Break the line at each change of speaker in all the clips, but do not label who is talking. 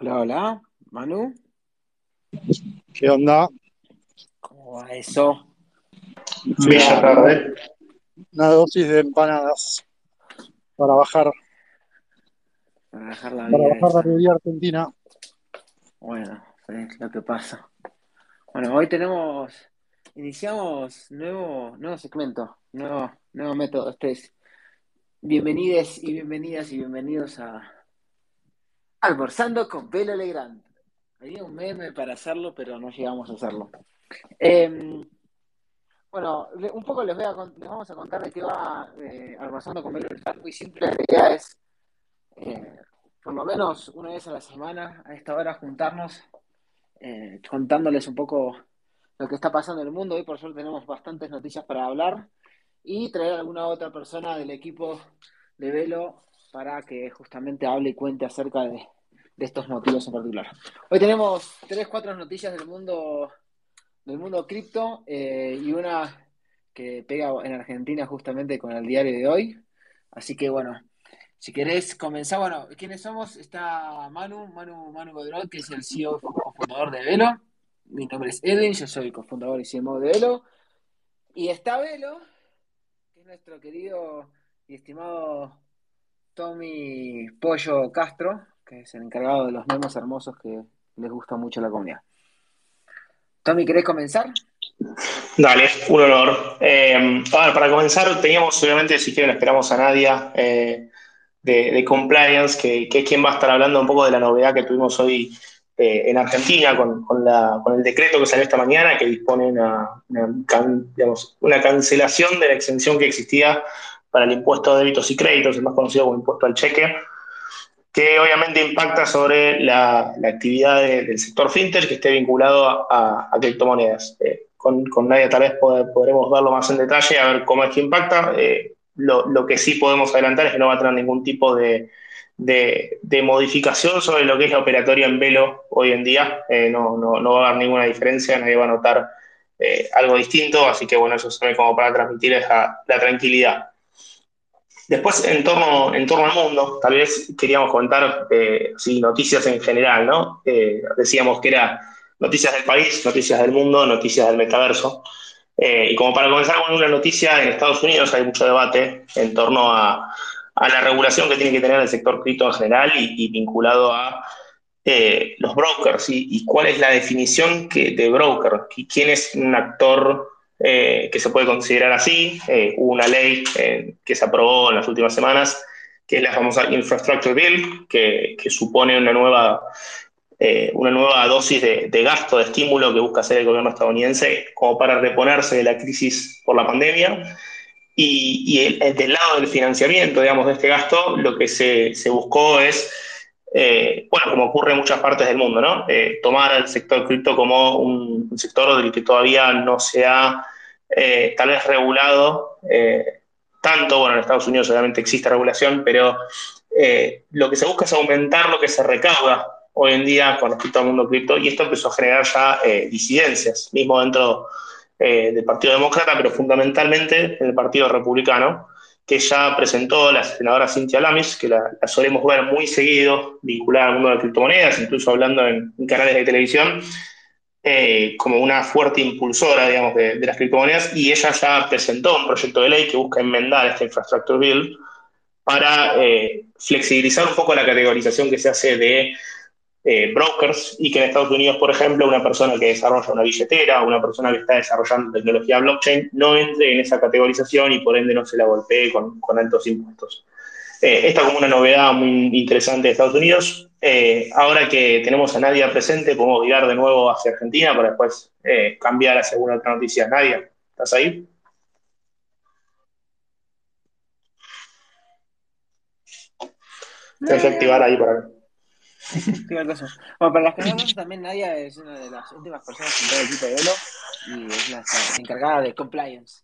Hola, hola, Manu.
¿Qué onda?
¿Cómo va eso?
Bella tarde.
Una dosis de empanadas para bajar,
Para bajar la
para
vida.
bajar la realidad argentina.
Bueno, es lo que pasa. Bueno, hoy tenemos, iniciamos nuevo, nuevo segmento, nuevo, nuevo método. Este es bienvenides y bienvenidas y bienvenidos a Almorzando con Velo Legrand. Había un meme para hacerlo, pero no llegamos a hacerlo. Eh, bueno, un poco les, voy a, les vamos a contar de qué va eh, Almorzando con Velo Legrand. Muy simple, la idea es eh, por lo menos una vez a la semana, a esta hora, juntarnos eh, contándoles un poco lo que está pasando en el mundo. Hoy, por suerte, tenemos bastantes noticias para hablar y traer a alguna otra persona del equipo de Velo para que justamente hable y cuente acerca de, de estos motivos en particular. Hoy tenemos tres, cuatro noticias del mundo del mundo cripto eh, y una que pega en Argentina justamente con el diario de hoy. Así que bueno, si querés comenzar, bueno, ¿quiénes somos? Está Manu, Manu, Manu Godrot, que es el CEO cofundador de Velo. Mi nombre es Edwin, yo soy cofundador y CMO de Velo. Y está Velo, que es nuestro querido y estimado Tommy Pollo Castro, que es el encargado de los memes hermosos que les gusta mucho a la comunidad. Tommy, ¿querés comenzar?
Dale, un honor. Eh, para comenzar, teníamos, obviamente, si quieren, esperamos a Nadia eh, de, Compliance, que, es quien va a estar hablando un poco de la novedad que tuvimos hoy eh, en Argentina con, la- con el decreto que salió esta mañana, que dispone una, una cancelación de la exención que existía para el impuesto a débitos y créditos, el más conocido como impuesto al cheque. Que obviamente impacta sobre la, la actividad de- del sector fintech que esté vinculado a, a- criptomonedas. Eh, con, con Nadia tal vez pod- podremos verlo más en detalle, a ver cómo es que impacta. Eh, lo, lo que sí podemos adelantar es que no va a tener ningún tipo de, de- de modificación sobre lo que es la operatoria en velo hoy en día. Eh, no, no- no va a haber ninguna diferencia, nadie va a notar algo distinto, así que bueno, eso se como para transmitir la tranquilidad. Después, en torno, en torno al mundo, tal vez queríamos contar eh, noticias en general, ¿no? Eh, decíamos que era noticias del país, noticias del mundo, noticias del metaverso. Eh, y como para comenzar con una noticia, en Estados Unidos hay mucho debate en torno a, la regulación que tiene que tener el sector cripto en general y, vinculado a los brokers y, y cuál es la definición que, de broker, quién es un actor eh, que se puede considerar así. Eh, hubo una ley eh, que se aprobó en las últimas semanas, que es la famosa Infrastructure Bill, que, supone una nueva, una nueva dosis de, gasto, de estímulo que busca hacer el gobierno estadounidense como para reponerse de la crisis por la pandemia. Y, y el- el del lado del financiamiento, digamos, de este gasto, lo que se buscó es eh, bueno, como ocurre en muchas partes del mundo, ¿no? Eh, tomar al sector cripto como un, sector del que todavía no se ha eh, tal vez regulado tanto, bueno, en Estados Unidos obviamente existe regulación, pero lo que se busca es aumentar lo que se recauda hoy en día con respecto al mundo cripto y esto empezó a generar ya disidencias, mismo dentro del Partido Demócrata, pero fundamentalmente en el Partido Republicano que ya presentó la senadora Cynthia Lamis, que la, solemos ver muy seguido, vinculada al mundo de las criptomonedas, incluso hablando en, canales de televisión, eh, como una fuerte impulsora, digamos, de, de, las criptomonedas, y ella ya presentó un proyecto de ley que busca enmendar esta Infrastructure Bill para eh, flexibilizar un poco la categorización que se hace de eh, brokers y que en Estados Unidos, por ejemplo, una persona que desarrolla una billetera, una persona que está desarrollando tecnología blockchain, no entre en esa categorización y por ende no se la golpee con, con altos impuestos. Eh, esta como una novedad muy interesante de Estados Unidos. Eh, ahora que tenemos a Nadia presente, podemos virar de nuevo hacia Argentina para después eh, cambiar hacia alguna otra noticia. Nadia, ¿estás ahí? Tienes activar ahí para
Bueno, para las que no también Nadia es una de las últimas personas en todo el equipo de Velo y es la encargada de compliance.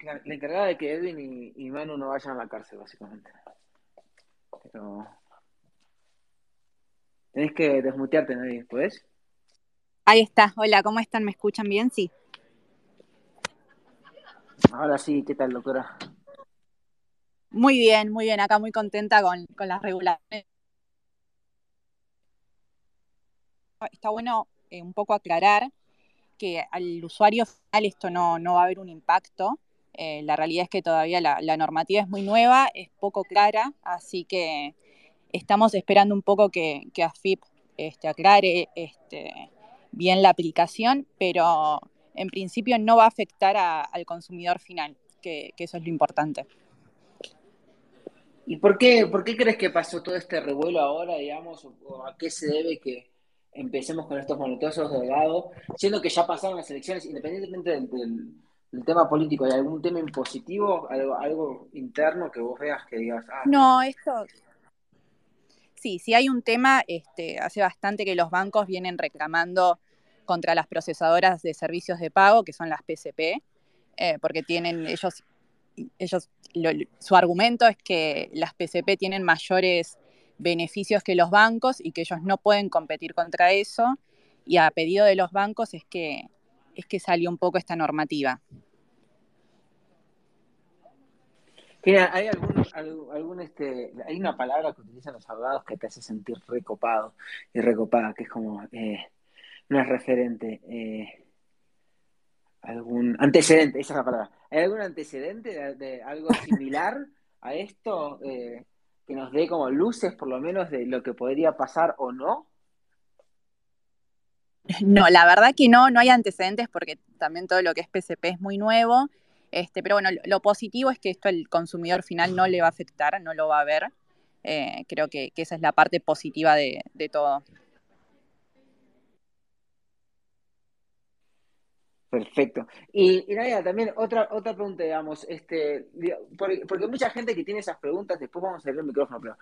La, la encargada de que Edwin y, y, Manu no vayan a la cárcel, básicamente. Pero. Tenés que desmutearte, Nadia, ¿puedes?
Ahí está. Hola, ¿cómo están? ¿Me escuchan bien? Sí.
Ahora sí, ¿qué tal, doctora?
Muy bien, muy bien. Acá muy contenta con, las regulaciones está bueno eh, un poco aclarar que al usuario final esto no, no va a haber un impacto. Eh, la realidad es que todavía la, normativa es muy nueva, es poco clara, así que estamos esperando un poco que, que AFIP este, aclare este, bien la aplicación, pero en principio no va a afectar al consumidor final, que, eso es lo importante.
¿Y por qué, por qué crees que pasó todo este revuelo ahora, digamos, o a qué se debe que empecemos con estos monetosos delgados, siendo que ya pasaron las elecciones, independientemente del tema político, ¿hay algún tema impositivo, algo, algo interno que vos veas que digas? Ah,
no, esto, sí, sí hay un tema, este, hace bastante que los bancos vienen reclamando contra las procesadoras de servicios de pago, que son las PCP, eh, porque tienen ellos, ellos lo, su argumento es que las PCP tienen mayores beneficios que los bancos y que ellos no pueden competir contra eso. Y a pedido de los bancos es que, es que salió un poco esta normativa.
Mira, hay algún, algún este, hay una palabra que utilizan los abogados que te hace sentir recopado y recopada, que es como eh, no es referente. Eh, algún antecedente, esa es la palabra. ¿Hay algún antecedente de, algo similar a esto eh, que nos dé como luces, por lo menos, de lo que podría pasar o no?
No, la verdad que no, no hay antecedentes porque también todo lo que es PCP es muy nuevo. Este, pero bueno, lo positivo es que esto al consumidor final no le va a afectar, no lo va a ver. Eh, creo que, que, esa es la parte positiva de, de todo.
Perfecto. Y, y también otra, otra pregunta, digamos, este, porque, mucha gente que tiene esas preguntas, después vamos a abrir el micrófono, pero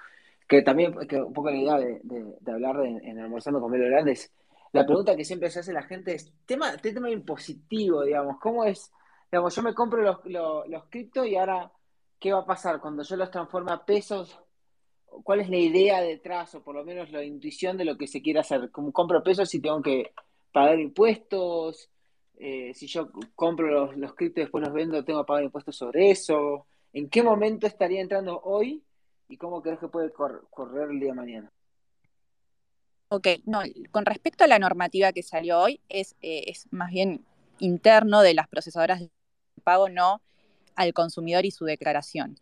que también, que un poco la idea de, de, de hablar de, en Almorzando con Melo Grandes, la pregunta que siempre se hace la gente es, tema, tema impositivo, digamos, ¿cómo es? Digamos, yo me compro los, los, cripto y ahora, ¿qué va a pasar cuando yo los transforme a pesos? ¿Cuál es la idea detrás, o por lo menos la intuición de lo que se quiere hacer? Como compro pesos y tengo que pagar impuestos, eh, si yo compro los, los criptos y después los vendo, tengo que pagar impuestos sobre eso. ¿En qué momento estaría entrando hoy y cómo crees que puede cor correr el día de mañana?
Ok, no, con respecto a la normativa que salió hoy, es, eh, es más bien interno de las procesadoras de pago, no al consumidor y su declaración.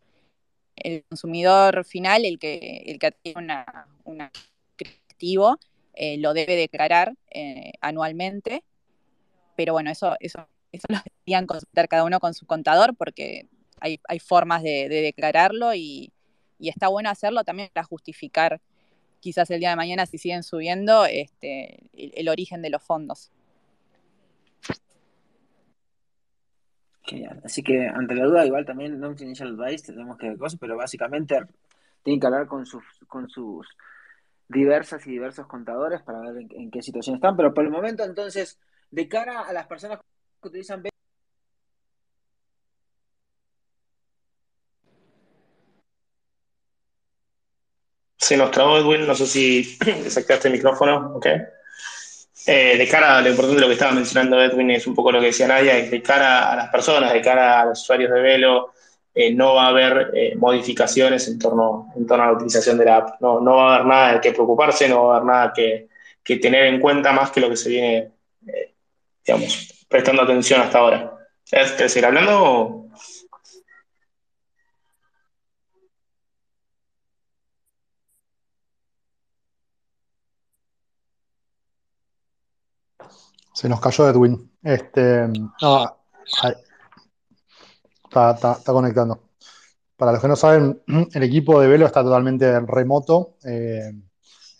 El consumidor final, el que, el que tiene una, un activo, eh, lo debe declarar anualmente pero bueno, eso, eso, eso lo deberían consultar cada uno con su contador porque hay, hay formas de, de declararlo y, y, está bueno hacerlo también para justificar quizás el día de mañana si siguen subiendo este, el, origen de los fondos.
Genial. Así que ante la duda, igual también no initial advice, tenemos que ver cosas, pero básicamente tienen que hablar con sus, con sus diversas y diversos contadores para ver en qué situación están. Pero por el momento, entonces, de cara a las personas que utilizan
Se nos trabó Edwin, no sé si desactivaste el micrófono, ok. Eh, de cara a lo importante de lo que estaba mencionando Edwin, es un poco lo que decía Nadia, es de cara a las personas, de cara a los usuarios de Velo, eh, no va a haber eh, modificaciones en torno, en torno a la utilización de la app. No, no va a haber nada de que preocuparse, no va a haber nada que, que tener en cuenta más que lo que se viene digamos, prestando atención hasta ahora. ¿Quieres seguir hablando o...?
Se nos cayó Edwin. Este, está, está, conectando. Para los que no saben, el equipo de Velo está totalmente remoto eh,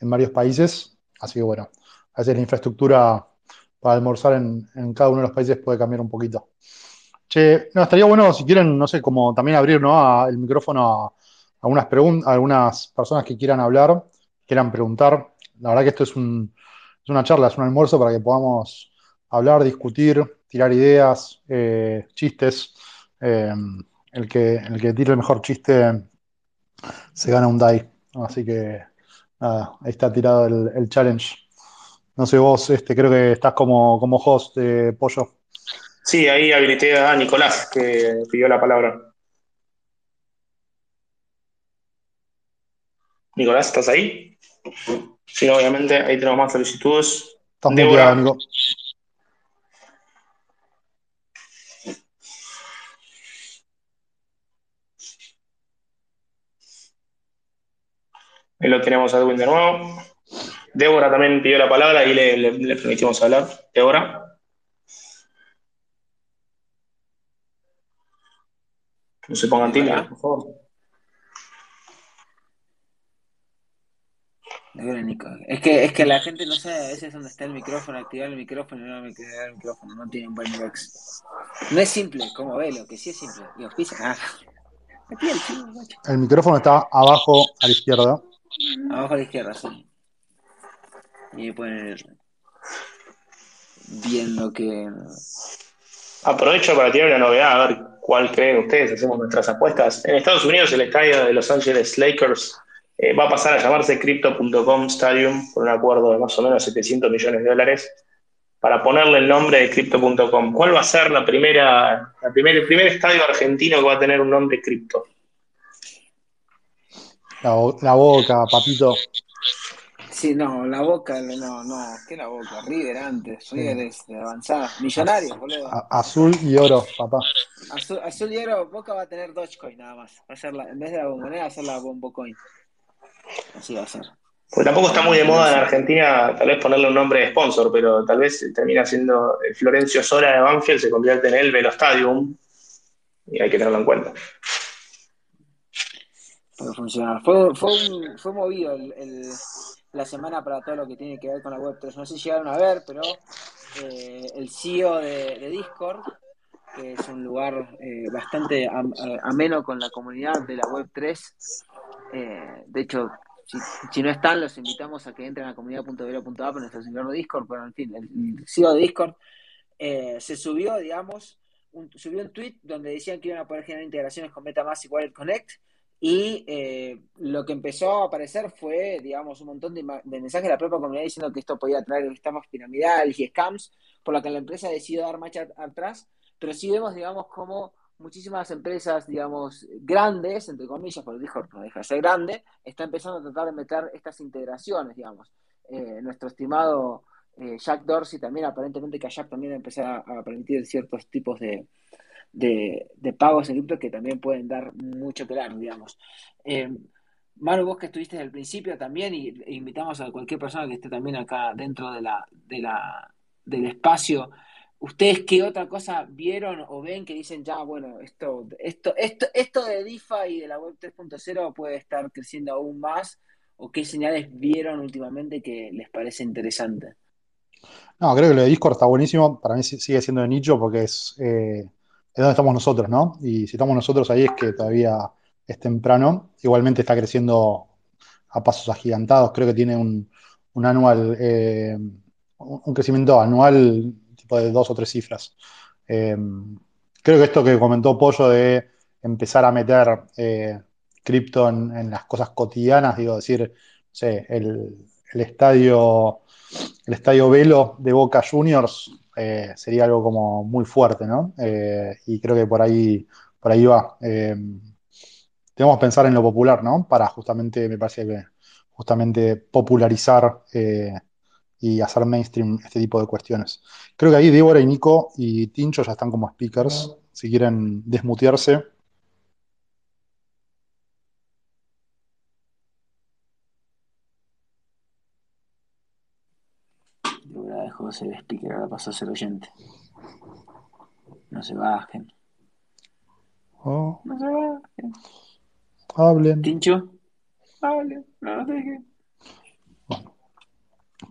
en varios países. Así que bueno, a veces la infraestructura para almorzar en, en, cada uno de los países puede cambiar un poquito. Che, no, estaría bueno si quieren, no sé, como también abrir ¿no? el micrófono a, algunas, personas que quieran hablar, quieran preguntar. La verdad que esto es, un, es una charla, es un almuerzo para que podamos hablar, discutir, tirar ideas, eh, chistes. Eh, el, que, el que tire el mejor chiste se gana un DAI. Así que nada, ahí está tirado el challenge. No sé vos, este, creo que estás como, como host de Pollo.
Sí, ahí habilité a Nicolás, que pidió la palabra. Nicolás, ¿estás ahí? Sí, obviamente, ahí tenemos más solicitudes.
Estás
Débora.
Nico.
Ahí lo tenemos a Edwin de nuevo. Débora también pidió la palabra y le, le- le permitimos hablar. Débora. No se pongan tímidos, por favor.
Es que, es que la gente no sabe a veces dónde está el micrófono, activar el micrófono y no activar el micrófono. No tiene un buen UX. No es simple, como velo, que sí es simple. Y auspicia, ah. El
micrófono está abajo a la izquierda.
Abajo a la izquierda, sí. Y ir viendo que.
Aprovecho para tirar una novedad, a ver cuál creen ustedes, hacemos nuestras apuestas. En Estados Unidos el estadio de Los Angeles Lakers eh, va a pasar a llamarse Crypto.com Stadium por un acuerdo de más o menos 700 millones de dólares para ponerle el nombre de Crypto.com. ¿Cuál va a ser la primera, la primer, el primer estadio argentino que va a tener un nombre cripto?
La, bo- la boca, papito.
Sí, no, la boca, no, no, ¿qué la boca? River antes, River es de avanzada. Millonarios, boludo.
Azul y oro, papá.
Azul, azul y oro, Boca va a tener Dogecoin nada más. Va a ser la, en vez de la bombonera, va a ser la Bombocoin. Así va a ser.
Pues tampoco está muy de moda en Argentina tal vez ponerle un nombre de sponsor, pero tal vez termina siendo el Florencio Sola de Banfield, se convierte en el Velo Stadium y hay que tenerlo en cuenta.
Puede funcionar. Fue, fue, un- fue movido el, el- la semana para todo lo que tiene que ver con la Web3. No sé si llegaron a ver, pero eh, el CEO de, Discord, que es un lugar eh, bastante eh, ameno con la comunidad de la Web3, eh, de hecho, si, si no están, los invitamos a que entren a comunidad.vero.app nuestro servidor de Discord, pero en fin, el, el CEO de Discord eh, se subió, digamos, un, subió un tweet donde decían que iban a poder generar integraciones con MetaMask y Wallet Connect y eh, lo que empezó a aparecer fue, digamos, un montón de, mensajes de la propia comunidad diciendo que esto podía traer estafas piramidales y scams, por lo que la empresa decidió dar marcha at- atrás, pero sí vemos, digamos, como muchísimas empresas, digamos, grandes, entre comillas, porque dijo no deja de ser grande, está empezando a tratar de meter estas integraciones, digamos. Eh, nuestro estimado eh, Jack Dorsey también, aparentemente que a Jack también empezar a, a permitir ciertos tipos de, de, pagos en cripto que también pueden dar mucho que dar, digamos. Eh, Manu, vos que estuviste desde el principio también, y e invitamos a cualquier persona que esté también acá dentro de la, de la, del espacio. ¿Ustedes qué otra cosa vieron o ven que dicen ya, bueno, esto, esto, esto, esto de DeFi y de la web 3.0 puede estar creciendo aún más? ¿O qué señales vieron últimamente que les parece interesante?
No, creo que lo de Discord está buenísimo. Para mí sigue siendo de nicho porque es, eh, es donde estamos nosotros, ¿no? Y si estamos nosotros ahí es que todavía es temprano. Igualmente está creciendo a pasos agigantados. Creo que tiene un, un anual, eh, un crecimiento anual tipo de dos o tres cifras. Eh, creo que esto que comentó Pollo de empezar a meter eh, cripto en, las cosas cotidianas, digo, decir, el, el estadio, el estadio Velo de Boca Juniors eh, sería algo como muy fuerte, ¿no? Eh, y creo que por ahí, por ahí va. Eh, tenemos que pensar en lo popular, ¿no? Para justamente, me parece que justamente popularizar y hacer mainstream este tipo de cuestiones. Creo que ahí Débora y Nico y Tincho ya están como speakers. Si quieren desmutearse.
Ahora dejó de ser speaker, ahora pasó a ser oyente. No se bajen.
Oh,
No se bajen.
hablen.
Tincho. Hable. No, no te dejes.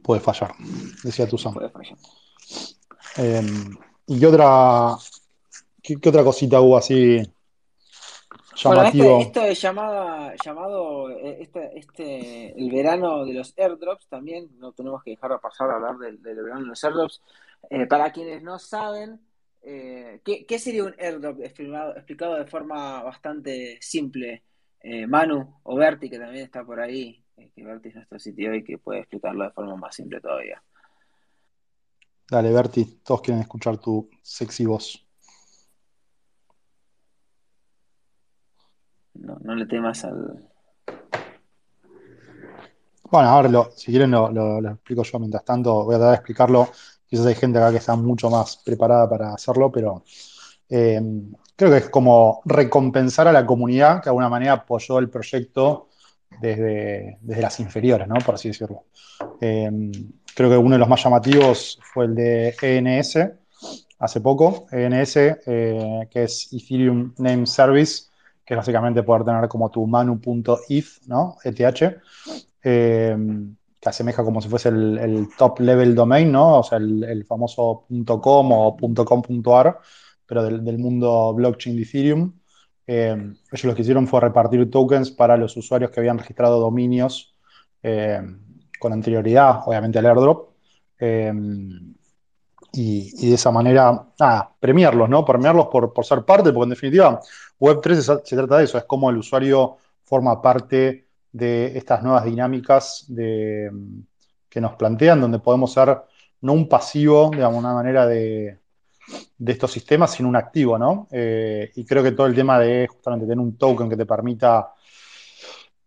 Puede fallar, decía Tuzán.
Puede fallar.
Eh, ¿y qué otra, qué, qué otra cosita hubo así
Bueno,
llamativo?
este, esto es llamado, llamado este, este, el verano de los airdrops también, no tenemos que dejar de pasar a hablar del, del verano de los airdrops. Eh, para quienes no saben, eh, ¿qué, qué sería un airdrop explicado, explicado de forma bastante simple? Eh, Manu o Berti, que también está por ahí, que Berti es nuestro sitio y que puede explicarlo de forma más simple todavía.
Dale, Berti, todos quieren escuchar tu sexy voz.
No, no le temas al...
Bueno, ahora lo- si quieren lo, lo- lo explico yo mientras tanto, voy a tratar de explicarlo. Quizás hay gente acá que está mucho más preparada para hacerlo, pero eh, creo que es como recompensar a la comunidad que de alguna manera apoyó el proyecto desde, desde las inferiores, ¿no? Por así decirlo. Eh, creo que uno de los más llamativos fue el de ENS hace poco. ENS, eh, que es Ethereum Name Service, que es básicamente poder tener como tu manu.eth, ¿no? ETH, eh, que asemeja como si fuese el, top level domain, ¿no? O sea, el, el famoso .com o .com.ar, pero del, mundo blockchain de Ethereum. Eh, ellos lo que hicieron fue repartir tokens para los usuarios que habían registrado dominios eh, con anterioridad, obviamente al airdrop. Y, y de esa manera, nada, premiarlos, ¿no? Premiarlos por, por ser parte, porque en definitiva Web3 se, se trata de eso, es como el usuario forma parte de estas nuevas dinámicas que nos plantean, donde podemos ser no un pasivo, de alguna manera, de, de estos sistemas, sino un activo, ¿no? Eh, y creo que todo el tema de justamente tener un token que te permita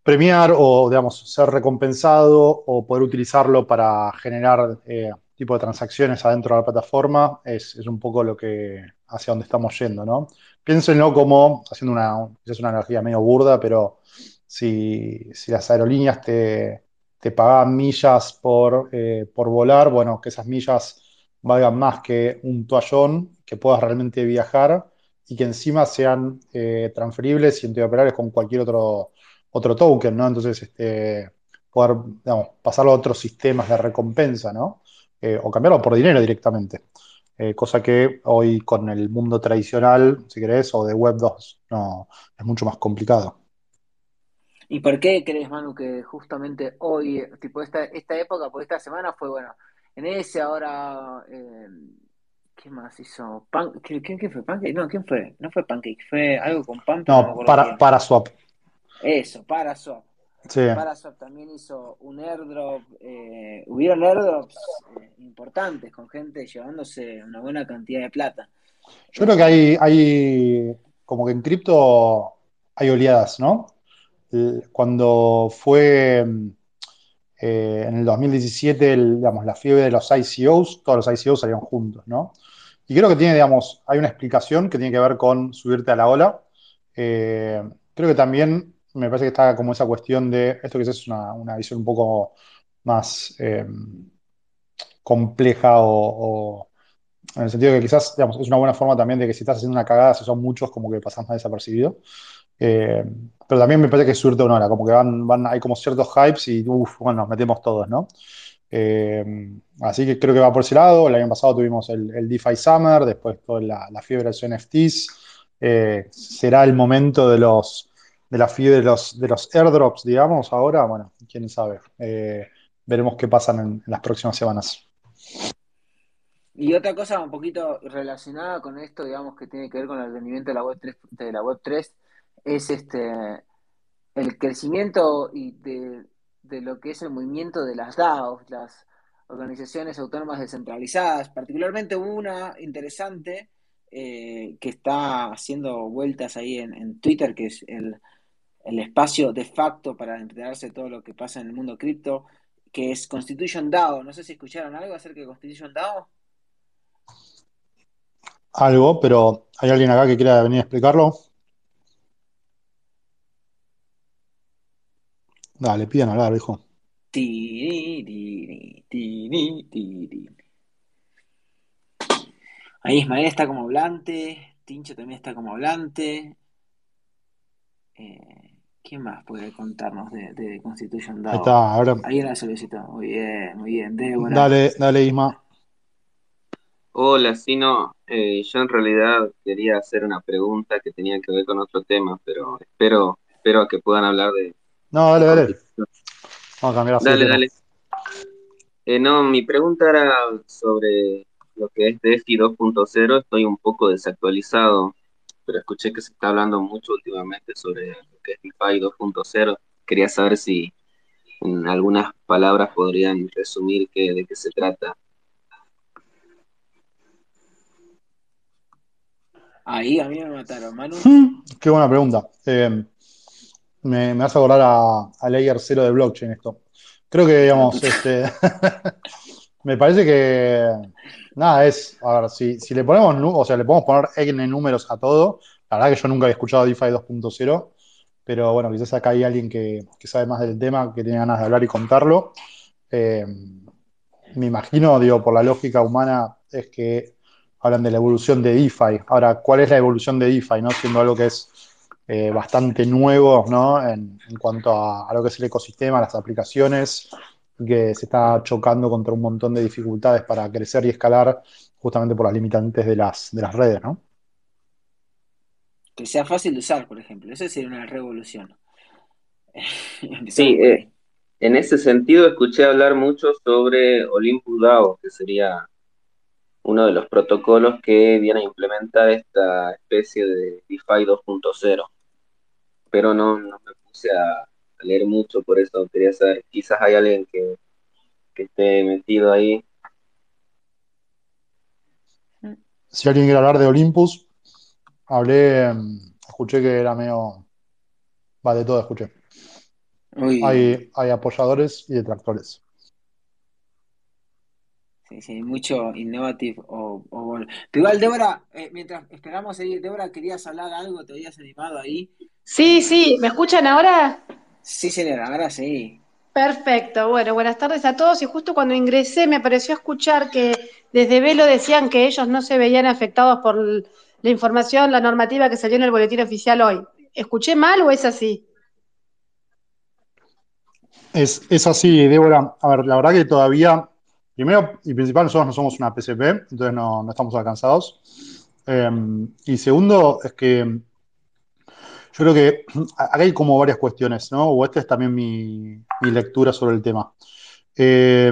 premiar o, digamos, ser recompensado o poder utilizarlo para generar eh, tipo de transacciones adentro de la plataforma es, es, un poco lo que hacia donde estamos yendo, ¿no? Piénsenlo como, haciendo una, es una analogía medio burda, pero si, si las aerolíneas te, te pagan millas por, eh, por volar, bueno, que esas millas valgan más que un toallón, que puedas realmente viajar y que encima sean eh, transferibles y interoperables con cualquier otro, otro token, ¿no? Entonces, este, poder digamos, pasarlo a otros sistemas de recompensa, ¿no? Eh, o cambiarlo por dinero directamente. Eh, cosa que hoy con el mundo tradicional, si querés, o de Web 2, no, es mucho más complicado.
¿Y por qué crees, Manu, que justamente hoy, tipo esta, esta época, por esta semana fue, bueno, en ese ahora, eh, ¿qué más hizo? Pan, ¿quién, ¿quién, fue? ¿Pancake? No, ¿quién fue? No fue Pancake, fue algo con Pan.
No, no para, para Swap.
Eso, para Swap.
Sí.
También hizo un airdrop, eh, hubieron airdrops eh, importantes con gente llevándose una buena cantidad de plata.
Yo creo que hay, hay como que en cripto hay oleadas, ¿no? Cuando fue eh, en el 2017, el, digamos, la fiebre de los ICOs, todos los ICOs salieron juntos, ¿no? Y creo que tiene, digamos, hay una explicación que tiene que ver con subirte a la ola. Eh, creo que también me parece que está como esa cuestión de, esto que es una, una visión un poco más eh, compleja o, o, en el sentido que quizás es una buena forma también de que si estás haciendo una cagada, si son muchos, como que pasás más desapercibido. Eh, pero también me parece que es subirte una hora, como que van, van, hay como ciertos hypes y uff, bueno, nos metemos todos, ¿no? Eh, así que creo que va por ese lado. El año pasado tuvimos el, DeFi Summer, después toda la, la fiebre de los NFTs. Será el momento de los de la fiebre de los, de los airdrops, digamos, ahora, bueno, quién sabe. Eh, veremos qué pasa en, en, las próximas semanas.
Y otra cosa un poquito relacionada con esto, digamos, que tiene que ver con el rendimiento de la web 3, de la web 3 es este el crecimiento y de, de lo que es el movimiento de las DAOs, las organizaciones autónomas descentralizadas, particularmente una interesante eh, que está haciendo vueltas ahí en, en Twitter, que es el, el, espacio de facto para enterarse de todo lo que pasa en el mundo cripto, que es Constitution DAO. No sé si escucharon algo acerca de Constitution DAO.
Algo, pero ¿hay alguien acá que quiera venir a explicarlo? Dale, pidan hablar, hijo.
Ahí Ismael está como hablante, Tincho también está como hablante. Eh, ¿Quién más puede contarnos de, de Constitution DAO?
Ahí está, ahora.
Alguien la solicitó. Muy bien, muy bien. Débora.
Dale, dale, Isma.
Hola, sí, no. Eh, yo en realidad quería hacer una pregunta que tenía que ver con otro tema, pero espero, espero a que puedan hablar de.
No, dale, dale. Vamos a cambiar
Dale, dale. Eh, no, mi pregunta era sobre lo que es DeFi 2.0. Estoy un poco desactualizado, pero escuché que se está hablando mucho últimamente sobre que es DeFi 2.0. Quería saber si en algunas palabras podrían resumir qué, de qué se trata.
Ahí a mí me mataron, Manu.
Qué buena pregunta. Eh, me, me, hace acordar a, a Layer 0 de blockchain esto. Creo que, digamos, este, me parece que, nada, es, a ver, si, si le ponemos, o sea, le podemos poner N números a todo, la verdad que yo nunca había escuchado DeFi 2.0, pero bueno, quizás acá hay alguien que, que, sabe más del tema, que tiene ganas de hablar y contarlo. Eh, me imagino, digo, por la lógica humana, es que hablan de la evolución de DeFi. Ahora, ¿cuál es la evolución de DeFi? ¿no? Siendo algo que es eh, bastante nuevo ¿no? en, en cuanto a, a, lo que es el ecosistema, las aplicaciones, que se está chocando contra un montón de dificultades para crecer y escalar justamente por las limitantes de las, de las redes, ¿no?
Que sea fácil de usar, por ejemplo. Eso sería una revolución.
sí, eh, en ese sentido escuché hablar mucho sobre Olympus DAO, que sería uno de los protocolos que viene a implementar esta especie de DeFi 2.0. Pero no, no, me puse a, a, leer mucho, por eso quería saber, quizás hay alguien que, que esté metido ahí.
Si alguien quiere hablar de Olympus, hablé, escuché que era medio... Va, de todo escuché. Hay, hay apoyadores y detractores.
Sí, sí, mucho innovative o, o. Pero igual, Débora, eh, mientras esperamos ahí, Débora, ¿querías hablar algo? ¿Te habías animado ahí?
Sí, sí, ¿me escuchan ahora?
Sí, señora, ahora sí.
Perfecto, bueno, buenas tardes a todos. Y justo cuando ingresé me pareció escuchar que desde Velo decían que ellos no se veían afectados por la información, la normativa que salió en el boletín oficial hoy. ¿Escuché mal o es así?
Es, es así, Débora. A ver, la verdad que todavía Primero y principal, nosotros no somos una PCP, entonces no, no estamos alcanzados. Eh, y segundo, es que yo creo que acá hay como varias cuestiones, ¿no? O esta es también mi, lectura sobre el tema. Eh,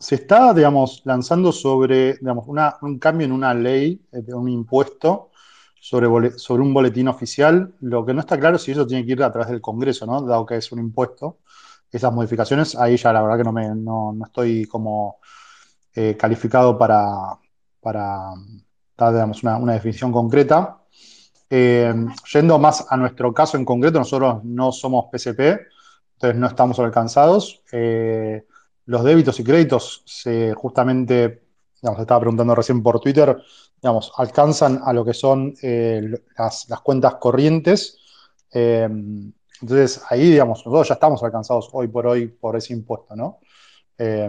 se está, digamos, lanzando sobre, digamos, un cambio en una ley, de un impuesto sobre, sobre un boletín oficial. Lo que no está claro es si eso tiene que ir a través del Congreso, ¿no? Dado que es un impuesto esas modificaciones, ahí ya la verdad que no, me, no, no estoy como eh, calificado para, para dar digamos, una, una, definición concreta. Eh, yendo más a nuestro caso en concreto, nosotros no somos PCP, entonces no estamos alcanzados. Eh, los débitos y créditos se justamente, digamos, estaba preguntando recién por Twitter, digamos, alcanzan a lo que son las, las, cuentas corrientes. Entonces, ahí, digamos, nosotros ya estamos alcanzados hoy por hoy por ese impuesto, ¿no? Eh,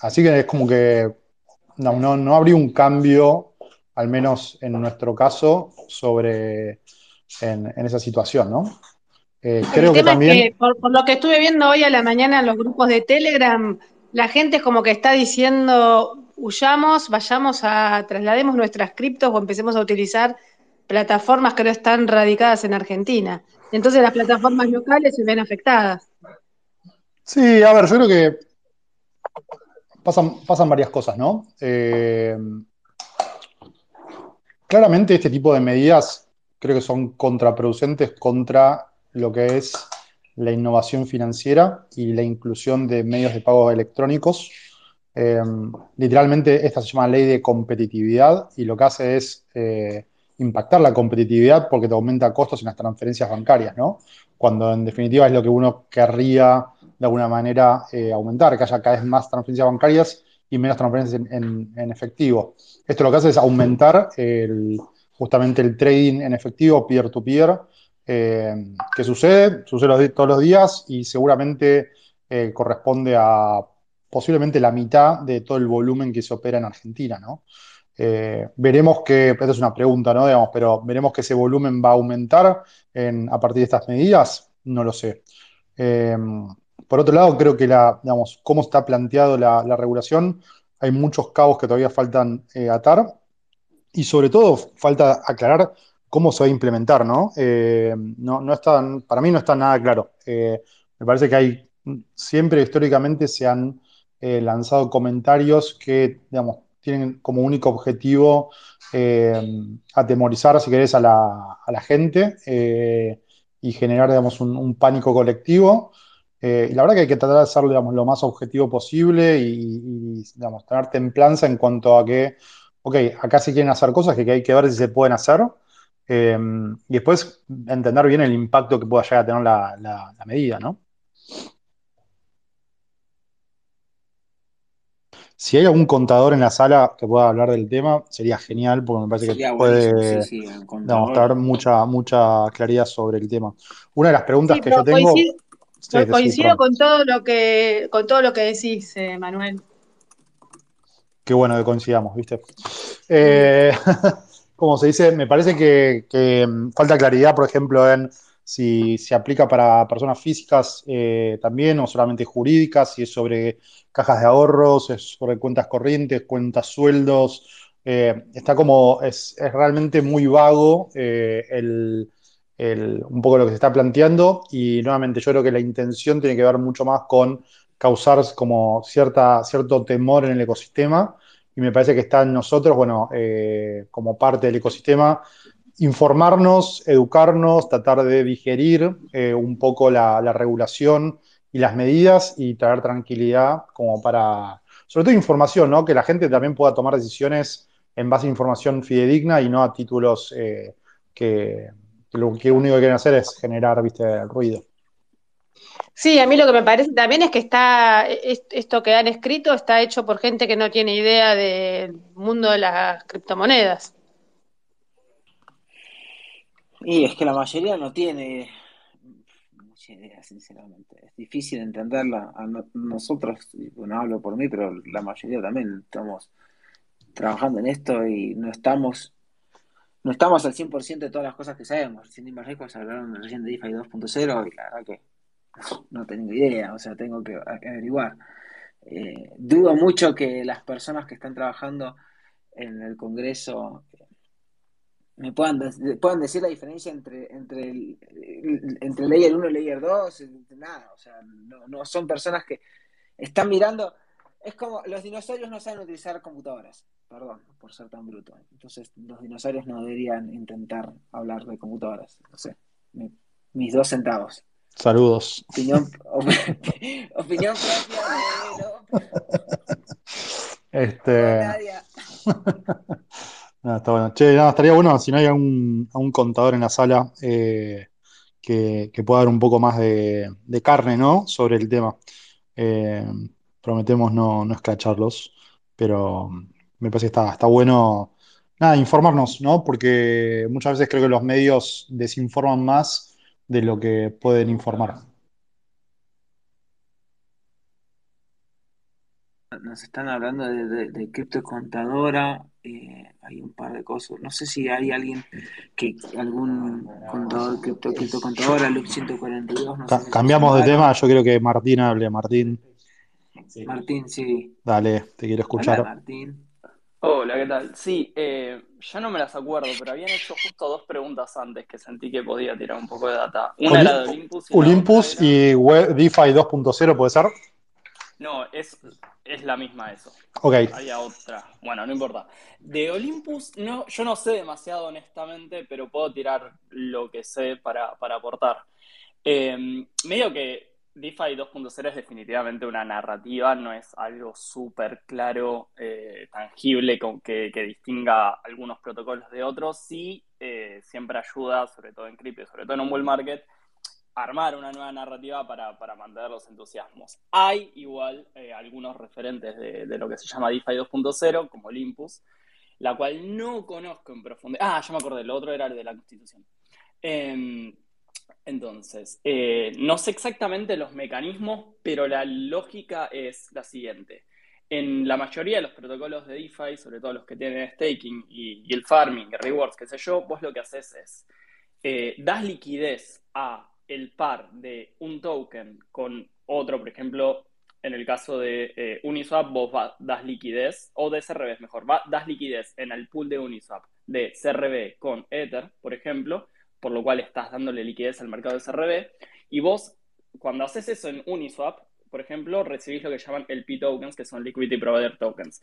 así que es como que no, no, no, habría un cambio, al menos en nuestro caso, sobre en esa situación, ¿no?
Eh, creo que también. Es que por, por, lo que estuve viendo hoy a la mañana en los grupos de Telegram, la gente es como que está diciendo, huyamos, vayamos a, traslademos nuestras criptos o empecemos a utilizar plataformas que no están radicadas en Argentina. Entonces las plataformas locales se ven afectadas.
Sí, a ver, yo creo que pasan, pasan varias cosas, ¿no? Eh, claramente este tipo de medidas creo que son contraproducentes contra lo que es la innovación financiera y la inclusión de medios de pago electrónicos. Eh, literalmente esta se llama ley de competitividad y lo que hace es eh, impactar la competitividad porque te aumenta costos en las transferencias bancarias, ¿no? Cuando en definitiva es lo que uno querría de alguna manera eh, aumentar, que haya cada vez más transferencias bancarias y menos transferencias en, efectivo. Esto lo que hace es aumentar justamente el trading en efectivo peer-to-peer, -peer, eh, que sucede, sucede todos los días y seguramente eh, corresponde a posiblemente la mitad de todo el volumen que se opera en Argentina, ¿no? Eh, veremos que, esta es una pregunta, ¿no? Digamos, pero veremos que ese volumen va a aumentar en, a partir de estas medidas, no lo sé. Eh, por otro lado, creo que la, digamos, cómo está planteado la, la regulación, hay muchos cabos que todavía faltan atar y sobre todo falta aclarar cómo se va a implementar, ¿no? Eh, no, no está, para mí no está nada claro. Eh, me parece que hay, siempre históricamente se han lanzado comentarios que, digamos, tienen como único objetivo eh, atemorizar, si querés, a la, gente eh, y generar, digamos, un, pánico colectivo. Eh, y la verdad que hay que tratar de hacerlo, digamos, lo más objetivo posible y, digamos, tener templanza en cuanto a que, ok, acá se quieren hacer cosas que hay que ver si se pueden hacer. Eh, y después entender bien el impacto que pueda llegar a tener la, medida, ¿no? Si hay algún contador en la sala que pueda hablar del tema, sería genial, porque me parece que puede sí, demostrar mucha, mucha claridad sobre el tema. Una de las preguntas que yo tengo.
Coincido, con todo lo que, con todo lo que decís, eh, Manuel.
Qué bueno que coincidamos, ¿viste? Eh, como se dice, me parece que, mm, falta claridad, por ejemplo, en si se aplica para personas físicas eh, también o solamente jurídicas, si es sobre cajas de ahorros, es sobre cuentas corrientes, cuentas sueldos. Eh, está como, es, realmente muy vago el, un poco lo que se está planteando y nuevamente yo creo que la intención tiene que ver mucho más con causar como cierta, cierto temor en el ecosistema y me parece que está en nosotros, bueno, eh, como parte del ecosistema, informarnos, educarnos, tratar de digerir eh, un poco la, regulación y las medidas y traer tranquilidad como para, sobre todo información, ¿no? Que la gente también pueda tomar decisiones en base a información fidedigna y no a títulos eh, que, lo que único que quieren hacer es generar, viste, ruido.
Sí, a mí lo que me parece también es que está, esto que han escrito está hecho por gente que no tiene idea del mundo de las criptomonedas.
Y es que la mayoría no tiene mucha idea, sinceramente. Es difícil entenderla. A nosotros, bueno, hablo por mí, pero la mayoría también estamos trabajando en esto y no estamos no estamos al 100% de todas las cosas que sabemos. Recién Inverrecos hablaron recién de DeFi 2.0 y la verdad que no tengo idea, o sea, tengo que averiguar. Eh, dudo mucho que las personas que están trabajando en el Congreso eh, me puedan, puedan decir la diferencia entre, entre, el, entre Layer 1 y Layer 2, nada, o sea, no, no son personas que están mirando, es como los dinosaurios no saben utilizar computadoras, perdón por ser tan bruto, entonces los dinosaurios no deberían intentar hablar de computadoras, no sé, mis dos centavos.
Saludos.
Opinión, opinión propia
de Este. no, está bueno. Che, no, estaría bueno si no hay un, contador en la sala eh, que, pueda dar un poco más de, carne, ¿no? Sobre el tema. Eh, prometemos no, no escracharlos, pero me parece que está, está bueno. Nada, informarnos, ¿no? Porque muchas veces creo que los medios desinforman más de lo que pueden informar.
Nos están hablando de, de, criptocontadora, eh, hay un par de cosas. No sé si hay alguien que, algún contador, cripto, criptocontadora, Lux 142.
cambiamos de tema, yo quiero que Martín hable. Martín.
Martín, sí.
Dale, te quiero escuchar. Martín.
Hola, ¿qué tal? Sí, eh, ya no me las acuerdo, pero habían hecho justo dos preguntas antes que sentí que podía tirar un poco de data. Una era de Olympus.
Y Olympus y DeFi 2.0, ¿puede ser?
No, es, es la misma eso.
Ok.
Hay otra. Bueno, no importa. De Olympus, no, yo no sé demasiado honestamente, pero puedo tirar lo que sé para, para aportar. Eh, medio que DeFi 2.0 es definitivamente una narrativa, no es algo súper claro, eh, tangible, con que, distinga algunos protocolos de otros. Sí, eh, siempre ayuda, sobre todo en cripto, sobre todo en un bull market, armar una nueva narrativa para, mantener los entusiasmos. Hay igual eh, algunos referentes de, de, lo que se llama DeFi 2.0, como Olympus, la cual no conozco en profundidad. Ah, ya me acordé, el otro era el de la Constitución. Entonces, eh, no sé exactamente los mecanismos, pero la lógica es la siguiente. En la mayoría de los protocolos de DeFi, sobre todo los que tienen staking y, el farming, rewards, qué sé yo, vos lo que haces es, eh, das liquidez a el par de un token con otro, por ejemplo, en el caso de eh, Uniswap, vos das liquidez, o de CRB mejor, das liquidez en el pool de Uniswap de CRB con Ether, por ejemplo, por lo cual estás dándole liquidez al mercado de SRB. Y vos, cuando haces eso en Uniswap, por ejemplo, recibís lo que llaman LP tokens, que son Liquidity Provider Tokens.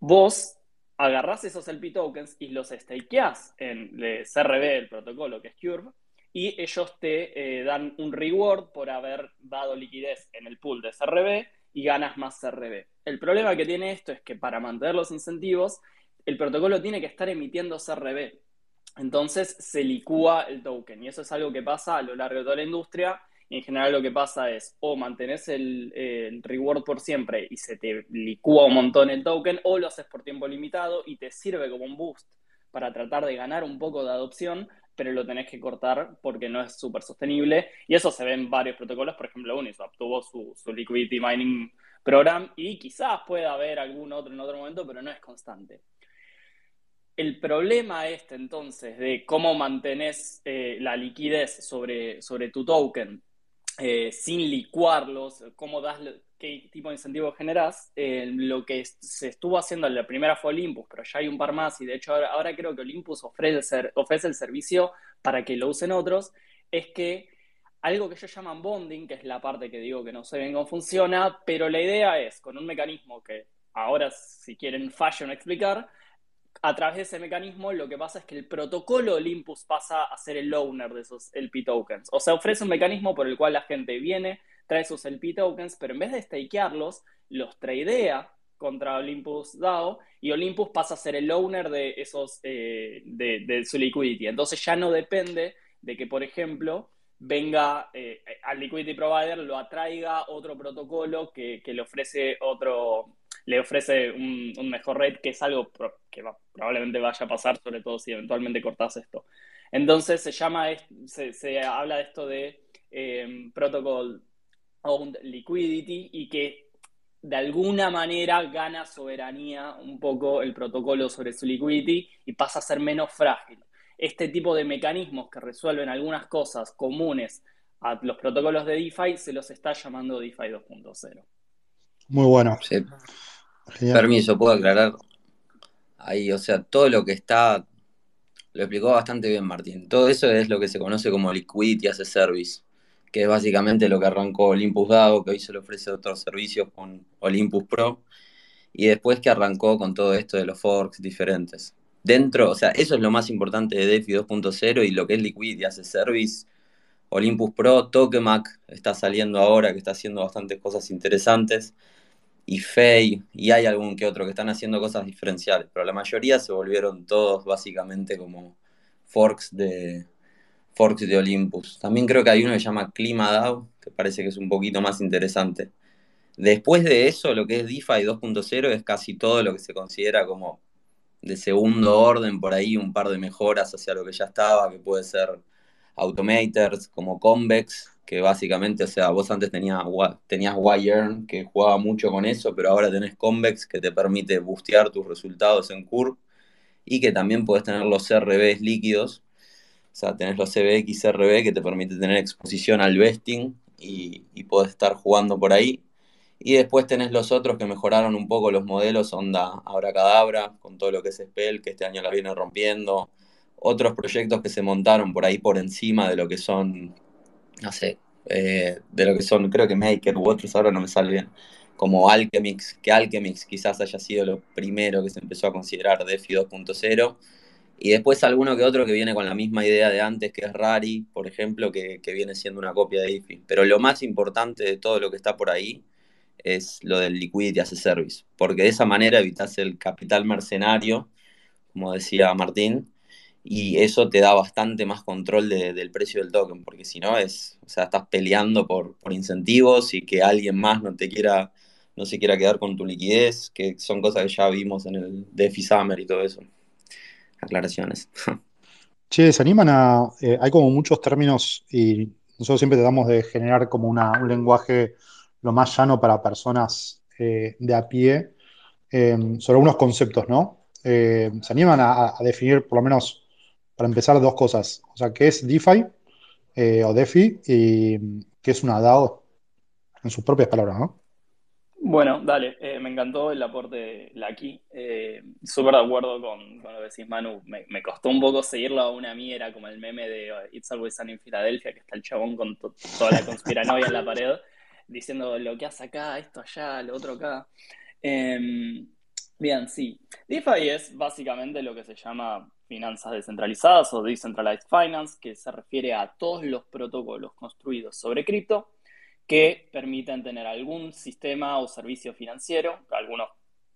Vos agarrás esos LP tokens y los stakeás en CRB, el protocolo que es Curve, y ellos te eh, dan un reward por haber dado liquidez en el pool de CRB y ganas más CRB. El problema que tiene esto es que para mantener los incentivos, el protocolo tiene que estar emitiendo CRB entonces se licúa el token y eso es algo que pasa a lo largo de toda la industria Y en general lo que pasa es o mantenés el, reward por siempre y se te licúa un montón el token, o lo haces por tiempo limitado y te sirve como un boost para tratar de ganar un poco de adopción, pero lo tenés que cortar porque no es súper sostenible. Y eso se ve en varios protocolos, por ejemplo, Uniswap tuvo su, su liquidity mining program y quizás pueda haber algún otro en otro momento, pero no es constante. El problema este entonces de cómo mantenés eh, la liquidez sobre, sobre tu token eh, sin licuarlos, cómo das, qué tipo de incentivo generás, eh, lo que se estuvo haciendo en la primera fue Olympus, pero ya hay un par más y de hecho ahora, creo que Olympus ofrece, ofrece el servicio para que lo usen otros, es que algo que ellos llaman bonding, que es la parte que digo que no sé bien cómo funciona, pero la idea es, con un mecanismo que ahora si quieren fallo en explicar, a través de ese mecanismo lo que pasa es que el protocolo Olympus pasa a ser el owner de esos LP tokens. O sea, ofrece un mecanismo por el cual la gente viene, trae sus LP tokens, pero en vez de stakearlos, los tradea contra Olympus DAO y Olympus pasa a ser el owner de esos eh, de, su liquidity. Entonces ya no depende de que, por ejemplo, venga eh, al liquidity provider, lo atraiga otro protocolo que, le ofrece otro, le ofrece un, mejor rate, que es algo que probablemente vaya a pasar, sobre todo si eventualmente cortas esto. Entonces se llama, se, habla de esto de eh, Protocol Owned Liquidity y que de alguna manera gana soberanía un poco el protocolo sobre su liquidity y pasa a ser menos frágil este tipo de mecanismos que resuelven algunas cosas comunes a los protocolos de DeFi se los está llamando DeFi 2.0.
Muy bueno.
Permiso, puedo aclarar. Ahí, o sea, todo lo que está, lo explicó bastante bien Martín. Todo eso es lo que se conoce como Liquidity as a Service, que es básicamente lo que arrancó Olympus DAO, que hoy se le ofrece otros servicios con Olympus Pro, y después que arrancó con todo esto de los forks diferentes dentro, o sea, eso es lo más importante de DeFi 2.0 y lo que es Liquidity as a Service. Olympus Pro, Tokemak está saliendo ahora, que está haciendo bastantes cosas interesantes. Y Fei, y hay algún que otro que están haciendo cosas diferenciales, pero la mayoría se volvieron todos básicamente como forks de, forks de Olympus. También creo que hay uno que se llama ClimaDAO, que parece que es un poquito más interesante. Después de eso, lo que es DeFi 2.0 es casi todo lo que se considera como de segundo orden, por ahí un par de mejoras hacia lo que ya estaba, que puede ser automators como Convex, que básicamente, o sea, vos antes tenías, tenías YEarn, que jugaba mucho con eso, pero ahora tenés Convex, que te permite boostear tus resultados en Curve, y que también puedes tener los RBs líquidos, o sea, tenés los CBX RB, que te permite tener exposición al vesting, y, y podés estar jugando por ahí. Y después tenés los otros que mejoraron un poco los modelos, onda Abracadabra, con todo lo que es Spell, que este año la viene rompiendo. Otros proyectos que se montaron por ahí por encima de lo que son, no sé, eh, de lo que son, creo que Maker u otros, ahora no me sale bien, como Alchemix, que Alchemix quizás haya sido lo primero que se empezó a considerar DeFi 2.0. Y después alguno que otro que viene con la misma idea de antes, que es Rari, por ejemplo, que, que viene siendo una copia de DeFi. Pero lo más importante de todo lo que está por ahí es lo del liquidity as a service, porque de esa manera evitas el capital mercenario, como decía Martín, y eso te da bastante más control del precio del token, porque si no es, o sea, estás peleando por, por, incentivos y que alguien más no te quiera, no se quiera quedar con tu liquidez, que son cosas que ya vimos en el DeFi Summer y todo eso. Aclaraciones.
Che, se animan a, eh, hay como muchos términos y nosotros siempre tratamos de generar como una, un lenguaje lo más llano para personas eh, de a pie eh, sobre algunos conceptos, ¿no? Eh, se animan a, definir, por lo menos, para empezar, dos cosas. O sea, ¿qué es DeFi o DeFi y qué es una DAO? En sus propias palabras, ¿no?
Bueno, dale, me encantó el aporte de Lucky. Súper de acuerdo con, lo que decís, Manu. Me, costó un poco seguirlo a una mí, era como el meme de It's Always Sunny en Filadelfia, que está el chabón con toda la conspiranoia en la pared diciendo lo que hace acá, esto allá, lo otro acá. Em, bien, sí. DeFi es básicamente lo que se llama finanzas descentralizadas o Decentralized Finance, que se refiere a todos los protocolos construidos sobre cripto que permiten tener algún sistema o servicio financiero, algunos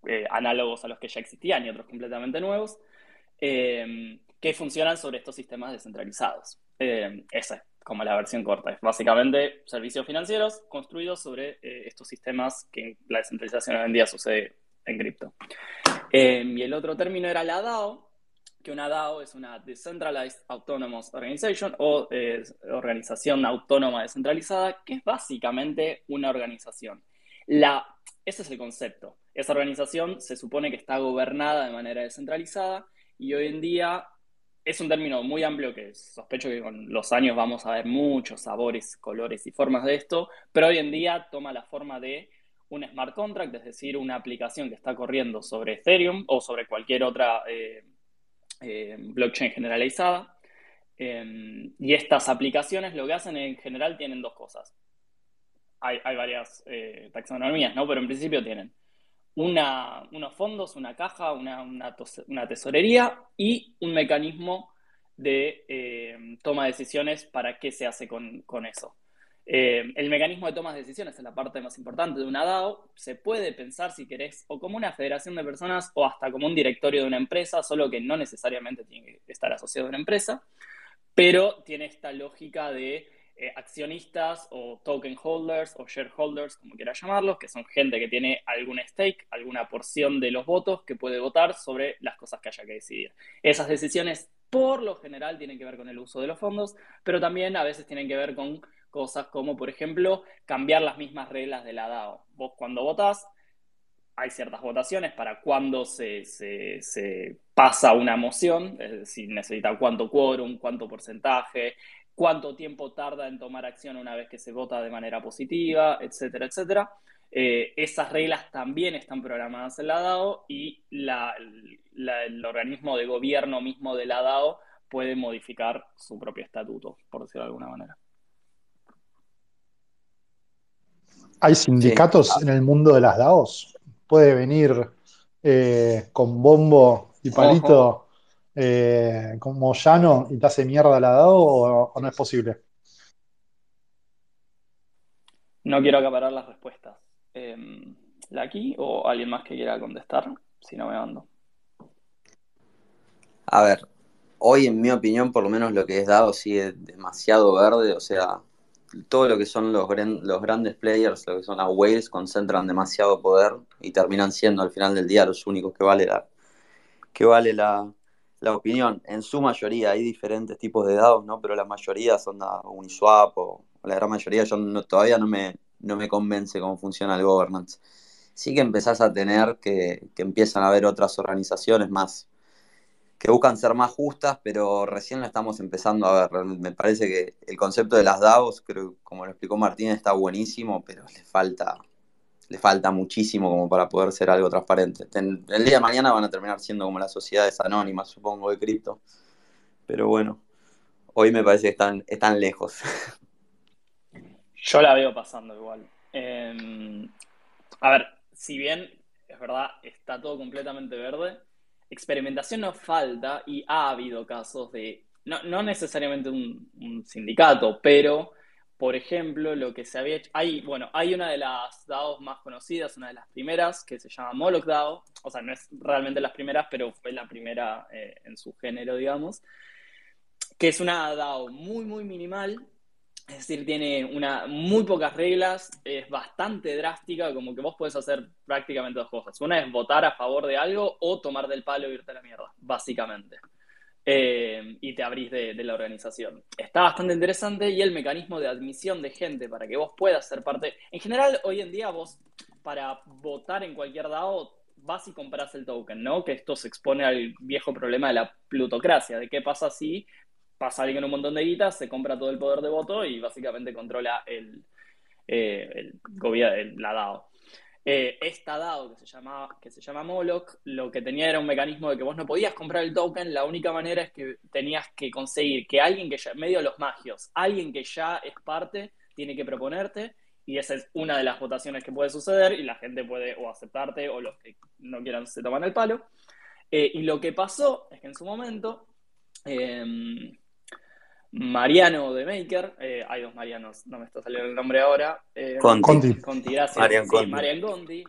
eh, análogos a los que ya existían y otros completamente nuevos, em, que funcionan sobre estos sistemas descentralizados. Em, esa como la versión corta. Es básicamente servicios financieros construidos sobre eh, estos sistemas que la descentralización hoy en día sucede en cripto. Em, y el otro término era la DAO, que una DAO es una Decentralized Autonomous Organization o organización autónoma descentralizada, que es básicamente una organización. Ese es el concepto. Esa organización se supone que está gobernada de manera descentralizada y hoy en día es un término muy amplio que sospecho que con los años vamos a ver muchos sabores, colores y formas de esto, pero hoy en día toma la forma de un smart contract, es decir, una aplicación que está corriendo sobre Ethereum o sobre cualquier otra eh, eh, blockchain generalizada. Em, y estas aplicaciones lo que hacen en general tienen dos cosas. Hay, varias eh, taxonomías, ¿no? Pero en principio tienen unos fondos, una caja, una, tesorería y un mecanismo de toma de decisiones para qué se hace con, eso. Eh, el mecanismo de toma de decisiones es la parte más importante de una DAO. Se puede pensar, si querés, o como una federación de personas o hasta como un directorio de una empresa, solo que no necesariamente tiene que estar asociado a una empresa, pero tiene esta lógica de eh, accionistas o token holders o shareholders, como quiera llamarlos, que son gente que tiene algún stake, alguna porción de los votos que puede votar sobre las cosas que haya que decidir. Esas decisiones por lo general tienen que ver con el uso de los fondos, pero también a veces tienen que ver con cosas como, por ejemplo, cambiar las mismas reglas de la DAO. Vos cuando votás, hay ciertas votaciones para cuándo se, pasa una moción, es decir, necesita cuánto quórum, cuánto porcentaje, cuánto tiempo tarda en tomar acción una vez que se vota de manera positiva, etcétera, etcétera. Eh, esas reglas también están programadas en la DAO y el organismo de gobierno mismo de la DAO puede modificar su propio estatuto, por decirlo de alguna manera.
¿Hay sindicatos en el mundo de las DAOs? ¿Puede venir eh, con bombo y palito eh, como llano y te hace mierda la DAO o, no es posible?
No quiero acaparar las respuestas. Eh, ¿La aquí o alguien más que quiera contestar? Si no me mando.
A ver, hoy en mi opinión, por lo menos lo que es DAO sigue demasiado verde, o sea, todo lo que son los, grandes players, lo que son las whales, concentran demasiado poder y terminan siendo al final del día los únicos que vale la, que vale la, la opinión. En su mayoría hay diferentes tipos de dados, ¿no? Pero la mayoría son da Uniswap o, la gran mayoría yo todavía no me, no me convence cómo funciona el governance. Sí que empezás a tener que, que empiezan a haber otras organizaciones más que buscan ser más justas, pero recién la estamos empezando a ver. Me parece que el concepto de las DAOs, creo, como lo explicó Martín, está buenísimo, pero le falta le falta muchísimo como para poder ser algo transparente. el día de mañana van a terminar siendo como las sociedades anónimas, supongo, de cripto. Pero bueno, hoy me parece que están, están lejos.
Yo la veo pasando igual. Em, a ver, si bien es verdad, está todo completamente verde, experimentación nos falta y ha habido casos de, no, necesariamente un sindicato, pero por ejemplo, lo que se había hecho, hay, bueno, hay una de las DAOs más conocidas, una de las primeras, que se llama Moloch DAO, o sea, no es realmente las primeras, pero fue la primera eh, en su género, digamos, que es una DAO muy, muy minimal, es decir, tiene una, muy pocas reglas, es bastante drástica, como que vos podés hacer prácticamente dos cosas. Una es votar a favor de algo o tomar del palo e irte a la mierda, básicamente. Eh, y te abrís de, la organización. Está bastante interesante y el mecanismo de admisión de gente para que vos puedas ser parte. En general, hoy en día vos, para votar en cualquier DAO, vas y compras el token, ¿no? Que esto se expone al viejo problema de la plutocracia, de qué pasa si pasa alguien un montón de guitas, se compra todo el poder de voto y básicamente controla el, eh, el gobierno, la DAO. Eh, esta DAO que se, llama, que se llama Moloch, lo que tenía era un mecanismo de que vos no podías comprar el token, la única manera es que tenías que conseguir que alguien que ya, medio los magios, alguien que ya es parte, tiene que proponerte, y esa es una de las votaciones que puede suceder, y la gente puede o aceptarte, o los que no quieran se toman el palo. Eh, y lo que pasó es que en su momento, em, Mariano de Maker, eh, hay dos Marianos, no me está saliendo el nombre ahora.
Eh, Conti.
Conti, gracias. Marian Conti. Marian Conti,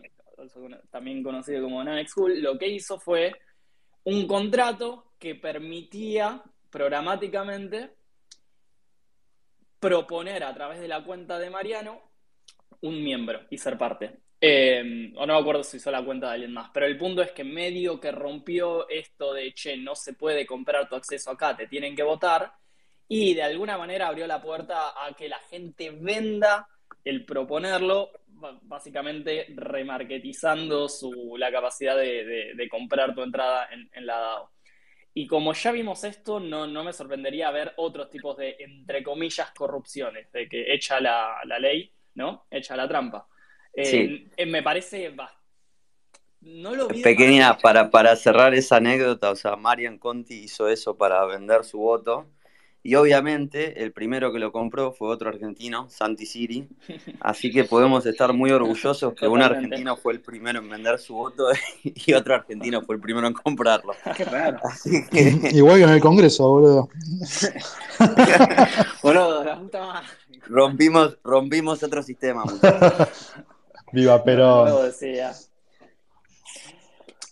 también conocido como Nanex School, lo que hizo fue un contrato que permitía programáticamente proponer a través de la cuenta de Mariano un miembro y ser parte. Eh, o no me acuerdo si hizo la cuenta de alguien más, pero el punto es que medio que rompió esto de, che, no se puede comprar tu acceso acá, te tienen que votar, y de alguna manera abrió la puerta a que la gente venda el proponerlo, básicamente remarketizando su, la capacidad de, comprar tu entrada en, la DAO. Y como ya vimos esto, no, no, me sorprendería ver otros tipos de, entre comillas, corrupciones, de que echa la, la ley, ¿no? Echa la trampa. Eh, eh, me parece
no lo vi Pequeña, para, para cerrar esa anécdota, o sea, Marian Conti hizo eso para vender su voto. Y obviamente el primero que lo compró fue otro argentino, Santi Siri. Así que podemos estar muy orgullosos que un argentino fue el primero en vender su voto y otro argentino fue el primero en comprarlo.
Qué raro. Igual que en el Congreso, boludo.
boludo, la puta madre. Rompimos, rompimos otro sistema.
Viva pero
No,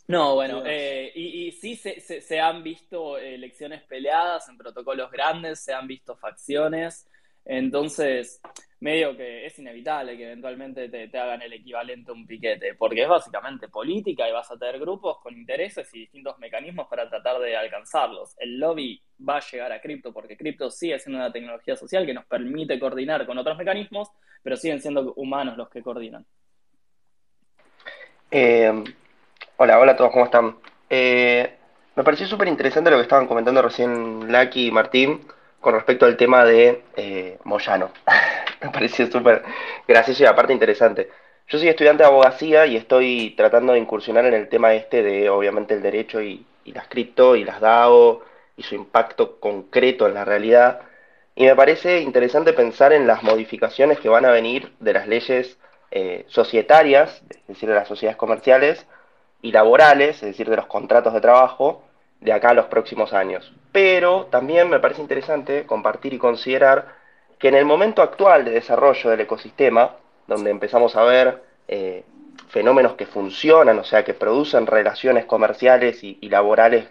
bueno, eh, y, sí se, han visto elecciones peleadas en protocolos grandes, se han visto facciones, entonces medio que es inevitable que eventualmente te, hagan el equivalente a un piquete, porque es básicamente política y vas a tener grupos con intereses y distintos mecanismos para tratar de alcanzarlos. El lobby va a llegar a cripto porque cripto sigue siendo una tecnología social que nos permite coordinar con otros mecanismos, pero siguen siendo humanos los que coordinan.
Eh, hola, hola a todos, ¿cómo están? Eh, me pareció súper interesante lo que estaban comentando recién Lucky y Martín con respecto al tema de eh, Moyano. me pareció súper gracioso y aparte interesante. Yo soy estudiante de abogacía y estoy tratando de incursionar en el tema este de, obviamente, el derecho y, y las cripto y las DAO y su impacto concreto en la realidad. Y me parece interesante pensar en las modificaciones que van a venir de las leyes eh, societarias, es decir, de las sociedades comerciales, y laborales, es decir, de los contratos de trabajo, de acá a los próximos años. Pero también me parece interesante compartir y considerar que en el momento actual de desarrollo del ecosistema, donde empezamos a ver eh, fenómenos que funcionan, o sea, que producen relaciones comerciales y, laborales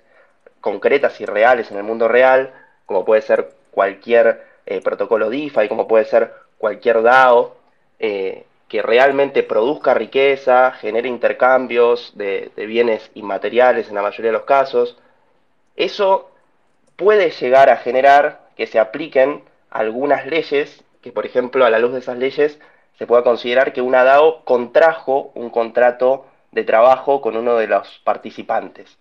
concretas y reales en el mundo real, como puede ser cualquier eh, protocolo DeFi, como puede ser cualquier DAO, que realmente produzca riqueza, genere intercambios de, bienes inmateriales en la mayoría de los casos, eso puede llegar a generar que se apliquen algunas leyes, que por ejemplo a la luz de esas leyes se pueda considerar que una DAO contrajo un contrato de trabajo con uno de los participantes.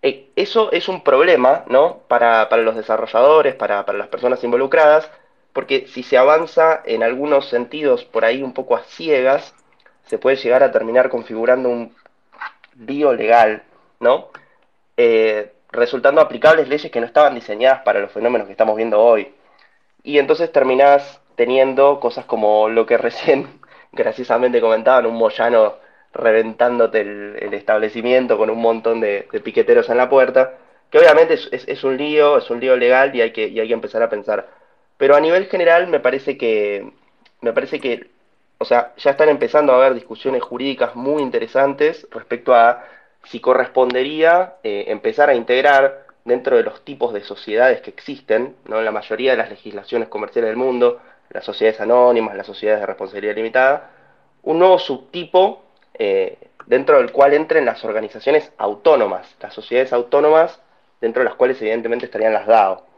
E, eso es un problema ¿no? para, los desarrolladores, para, para las personas involucradas, porque si se avanza en algunos sentidos por ahí un poco a ciegas, se puede llegar a terminar configurando un lío legal, ¿no? Eh, resultando aplicables leyes que no estaban diseñadas para los fenómenos que estamos viendo hoy. Y entonces terminás teniendo cosas como lo que recién graciosamente comentaban, un Moyano reventándote el, establecimiento con un montón de, piqueteros en la puerta, que obviamente es, un lío, es un lío legal y que, y hay que empezar a pensar pero a nivel general me parece que, me parece que, o sea, ya están empezando a haber discusiones jurídicas muy interesantes respecto a si correspondería eh, empezar a integrar dentro de los tipos de sociedades que existen, ¿no? en la mayoría de las legislaciones comerciales del mundo, las sociedades anónimas, las sociedades de responsabilidad limitada, un nuevo subtipo eh, dentro del cual entren las organizaciones autónomas, las sociedades autónomas dentro de las cuales evidentemente estarían las DAO.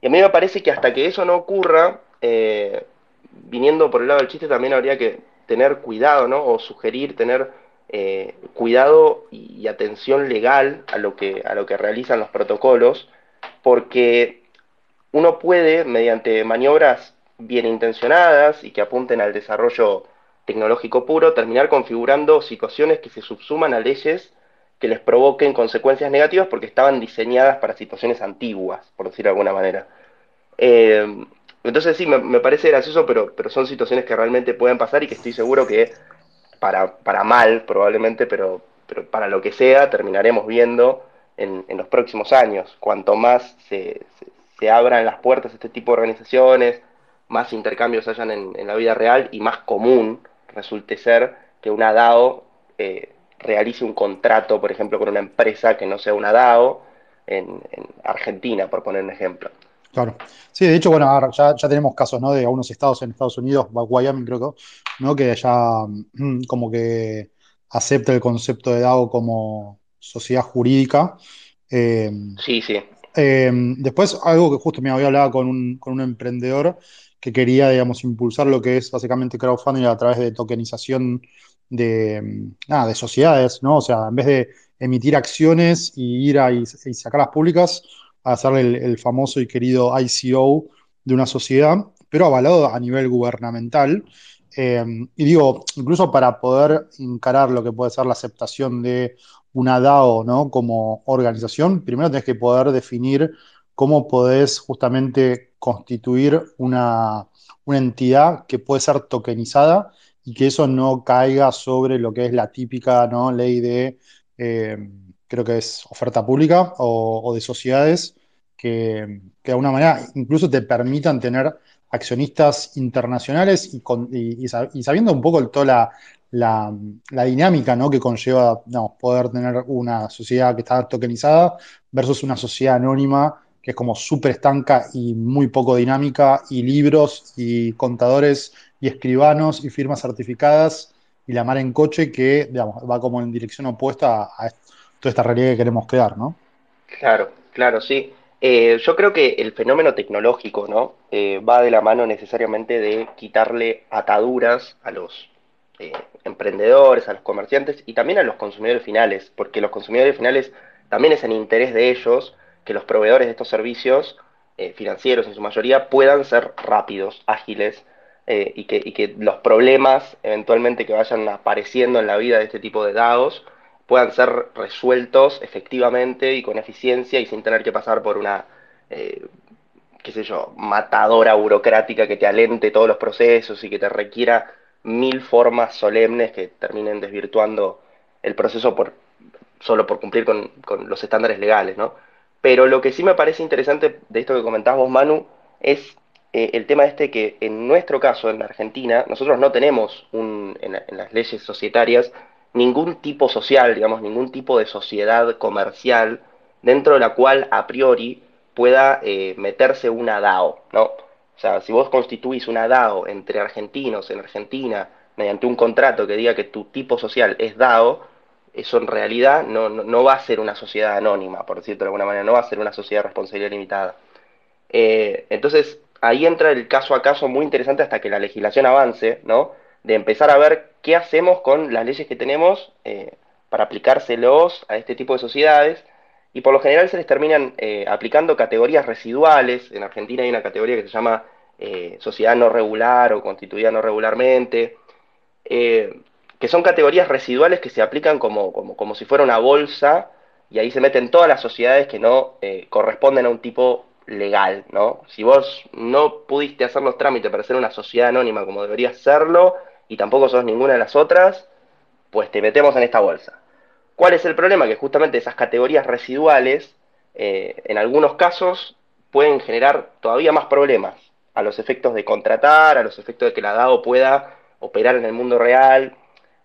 Y a mí me parece que hasta que eso no ocurra, eh, viniendo por el lado del chiste, también habría que tener cuidado, ¿no? O sugerir tener eh, cuidado y, atención legal a lo, que, a lo que realizan los protocolos, porque uno puede, mediante maniobras bien intencionadas y que apunten al desarrollo tecnológico puro, terminar configurando situaciones que se subsuman a leyes que les provoquen consecuencias negativas porque estaban diseñadas para situaciones antiguas, por decirlo de alguna manera. Eh, entonces sí, me, parece gracioso, pero, pero son situaciones que realmente pueden pasar y que estoy seguro que para, para mal probablemente, pero, pero para lo que sea, terminaremos viendo en, en los próximos años. Cuanto más se, se, abran las puertas a este tipo de organizaciones, más intercambios hayan en, en la vida real y más común resulte ser que una DAO eh, realice un contrato, por ejemplo, con una empresa que no sea una DAO en, Argentina, por poner un ejemplo.
Claro. Sí, de hecho, bueno, ya, ya tenemos casos, ¿no? De algunos estados en Estados Unidos, Wyoming creo que, ¿no? Que ya mm, como que acepta el concepto de DAO como sociedad jurídica.
Eh, sí, sí.
Eh, después, algo que justo me había hablado con un, con un emprendedor que quería, digamos, impulsar lo que es básicamente crowdfunding a través de tokenización de, mm, de sociedades, ¿no? O sea, en vez de emitir acciones y ir a y, sacarlas públicas, a hacer el, famoso y querido ICO de una sociedad, pero avalado a nivel gubernamental. Eh, y digo, incluso para poder encarar lo que puede ser la aceptación de una DAO ¿no? como organización, primero tenés que poder definir cómo podés justamente constituir una, entidad que puede ser tokenizada y que eso no caiga sobre lo que es la típica ¿no? ley de, eh, creo que es oferta pública o, de sociedades, que, de alguna manera incluso te permitan tener accionistas internacionales y, sabiendo un poco toda la, dinámica ¿no? que conlleva poder tener una sociedad que está tokenizada versus una sociedad anónima que es como súper estanca y muy poco dinámica, y libros y contadores y escribanos y firmas certificadas y la mar en coche que va como en dirección opuesta a, toda esta realidad que queremos crear, ¿no?
Claro, claro, sí. Eh, yo creo que el fenómeno tecnológico, ¿no? Eh, va de la mano necesariamente de quitarle ataduras a los eh, emprendedores, a los comerciantes y también a los consumidores finales, porque los consumidores finales también es en interés de ellos que los proveedores de estos servicios financieros en su mayoría puedan ser rápidos, ágiles y que, y, que, los problemas eventualmente que vayan apareciendo en la vida de este tipo de DAOs puedan ser resueltos efectivamente y con eficiencia y sin tener que pasar por una, eh, qué sé yo, matadora burocrática que te alente todos los procesos y que te requiera mil formas solemnes que terminen desvirtuando el proceso por, solo por cumplir con, los estándares legales, ¿no? Pero lo que sí me parece interesante de esto que comentabas vos, Manu, es eh, el tema este que en nuestro caso, en Argentina, nosotros no tenemos en las leyes societarias ningún tipo social, digamos, ningún tipo de sociedad comercial dentro de la cual a priori pueda eh, meterse una DAO, ¿no? O sea, si vos constituís una DAO entre argentinos en Argentina mediante un contrato que diga que tu tipo social es DAO, eso en realidad no, no, va a ser una sociedad anónima, por decirlo de alguna manera, no va a ser una sociedad de responsabilidad limitada. Eh, entonces, ahí entra el caso a caso muy interesante hasta que la legislación avance, ¿no? de empezar a ver qué hacemos con las leyes que tenemos eh, para aplicárselos a este tipo de sociedades. Y por lo general se les terminan eh, aplicando categorías residuales. En Argentina hay una categoría que se llama eh, sociedad no regular o constituida no regularmente, que son categorías residuales que se aplican como, como, como, si fuera una bolsa y ahí se meten todas las sociedades que no corresponden a un tipo legal, ¿no? Si vos no pudiste hacer los trámites para ser una sociedad anónima como deberías serlo, y tampoco sos ninguna de las otras, pues te metemos en esta bolsa. ¿Cuál es el problema? Que justamente esas categorías residuales, eh, en algunos casos, pueden generar todavía más problemas a los efectos de contratar, a los efectos de que la DAO pueda operar en el mundo real.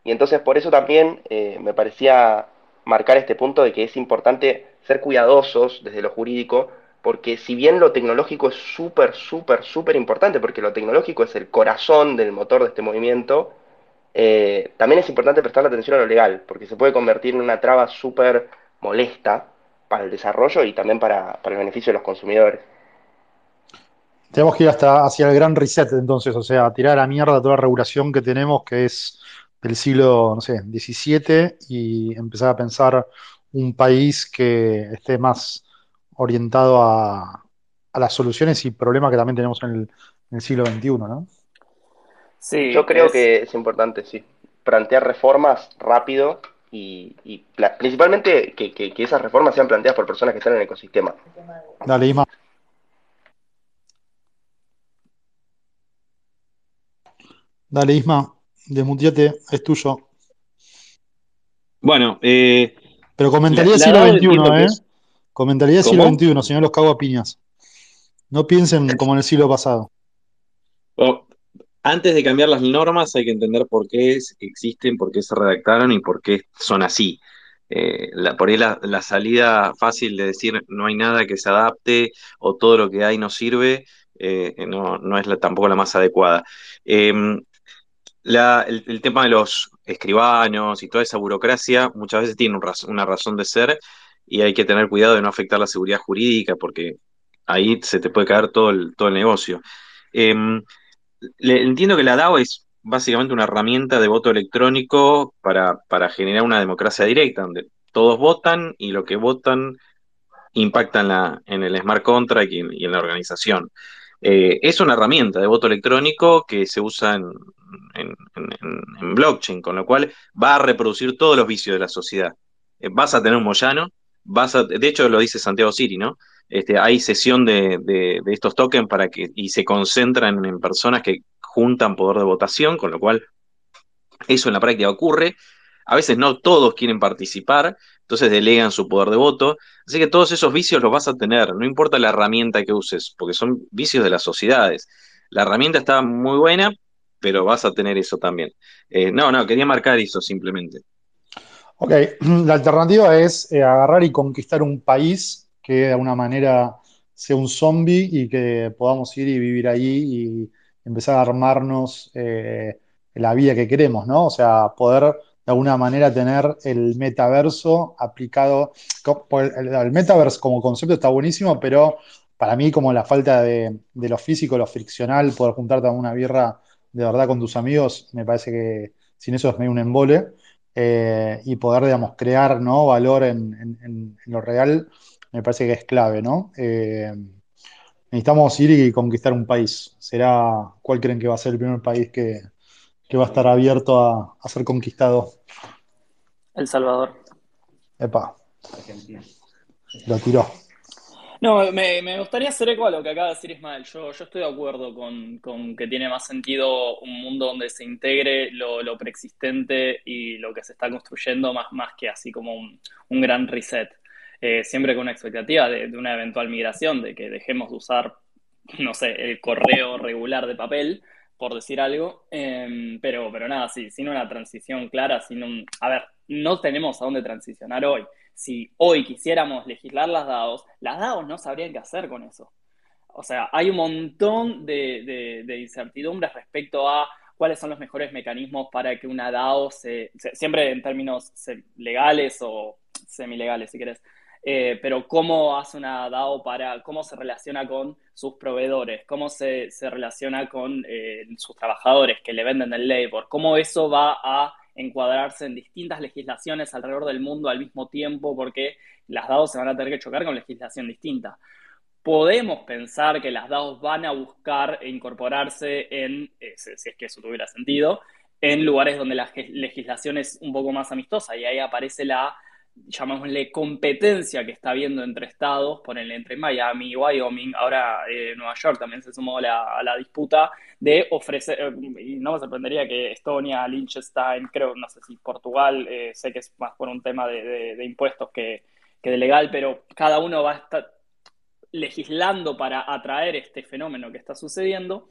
Y entonces por eso también eh, me parecía marcar este punto de que es importante ser cuidadosos desde lo jurídico porque si bien lo tecnológico es súper, súper, súper importante, porque lo tecnológico es el corazón del motor de este movimiento, eh, también es importante prestar atención a lo legal, porque se puede convertir en una traba súper molesta para el desarrollo y también para, el beneficio de los consumidores.
Tenemos que ir hasta hacia el gran reset, entonces, o sea, tirar a la mierda toda la regulación que tenemos, que es del siglo, no sé, XVII, y empezar a pensar un país que esté más orientado a, las soluciones y problemas que también tenemos en el, siglo XXI, ¿no?
Sí, yo creo que es importante, sí, plantear reformas rápido y, principalmente que, esas reformas sean planteadas por personas que están en el ecosistema.
Dale, Isma. Dale, Isma, desmutiate, es tuyo.
Bueno, eh,
pero comentaría el siglo XXI, ¿eh? Comentaría del siglo XXI, señor Los Cago a Piñas. No piensen como en el siglo pasado.
antes de cambiar las normas hay que entender por qué existen, por qué se redactaron y por qué son así.
eh, la, por ahí la, salida fácil de decir no hay nada que se adapte o todo lo que hay no sirve, eh, no, no, es tampoco la más adecuada. Em, el, tema de los escribanos y toda esa burocracia muchas veces tiene una razón de ser y hay que tener cuidado de no afectar la seguridad jurídica porque ahí se te puede caer todo el, todo el negocio. Em, entiendo que la DAO es básicamente una herramienta de voto electrónico para, generar una democracia directa, donde todos votan y lo que votan impacta en, la, en el smart contract y en, la organización. Eh, es una herramienta de voto electrónico que se usa en, en, blockchain, con lo cual va a reproducir todos los vicios de la sociedad. Eh, vas a tener un Moyano, de hecho lo dice Santiago Siri, ¿no? Este, hay sesión de, estos tokens para que, y se concentran en personas que juntan poder de votación, con lo cual eso en la práctica ocurre. A veces no todos quieren participar, entonces delegan su poder de voto. Así que todos esos vicios los vas a tener, no importa la herramienta que uses, porque son vicios de las sociedades. La herramienta está muy buena, pero vas a tener eso también. Eh, no, no, quería marcar eso simplemente.
Ok, la alternativa es eh, agarrar y conquistar un país que de alguna manera sea un zombie y que podamos ir y vivir allí y empezar a armarnos eh, la vida que queremos, ¿no? O sea, poder de alguna manera tener el metaverso aplicado. El, metaverso como concepto está buenísimo, pero para mí como la falta de, lo físico, lo friccional, poder juntarte a una birra de verdad con tus amigos, me parece que sin eso es medio un embole. Eh, y poder, digamos, crear ¿no? valor en, lo real, me parece que es clave, ¿no? Eh, necesitamos ir y conquistar un país. ¿Será cuál creen que va a ser el primer país que, va a estar abierto a, ser conquistado?
El Salvador.
Epa. Lo tiró.
No, me, gustaría hacer eco a lo que acaba de decir Ismael. Yo, yo estoy de acuerdo con, que tiene más sentido un mundo donde se integre lo, preexistente y lo que se está construyendo más, más que así como un, un gran reset. Eh, siempre con una expectativa de, una eventual migración, de que dejemos de usar, no sé, el correo regular de papel, por decir algo, em, pero, pero nada, sí, sin una transición clara, sin un... A ver, no tenemos a dónde transicionar hoy. Si hoy quisiéramos legislar las DAOs, las DAOs no sabrían qué hacer con eso. O sea, hay un montón de, incertidumbres respecto a cuáles son los mejores mecanismos para que una DAO se, siempre en términos legales o semilegales, si querés, eh, pero cómo hace una DAO para, cómo se relaciona con sus proveedores, cómo se, relaciona con eh, sus trabajadores que le venden el labor, cómo eso va a encuadrarse en distintas legislaciones alrededor del mundo al mismo tiempo, porque las DAOs se van a tener que chocar con legislación distinta. Podemos pensar que las DAOs van a buscar incorporarse en, eh, si es que eso tuviera sentido, en lugares donde la legislación es un poco más amistosa y ahí aparece la llamémosle, competencia que está habiendo entre estados, ponele entre Miami y Wyoming, ahora eh, Nueva York también se sumó a la, disputa de ofrecer, eh, y no me sorprendería que Estonia, Liechtenstein, creo, no sé si Portugal, eh, sé que es más por un tema de, impuestos que, que, de legal, pero cada uno va a estar legislando para atraer este fenómeno que está sucediendo,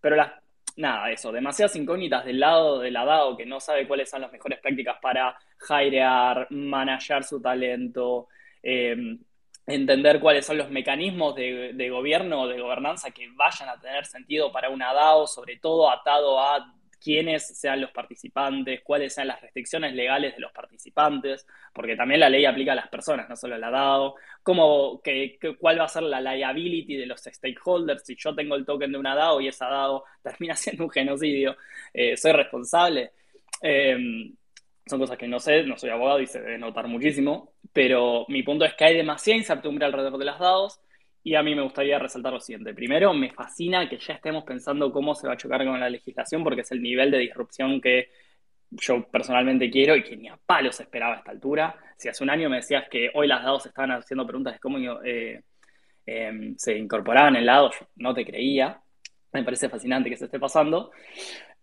pero las nada, eso, demasiadas incógnitas del lado del DAO que no sabe cuáles son las mejores prácticas para hirear, manejar su talento, em, entender cuáles son los mecanismos de, gobierno o de gobernanza que vayan a tener sentido para una DAO, sobre todo atado a quiénes sean los participantes, cuáles sean las restricciones legales de los participantes, porque también la ley aplica a las personas, no solo a la DAO, cómo, que, cuál va a ser la liability de los stakeholders, si yo tengo el token de una DAO y esa DAO termina siendo un genocidio, eh, soy responsable. Em, son cosas que no sé, no soy abogado y se debe notar muchísimo, pero mi punto es que hay demasiada incertidumbre alrededor de las DAOs y a mí me gustaría resaltar lo siguiente. Primero, me fascina que ya estemos pensando cómo se va a chocar con la legislación, porque es el nivel de disrupción que yo personalmente quiero y que ni a palos esperaba a esta altura. Si hace un año me decías que hoy las DAOs estaban haciendo preguntas de cómo eh, em, se incorporaban en lado, yo no te creía. Me parece fascinante que se esté pasando.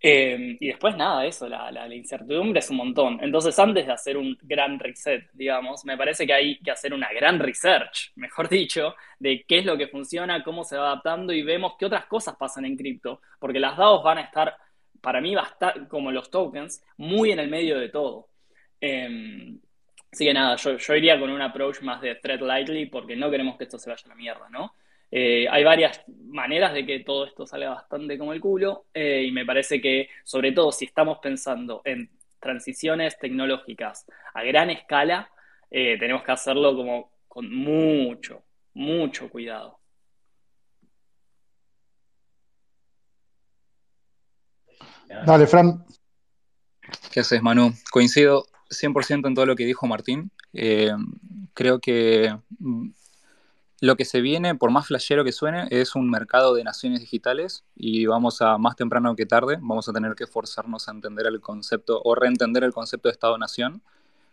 Em, y después nada, eso, la, la, incertidumbre es un montón. Entonces, antes de hacer un gran reset, digamos, me parece que hay que hacer una gran research, mejor dicho, de qué es lo que funciona, cómo se va adaptando y vemos qué otras cosas pasan en cripto. Porque las DAOs van a estar, para mí va como los tokens, muy en el medio de todo. Em, Así que nada, yo, yo iría con un approach más de threat lightly porque no queremos que esto se vaya a la mierda, ¿no? Eh, hay varias maneras de que todo esto salga bastante como el culo eh, y me parece que, sobre todo si estamos pensando en transiciones tecnológicas a gran escala, eh, tenemos que hacerlo como con mucho, mucho cuidado.
Dale, Fran.
¿Qué haces, Manu? Coincido 100% en todo lo que dijo Martín. Eh, creo que lo que se viene, por más flashero que suene, es un mercado de naciones digitales y vamos a, más temprano que tarde, vamos a tener que forzarnos a entender el concepto o reentender el concepto de Estado-Nación,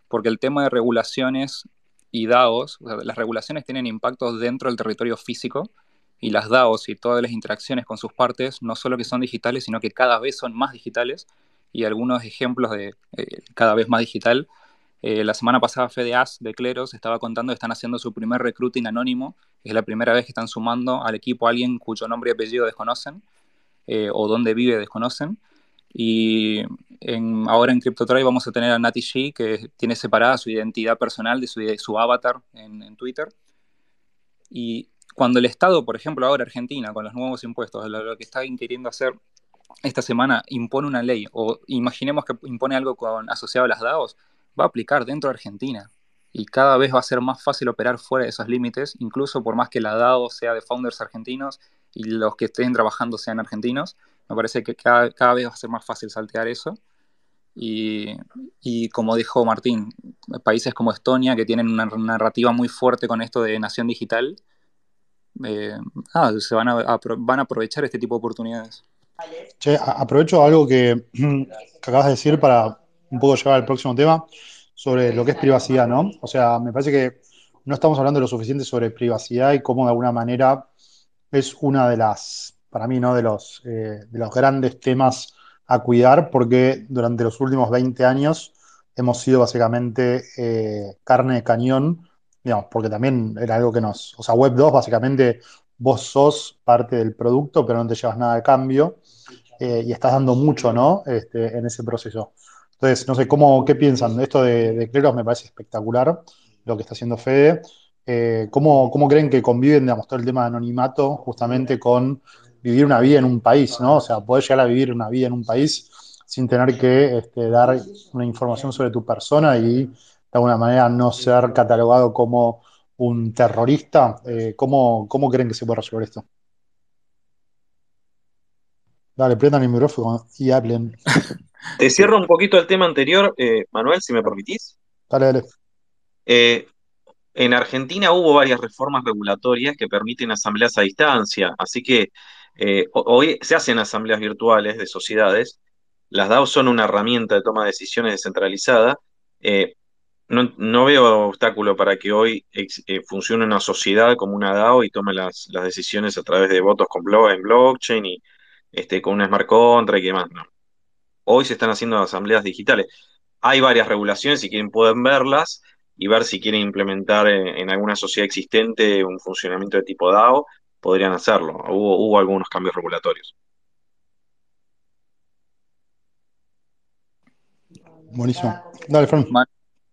porque el tema de regulaciones y DAOs, las regulaciones tienen impactos dentro del territorio físico y las DAOs y todas las interacciones con sus partes no solo que son digitales, sino que cada vez son más digitales y algunos ejemplos de eh, cada vez más digital. Eh, la semana pasada FedeAS de Cleros estaba contando que están haciendo su primer recruiting anónimo. Es la primera vez que están sumando al equipo a alguien cuyo nombre y apellido desconocen eh, o dónde vive desconocen. Y ahora en CryptoTrade vamos a tener a Nati G, que tiene separada su identidad personal de su, avatar en, Twitter. Y cuando el Estado, por ejemplo, ahora Argentina, con los nuevos impuestos, lo, que está queriendo hacer esta semana, impone una ley, o imaginemos que impone algo con, asociado a las DAOs, va a aplicar dentro de Argentina. Y cada vez va a ser más fácil operar fuera de esos límites, incluso por más que la DAO sea de founders argentinos y los que estén trabajando sean argentinos, me parece que cada, cada vez va a ser más fácil saltear eso. Y, y, como dijo Martín, países como Estonia, que tienen una narrativa muy fuerte con esto de nación digital, eh, ah, se van a, van a aprovechar este tipo de oportunidades.
Aprovecho algo que, que, acabas de decir para un poco llevar al próximo tema sobre lo que es privacidad, ¿no? O sea, me parece que no estamos hablando lo suficiente sobre privacidad y cómo de alguna manera es una de las, para mí, ¿no? De los, eh, de los grandes temas a cuidar, porque durante los últimos 20 años hemos sido básicamente eh, carne de cañón digamos, porque también era algo que nos, o sea, Web 2 básicamente vos sos parte del producto, pero no te llevas nada de cambio eh, y estás dando mucho, ¿no? Este, en ese proceso. Entonces, no sé, ¿cómo, ¿qué piensan? Esto de, de Cleros me parece espectacular, lo que está haciendo Fede. Eh, ¿cómo, ¿cómo, creen que conviven, digamos, todo el tema de anonimato justamente con vivir una vida en un país, ¿no? O sea, poder llegar a vivir una vida en un país sin tener que este, dar una información sobre tu persona y de alguna manera no ser catalogado como un terrorista. Eh, ¿cómo, ¿cómo, creen que se puede resolver esto? Dale, prendan el micrófono y hablen.
Te cierro un poquito el tema anterior, eh, Manuel, si me permitís.
Dale, dale.
Eh, en Argentina hubo varias reformas regulatorias que permiten asambleas a distancia, así que eh, hoy se hacen asambleas virtuales de sociedades. Las DAO son una herramienta de toma de decisiones descentralizada, eh, no, veo obstáculo para que hoy funcione una sociedad como una DAO y tome las, decisiones a través de votos con en blockchain y este, con una smart contract y demás. Hoy se están haciendo asambleas digitales. Hay varias regulaciones, si quieren pueden verlas y ver si quieren implementar en, alguna sociedad existente un funcionamiento de tipo DAO, podrían hacerlo. Hubo, hubo algunos cambios regulatorios.
Buenísimo. Dale, Fran.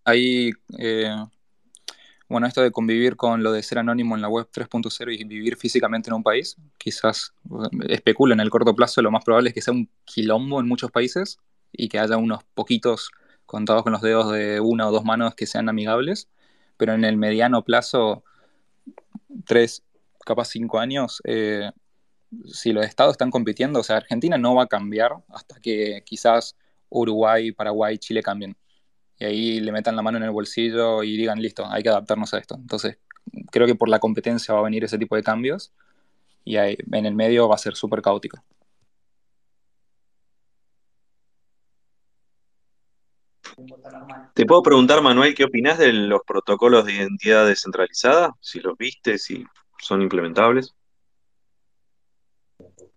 Ahí, eh, bueno, esto de convivir con lo de ser anónimo en la web 3.0 y vivir físicamente en un país, quizás especulo en el corto plazo, lo más probable es que sea un quilombo en muchos países y que haya unos poquitos contados con los dedos de una o dos manos que sean amigables, pero en el mediano plazo, tres, capaz cinco años, eh, si los estados están compitiendo, o sea, Argentina no va a cambiar hasta que quizás Uruguay, Paraguay, Chile cambien y ahí le metan la mano en el bolsillo y digan, listo, hay que adaptarnos a esto. Entonces, creo que por la competencia va a venir ese tipo de cambios y ahí, en el medio va a ser súper caótico.
Te puedo preguntar, Manuel, ¿qué opinas de los protocolos de identidad descentralizada? Si los viste, si son implementables.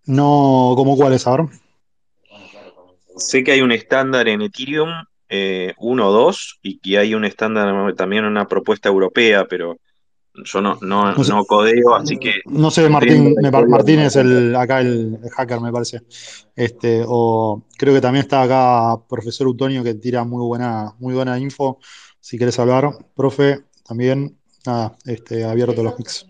No, ¿cómo cuáles ahora?
Sé que hay un estándar en Ethereum eh, uno o dos, y que hay un estándar, también una propuesta europea, pero yo no, no, no, codeo, así que.
No sé, Martín, Martín es el, acá el, hacker, me parece. Este, o creo que también está acá profesor Utonio que tira muy buena, muy buena info. si querés hablar. Profe, también, nada, este, abierto los mix.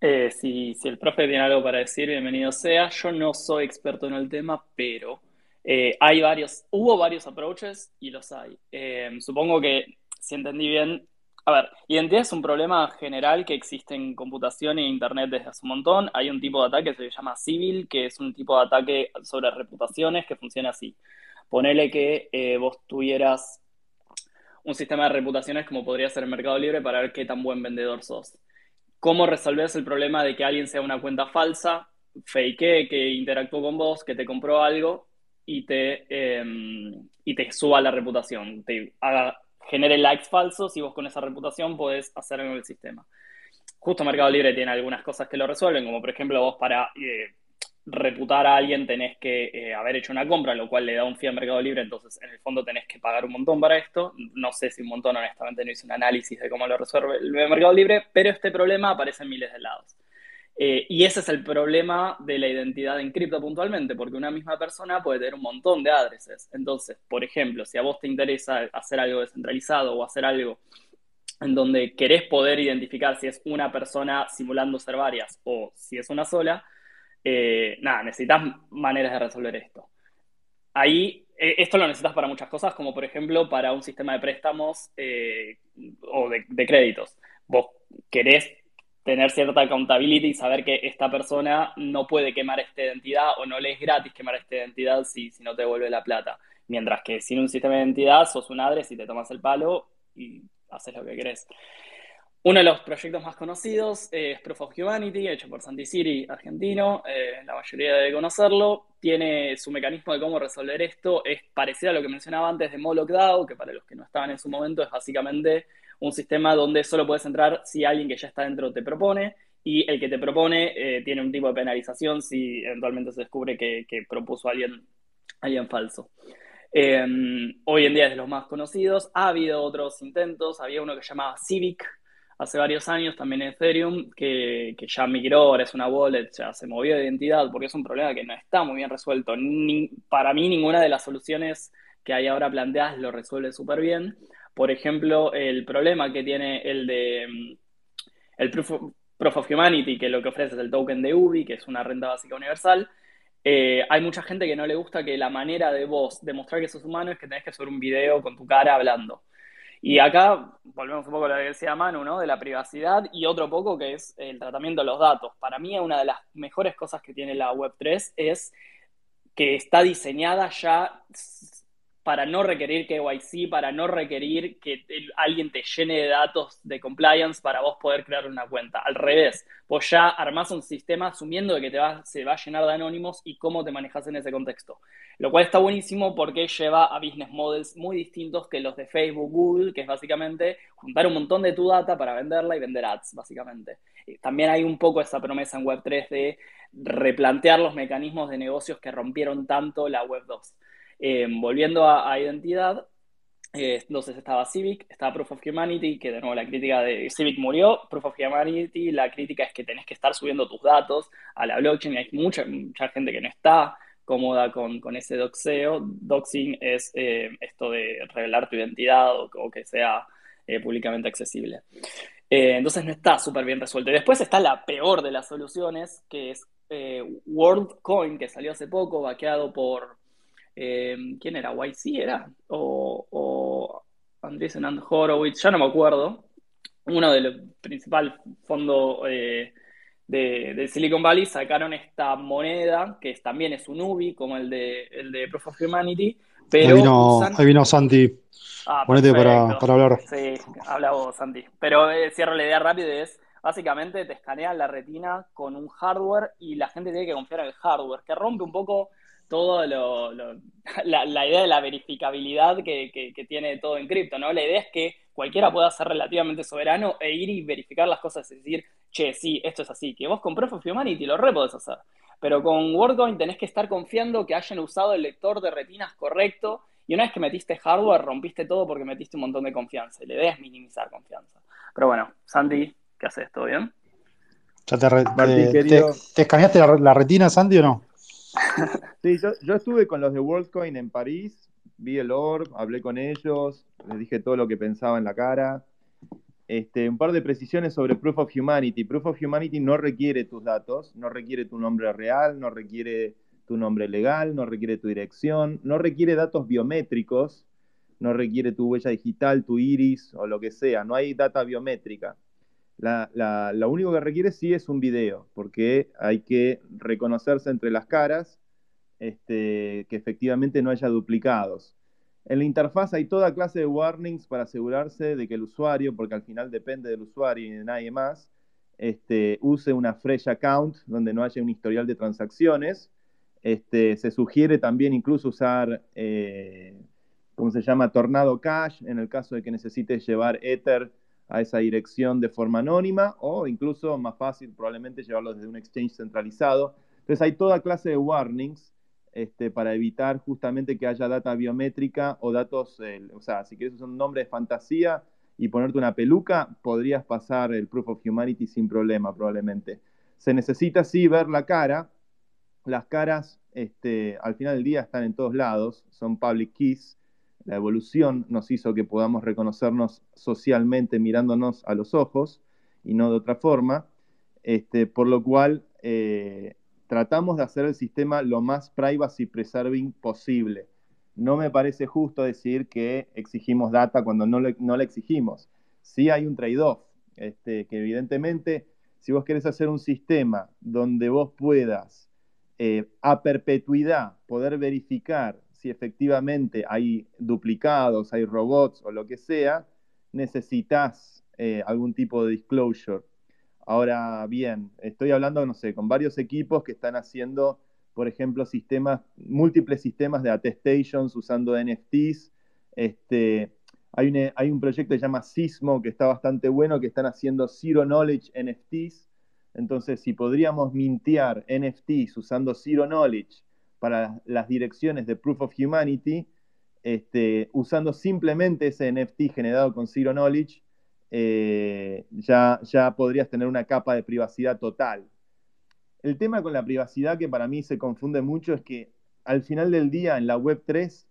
Eh, si, si, el profe tiene algo para decir, bienvenido sea. Yo no soy experto en el tema, pero eh, hay varios, hubo varios approaches y los hay. Eh, supongo que, si entendí bien, a ver, identidad es un problema general que existe en computación e internet desde hace un montón. Hay un tipo de ataque que se llama civil, que es un tipo de ataque sobre reputaciones que funciona así. Ponele que vos tuvieras un sistema de reputaciones como podría ser el Mercado Libre para ver qué tan buen vendedor sos cómo resolver el problema de que alguien sea una cuenta falsa, fake, que interactuó con vos, que te compró algo y te, em, y te suba la reputación, te haga, genere likes falsos y vos con esa reputación podés hacer algo en el sistema. Justo Mercado Libre tiene algunas cosas que lo resuelven, como por ejemplo vos para eh, reputar a alguien tenés que eh, haber hecho una compra, lo cual le da un fee al Mercado Libre, entonces en el fondo tenés que pagar un montón para esto. No sé si un montón, honestamente no hice un análisis de cómo lo resuelve el Mercado Libre, pero este problema aparece en miles de lados. Eh, y ese es el problema de la identidad en cripto puntualmente, porque una misma persona puede tener un montón de adreses. Entonces, por ejemplo, si a vos te interesa hacer algo descentralizado o hacer algo en donde querés poder identificar si es una persona simulando ser varias o si es una sola, eh, nada, necesitas maneras de resolver esto. Ahí, eh, esto lo necesitas para muchas cosas, como por ejemplo para un sistema de préstamos o de, créditos. Vos querés tener cierta accountability y saber que esta persona no puede quemar esta identidad o no le es gratis quemar esta identidad si, si no te devuelve la plata. Mientras que sin un sistema de identidad sos un adres y te tomas el palo y haces lo que querés. Uno de los proyectos más conocidos es Proof of Humanity, hecho por Santi Siri, argentino. Eh, la mayoría debe conocerlo. Tiene su mecanismo de cómo resolver esto. Es parecido a lo que mencionaba antes de Moloch DAO, que para los que no estaban en su momento es básicamente un sistema donde solo puedes entrar si alguien que ya está dentro te propone y el que te propone eh, tiene un tipo de penalización si eventualmente se descubre que, propuso a alguien, alguien falso. Eh, hoy en día es de los más conocidos. Ha habido otros intentos. Había uno que se llamaba Civic, hace varios años también Ethereum, que, que, ya migró, ahora es una wallet, ya se movió de identidad, porque es un problema que no está muy bien resuelto. para mí ninguna de las soluciones que hay ahora planteadas lo resuelve súper bien. Por ejemplo, el problema que tiene el de mm, el Proof of, Humanity, que lo que ofrece es el token de UBI, que es una renta básica universal, eh, hay mucha gente que no le gusta que la manera de vos demostrar que sos humano es que tenés que subir un video con tu cara hablando. Y acá volvemos un poco a lo que decía Manu, ¿no? De la privacidad y otro poco que es el tratamiento de los datos. Para mí una de las mejores cosas que tiene la Web3 es que está diseñada ya para no requerir KYC, para no requerir que alguien te llene de datos de compliance para vos poder crear una cuenta. Al revés, vos ya armás un sistema asumiendo que te va, se va a llenar de anónimos y cómo te manejas en ese contexto. Lo cual está buenísimo porque lleva a business models muy distintos que los de Facebook, Google, que es básicamente juntar un montón de tu data para venderla y vender ads, básicamente. También hay un poco esa promesa en Web3 de replantear los mecanismos de negocios que rompieron tanto la Web2. Eh, volviendo a, identidad, eh, entonces estaba Civic, estaba Proof of Humanity, que de nuevo la crítica de Civic murió, Proof of Humanity, la crítica es que tenés que estar subiendo tus datos a la blockchain hay mucha, mucha gente que no está cómoda con, con ese doxeo. Doxing es eh, esto de revelar tu identidad o, que sea públicamente accesible. entonces no está súper bien resuelto. Y después está la peor de las soluciones, que es WorldCoin, que salió hace poco, vaqueado por Em, ¿quién era? ¿YC era? O, o Andreessen and Horowitz, ya no me acuerdo. Uno de los principales fondos eh, de, Silicon Valley sacaron esta moneda, que también es un UBI, como el de, el de Proof of Humanity, pero...
Ahí vino, Santi. Ah, Ponete para, hablar.
Sí, habla vos, Santi. Pero eh, cierro la idea rápido, es básicamente te escanean la retina con un hardware y la gente tiene que confiar en el hardware, que rompe un poco todo lo, la, idea de la verificabilidad que, tiene todo en cripto, ¿no? La idea es que cualquiera pueda ser relativamente soberano e ir y verificar las cosas, es decir, che, sí, esto es así, que vos con Proof of Humanity lo re podés hacer, pero con WorldCoin tenés que estar confiando que hayan usado el lector de retinas correcto y una vez que metiste hardware rompiste todo porque metiste un montón de confianza y la idea es minimizar confianza. Pero bueno, Sandy, ¿qué haces? ¿Todo bien?
¿Ya te, escaneaste la retina, Sandy, o no?
Sí, yo, estuve con los de WorldCoin en París, vi el orb, hablé con ellos, les dije todo lo que pensaba en la cara. Este, un par de precisiones sobre Proof of Humanity. Proof of Humanity no requiere tus datos, no requiere tu nombre real, no requiere tu nombre legal, no requiere tu dirección, no requiere datos biométricos, no requiere tu huella digital, tu iris o lo que sea, no hay data biométrica. Lo único que requiere sí es un video, porque hay que reconocerse entre las caras, este, que efectivamente no haya duplicados. En la interfaz hay toda clase de warnings para asegurarse de que el usuario, porque al final depende del usuario y de nadie más, este, use una fresh account donde no haya un historial de transacciones. Este, se sugiere también incluso usar, eh, ¿cómo se llama? Tornado Cash en el caso de que necesites llevar Ether a esa dirección de forma anónima o incluso más fácil probablemente llevarlo desde un exchange centralizado. Entonces hay toda clase de warnings este, para evitar justamente que haya data biométrica o datos, eh, o sea, si quieres usar un nombre de fantasía y ponerte una peluca, podrías pasar el Proof of Humanity sin problema probablemente. Se necesita sí ver la cara, las caras este, al final del día están en todos lados, son public keys, la evolución nos hizo que podamos reconocernos socialmente mirándonos a los ojos y no de otra forma, este, por lo cual eh, tratamos de hacer el sistema lo más privacy preserving posible. No me parece justo decir que exigimos data cuando no, no la exigimos. Sí hay un trade-off, este, que evidentemente si vos querés hacer un sistema donde vos puedas eh, a perpetuidad poder verificar si efectivamente hay duplicados, hay robots o lo que sea, necesitas eh, algún tipo de disclosure. Ahora bien, estoy hablando, no sé, con varios equipos que están haciendo, por ejemplo, sistemas, múltiples sistemas de attestations usando NFTs. Este, hay, un, hay un proyecto que se llama Sismo que está bastante bueno, que están haciendo Zero Knowledge NFTs. Entonces, si podríamos mintear NFTs usando Zero Knowledge para las direcciones de Proof of Humanity, este, usando simplemente ese NFT generado con Zero Knowledge, eh, ya, ya podrías tener una capa de privacidad total. El tema con la privacidad que para mí se confunde mucho es que al final del día en la Web 3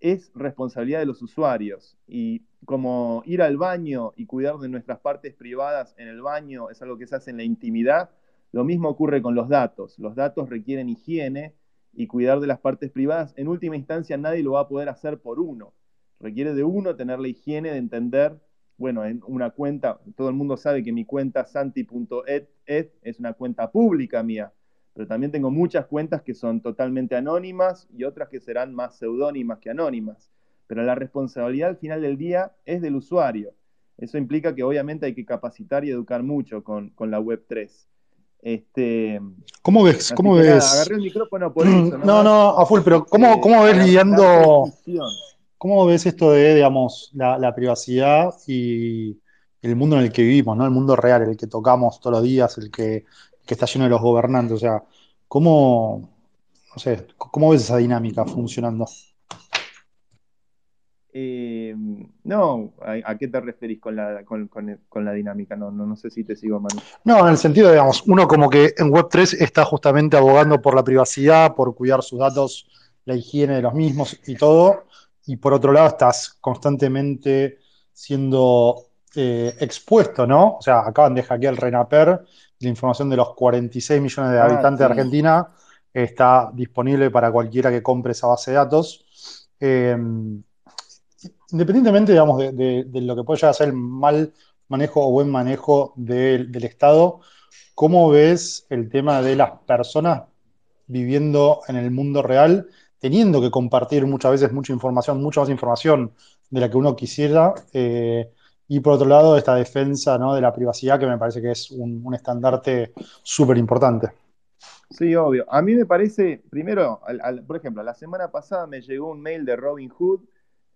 es responsabilidad de los usuarios y como ir al baño y cuidar de nuestras partes privadas en el baño es algo que se hace en la intimidad, lo mismo ocurre con los datos. Los datos requieren higiene y cuidar de las partes privadas. En última instancia nadie lo va a poder hacer por uno. Requiere de uno tener la higiene de entender bueno, en una cuenta, todo el mundo sabe que mi cuenta santi.ed es una cuenta pública mía, pero también tengo muchas cuentas que son totalmente anónimas y otras que serán más seudónimas que anónimas. Pero la responsabilidad al final del día es del usuario. Eso implica que obviamente hay que capacitar y educar mucho con, la Web 3. Este,
¿Cómo ves? ¿Cómo ves?
agarré el micrófono por eso.
No, no, a full, pero ¿cómo, eh, cómo ves lidiando ¿Cómo ves esto de, digamos, la, privacidad y el mundo en el que vivimos, ¿no? El mundo real, el que tocamos todos los días, el que, está lleno de los gobernantes. O sea, ¿cómo, no sé, cómo ves esa dinámica funcionando?
Eh, no, ¿a, qué te referís con la, con, la dinámica? No, no, no, sé si te sigo, Manu.
No, en el sentido, digamos, uno como que en Web3 está justamente abogando por la privacidad, por cuidar sus datos, la higiene de los mismos y todo, y por otro lado estás constantemente siendo eh, expuesto, ¿no? O sea, acaban de hackear el RENAPER, la información de los 46 millones de ah, habitantes de Argentina está disponible para cualquiera que compre esa base de datos. Em, independientemente, digamos, de, lo que puede llegar ser el mal manejo o buen manejo del Estado, ¿cómo ves el tema de las personas viviendo en el mundo real teniendo que compartir muchas veces mucha información, mucha más información de la que uno quisiera. Eh, y por otro lado, esta defensa de la privacidad, que me parece que es un, estandarte súper importante.
Sí, obvio. A mí me parece, primero, por ejemplo, la semana pasada me llegó un mail de Robin Hood,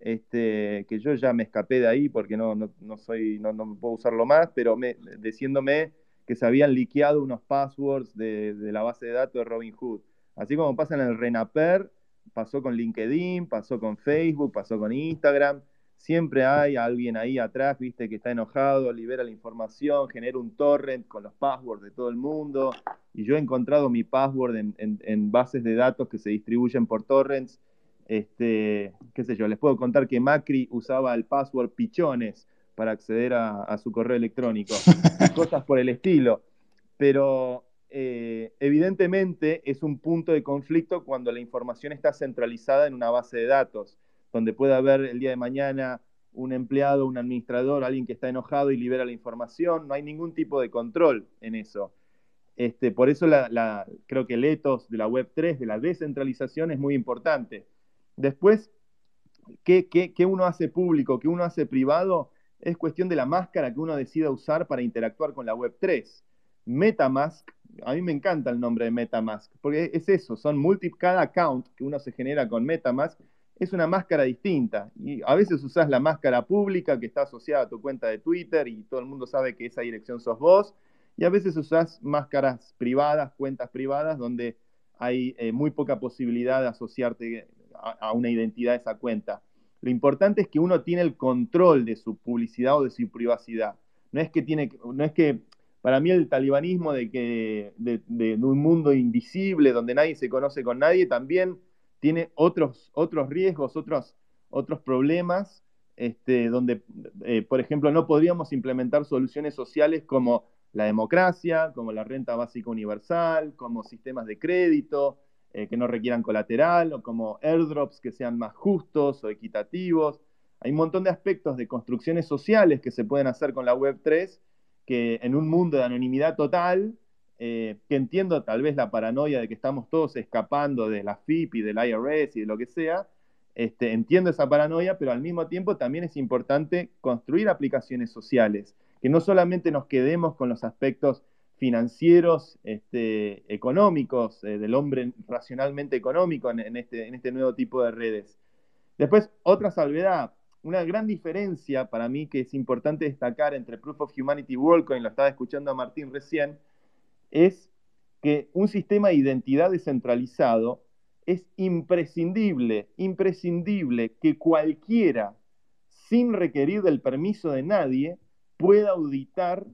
este, que yo ya me escapé de ahí porque no, no, soy, no, puedo usarlo más, pero me, diciéndome que se habían liqueado unos passwords de, de la base de datos de Robin Hood. Así como pasa en el Renaper, pasó con LinkedIn, pasó con Facebook, pasó con Instagram. Siempre hay alguien ahí atrás, viste, que está enojado, libera la información, genera un torrent con los passwords de todo el mundo. Y yo he encontrado mi password en, bases de datos que se distribuyen por torrents Este, qué sé yo, les puedo contar que Macri usaba el password pichones para acceder a, su correo electrónico, cosas por el estilo. Pero eh, evidentemente es un punto de conflicto cuando la información está centralizada en una base de datos, donde puede haber el día de mañana un empleado, un administrador, alguien que está enojado y libera la información, no hay ningún tipo de control en eso. Este, por eso creo que el ethos de la Web3, de la descentralización, es muy importante. Después, ¿qué, uno hace público, qué uno hace privado? Es cuestión de la máscara que uno decida usar para interactuar con la Web3. Metamask, a mí me encanta el nombre de Metamask, porque es eso, son multi, cada account que uno se genera con Metamask es una máscara distinta. Y a veces usas la máscara pública que está asociada a tu cuenta de Twitter y todo el mundo sabe que esa dirección sos vos. Y a veces usas máscaras privadas, cuentas privadas, donde hay eh, muy poca posibilidad de asociarte a, una identidad de esa cuenta. Lo importante es que uno tiene el control de su publicidad o de su privacidad. No es que tiene, no es que para mí el talibanismo de que de un mundo invisible donde nadie se conoce con nadie también tiene otros, otros riesgos, otros, otros problemas, este, donde, eh, por ejemplo, no podríamos implementar soluciones sociales como la democracia, como la renta básica universal, como sistemas de crédito eh, que no requieran colateral, o como airdrops que sean más justos o equitativos. Hay un montón de aspectos de construcciones sociales que se pueden hacer con la Web3 que en un mundo de anonimidad total eh, que entiendo tal vez la paranoia de que estamos todos escapando de la FIP y del IRS y de lo que sea, este, entiendo esa paranoia, pero al mismo tiempo también es importante construir aplicaciones sociales, que no solamente nos quedemos con los aspectos financieros, este, económicos, eh, del hombre racionalmente económico en, este, en este nuevo tipo de redes. Después, otra salvedad, una gran diferencia para mí que es importante destacar entre Proof of Humanity WorldCoin, lo estaba escuchando a Martín recién, es que un sistema de identidad descentralizado es imprescindible, imprescindible que cualquiera, sin requerir del permiso de nadie, pueda auditar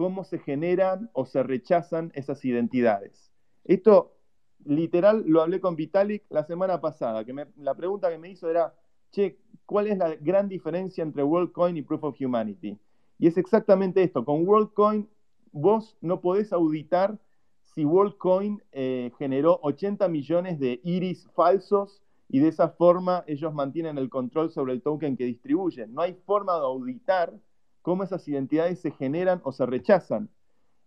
cómo se generan o se rechazan esas identidades. Esto literal lo hablé con Vitalik la semana pasada, que la pregunta que me hizo era, che, ¿cuál es la gran diferencia entre WorldCoin y Proof of Humanity? Y es exactamente esto, con WorldCoin vos no podés auditar si WorldCoin eh, generó 80 millones de iris falsos y de esa forma ellos mantienen el control sobre el token que distribuyen. No hay forma de auditar cómo esas identidades se generan o se rechazan.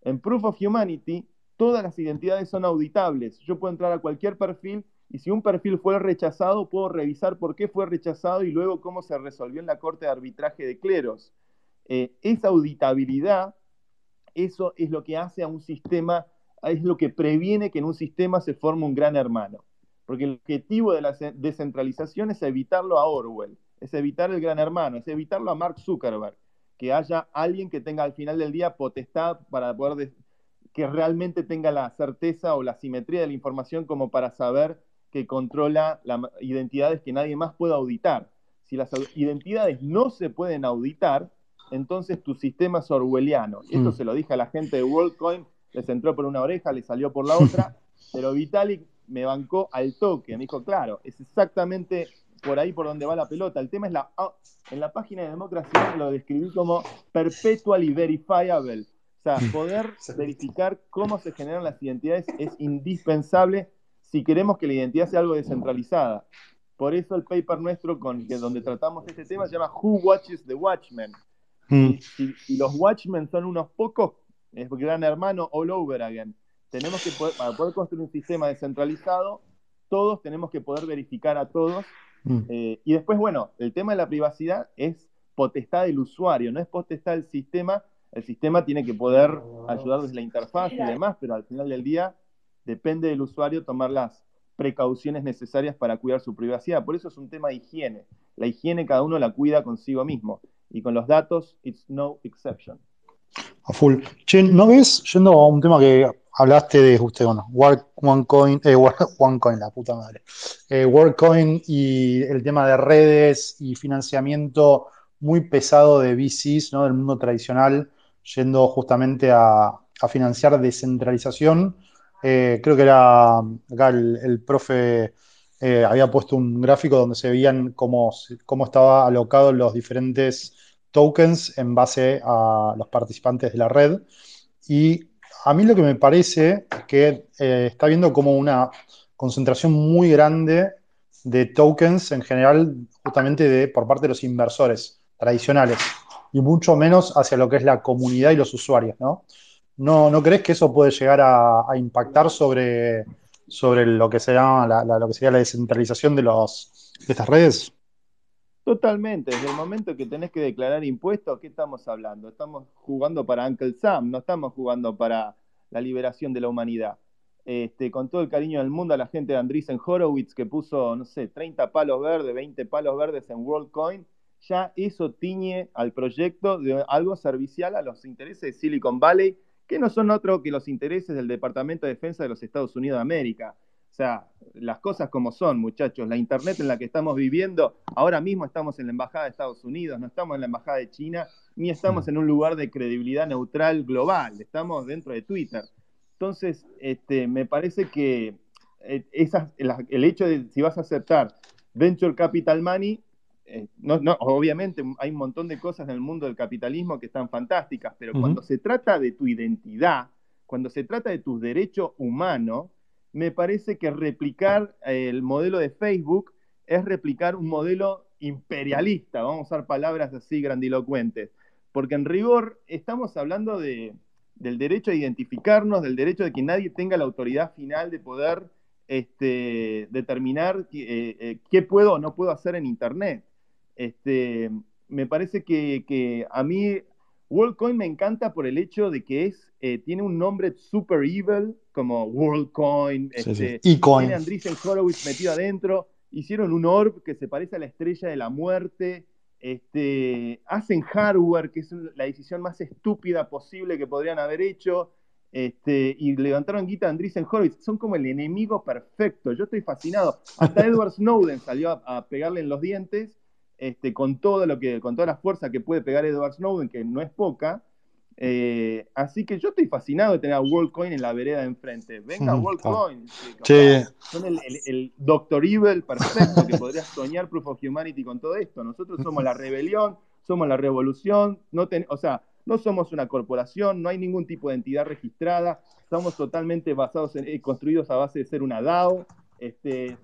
En Proof of Humanity, todas las identidades son auditables. Yo puedo entrar a cualquier perfil y si un perfil fue rechazado, puedo revisar por qué fue rechazado y luego cómo se resolvió en la Corte de Arbitraje de Cleros. Eh, esa auditabilidad eso es lo que hace a un sistema, es lo que previene que en un sistema se forme un gran hermano. Porque el objetivo de la descentralización es evitarlo a Orwell, es evitar el gran hermano, es evitarlo a Mark Zuckerberg, que haya alguien que tenga al final del día potestad para poder, que realmente tenga la certeza o la simetría de la información como para saber que controla las identidades que nadie más pueda auditar. Si las identidades no se pueden auditar, entonces tu sistema es orwelliano. Esto mm. se lo dije a la gente de WorldCoin, les entró por una oreja, les salió por la otra, pero Vitalik me bancó al toque, me dijo, claro, es exactamente por ahí por donde va la pelota. El tema es la... Ah, en la página de democracia lo describí como perpetually verifiable. O sea, mm. poder verificar cómo se generan las identidades es indispensable si queremos que la identidad sea algo descentralizada. Por eso el paper nuestro con que donde tratamos este tema se llama Who Watches the Watchmen? Mm. Si, los Watchmen son unos pocos, es gran hermano all over again. Tenemos que poder, para poder construir un sistema descentralizado, todos tenemos que poder verificar a todos. Mm. Eh, y después, bueno, el tema de la privacidad es potestad del usuario, no es potestad del sistema. El sistema tiene que poder ayudar desde la interfaz y demás, pero al final del día depende del usuario tomar las precauciones necesarias para cuidar su privacidad. Por eso es un tema de higiene. La higiene cada uno la cuida consigo mismo y con los datos, it's no exception.
A full. Che, ¿no ves, yendo a un tema que hablaste de usted, bueno, OneCoin, eh, OneCoin, la puta madre, eh, WorldCoin y el tema de redes y financiamiento muy pesado de VCs, ¿no? Del mundo tradicional, yendo justamente a, financiar descentralización. Eh, creo que era acá el, profe eh, había puesto un gráfico donde se veían cómo, cómo estaban alocados los diferentes tokens en base a los participantes de la red. Y a mí lo que me parece es que eh, está viendo como una concentración muy grande de tokens en general, justamente de, por parte de los inversores tradicionales, y mucho menos hacia lo que es la comunidad y los usuarios, ¿no? ¿No, no crees que eso puede llegar a, impactar sobre, sobre lo, que se la, lo que sería la descentralización de, los, de estas redes?
Totalmente, desde el momento que tenés que declarar impuestos, ¿qué estamos hablando? Estamos jugando para Uncle Sam, no estamos jugando para la liberación de la humanidad. Este, con todo el cariño del mundo a la gente de Andreessen Horowitz que puso, no sé, 30 palos verdes, 20 palos verdes en WorldCoin, ya eso tiñe al proyecto de algo servicial a los intereses de Silicon Valley, que no son otro que los intereses del Departamento de Defensa de los Estados Unidos de América. O sea, las cosas como son, muchachos. La Internet en la que estamos viviendo, ahora mismo estamos en la Embajada de Estados Unidos, no estamos en la Embajada de China, ni estamos en un lugar de credibilidad neutral global, estamos dentro de Twitter. Entonces, este, me parece que eh, el hecho de si vas a aceptar Venture Capital Money, eh, no, obviamente hay un montón de cosas en el mundo del capitalismo que están fantásticas, pero cuando se trata de tu identidad, cuando se trata de tus derechos humanos, me parece que replicar el modelo de Facebook es replicar un modelo imperialista, vamos a usar palabras así grandilocuentes, porque en rigor estamos hablando de, del derecho a identificarnos, del derecho de que nadie tenga la autoridad final de poder este, determinar eh, eh, qué puedo o no puedo hacer en Internet. Este, me parece que, a mí WorldCoin me encanta por el hecho de que es, eh, tiene un nombre super evil, como WorldCoin, este, tiene Andreessen Horowitz metido adentro, hicieron un orb que se parece a la estrella de la muerte, este, hacen hardware, que es la decisión más estúpida posible que podrían haber hecho, este, y levantaron guita a Andreessen Horowitz. Son como el enemigo perfecto. Yo estoy fascinado. Hasta Edward Snowden salió a, pegarle en los dientes, este, con, todo lo que, con toda la fuerza que puede pegar Edward Snowden, que no es poca. Eh, así que yo estoy fascinado de tener a WorldCoin en la vereda de enfrente. Venga, WorldCoin. Son el, el, Doctor Evil perfecto que podría soñar Proof of Humanity con todo esto. Nosotros somos la rebelión, somos la revolución, no o sea, no somos una corporación, no hay ningún tipo de entidad registrada, estamos totalmente basados en, eh, construidos a base de ser una DAO, este,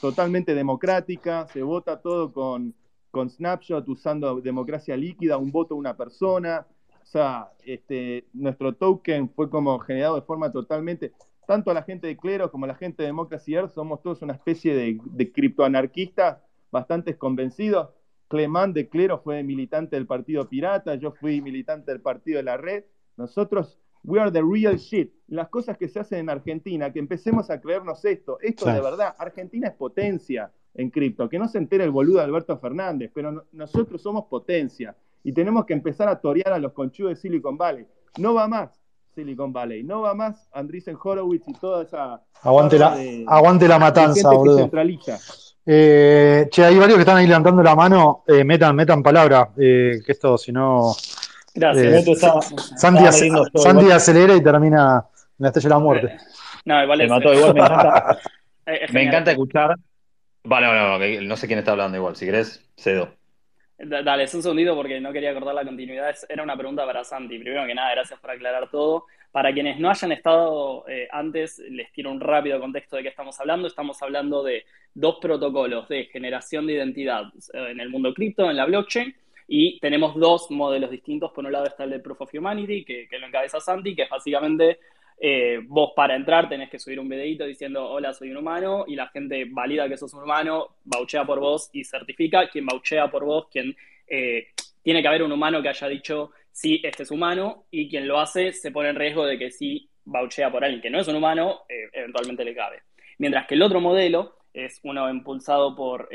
totalmente democrática, se vota todo con, con snapshot usando democracia líquida, un voto a una persona, o sea, este, nuestro token fue como generado de forma totalmente, tanto la gente de clero como la gente de Democracy Earth, somos todos una especie de, de criptoanarquistas bastante convencidos. Clemán de Clero fue militante del Partido Pirata, yo fui militante del Partido de la Red. Nosotros, we are the real shit. Las cosas que se hacen en Argentina, que empecemos a creernos esto, esto de verdad, Argentina es potencia en cripto, que no se entere el boludo Alberto Fernández, pero nosotros somos potencia y tenemos que empezar a torear a los conchudos de Silicon Valley. No va más Silicon Valley, no va más Andreessen Horowitz y toda esa...
Aguante la, aguante la matanza, boludo. Eh, che, hay varios que están ahí levantando la mano. Eh, metan, metan palabra. Eh, que esto, si no. Gracias. Santi, Santi acelera y termina en la estrella de la muerte.
No, igual me mató, igual me encanta. me encanta escuchar. Vale, no, no, no sé quién está hablando igual. Si querés, cedo.
Dale, es un segundito porque no quería cortar la continuidad. Era una pregunta para Santi. Primero que nada, gracias por aclarar todo. Para quienes no hayan estado eh, antes, les tiro un rápido contexto de qué estamos hablando. Estamos hablando de dos protocolos de generación de identidad eh, en el mundo cripto, en la blockchain, y tenemos dos modelos distintos. Por un lado está el de Proof of Humanity, que, que lo encabeza Santi, que es básicamente eh, vos para entrar tenés que subir un videito diciendo hola soy un humano y la gente valida que sos un humano, bauchea por vos y certifica. Quien bauchea por vos, quien eh, tiene que haber un humano que haya dicho sí, este es humano y quien lo hace se pone en riesgo de que si bauchea por alguien que no es un humano, eh, eventualmente le cabe. Mientras que el otro modelo es uno impulsado por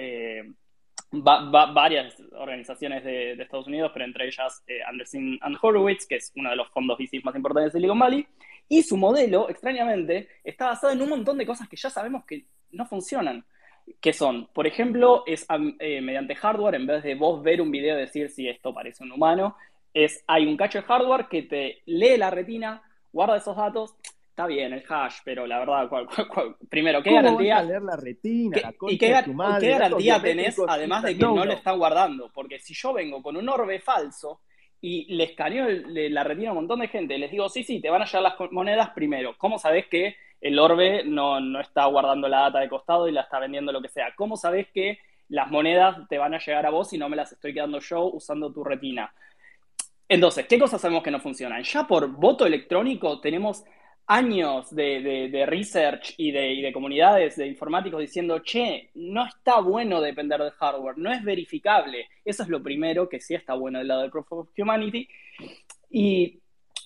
varias organizaciones de, Estados Unidos, pero entre ellas Anderson and Horowitz, que es uno de los fondos VC más importantes de Silicon Valley, y su modelo, extrañamente, está basado en un montón de cosas que ya sabemos que no funcionan. Que son, por ejemplo, es eh, mediante hardware, en vez de vos ver un video y decir si esto parece un humano, es hay un cacho de hardware que te lee la retina, guarda esos datos, está bien el hash, pero la verdad, primero, ¿qué garantía?
leer la retina,
¿Y qué, garantía tenés, además de que no, le están guardando? Porque si yo vengo con un orbe falso y le escaneo la retina a un montón de gente, les digo, sí, sí, te van a llegar las monedas primero. ¿Cómo sabés que el orbe no, no está guardando la data de costado y la está vendiendo lo que sea? ¿Cómo sabés que las monedas te van a llegar a vos y no me las estoy quedando yo usando tu retina? Entonces, ¿qué cosas sabemos que no funcionan? Ya por voto electrónico tenemos años de, research y de, comunidades de informáticos diciendo, che, no está bueno depender del hardware, no es verificable. Eso es lo primero que sí está bueno del lado del Proof of Humanity. Y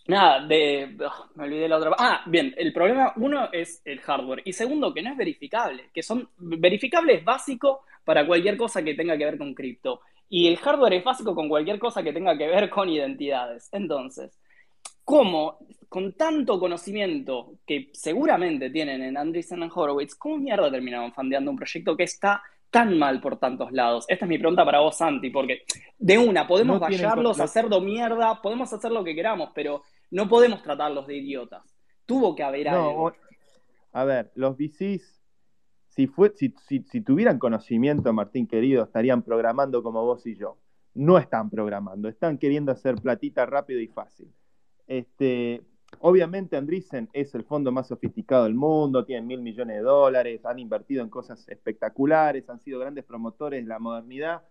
nada, de, oh, me olvidé la otra. Ah, bien, el problema uno es el hardware y segundo que no es verificable, que son verificables básicos para cualquier cosa que tenga que ver con cripto. Y el hardware es básico con cualquier cosa que tenga que ver con identidades. Entonces, ¿cómo, con tanto conocimiento que seguramente tienen en Andreessen Horowitz, cómo mierda terminaron fandeando un proyecto que está tan mal por tantos lados? Esta es mi pregunta para vos, Santi, porque de una, podemos vallarlos, hacerlo mierda, podemos hacer lo que queramos, pero no podemos tratarlos de idiotas. Tuvo que haber algo.
A ver, los VCs si, fue, si, si, tuvieran conocimiento, Martín querido, estarían programando como vos y yo. No están programando, están queriendo hacer platita rápido y fácil. Este, obviamente Andreessen es el fondo más sofisticado del mundo, tienen mil millones de dólares, han invertido en cosas espectaculares, han sido grandes promotores de la modernidad,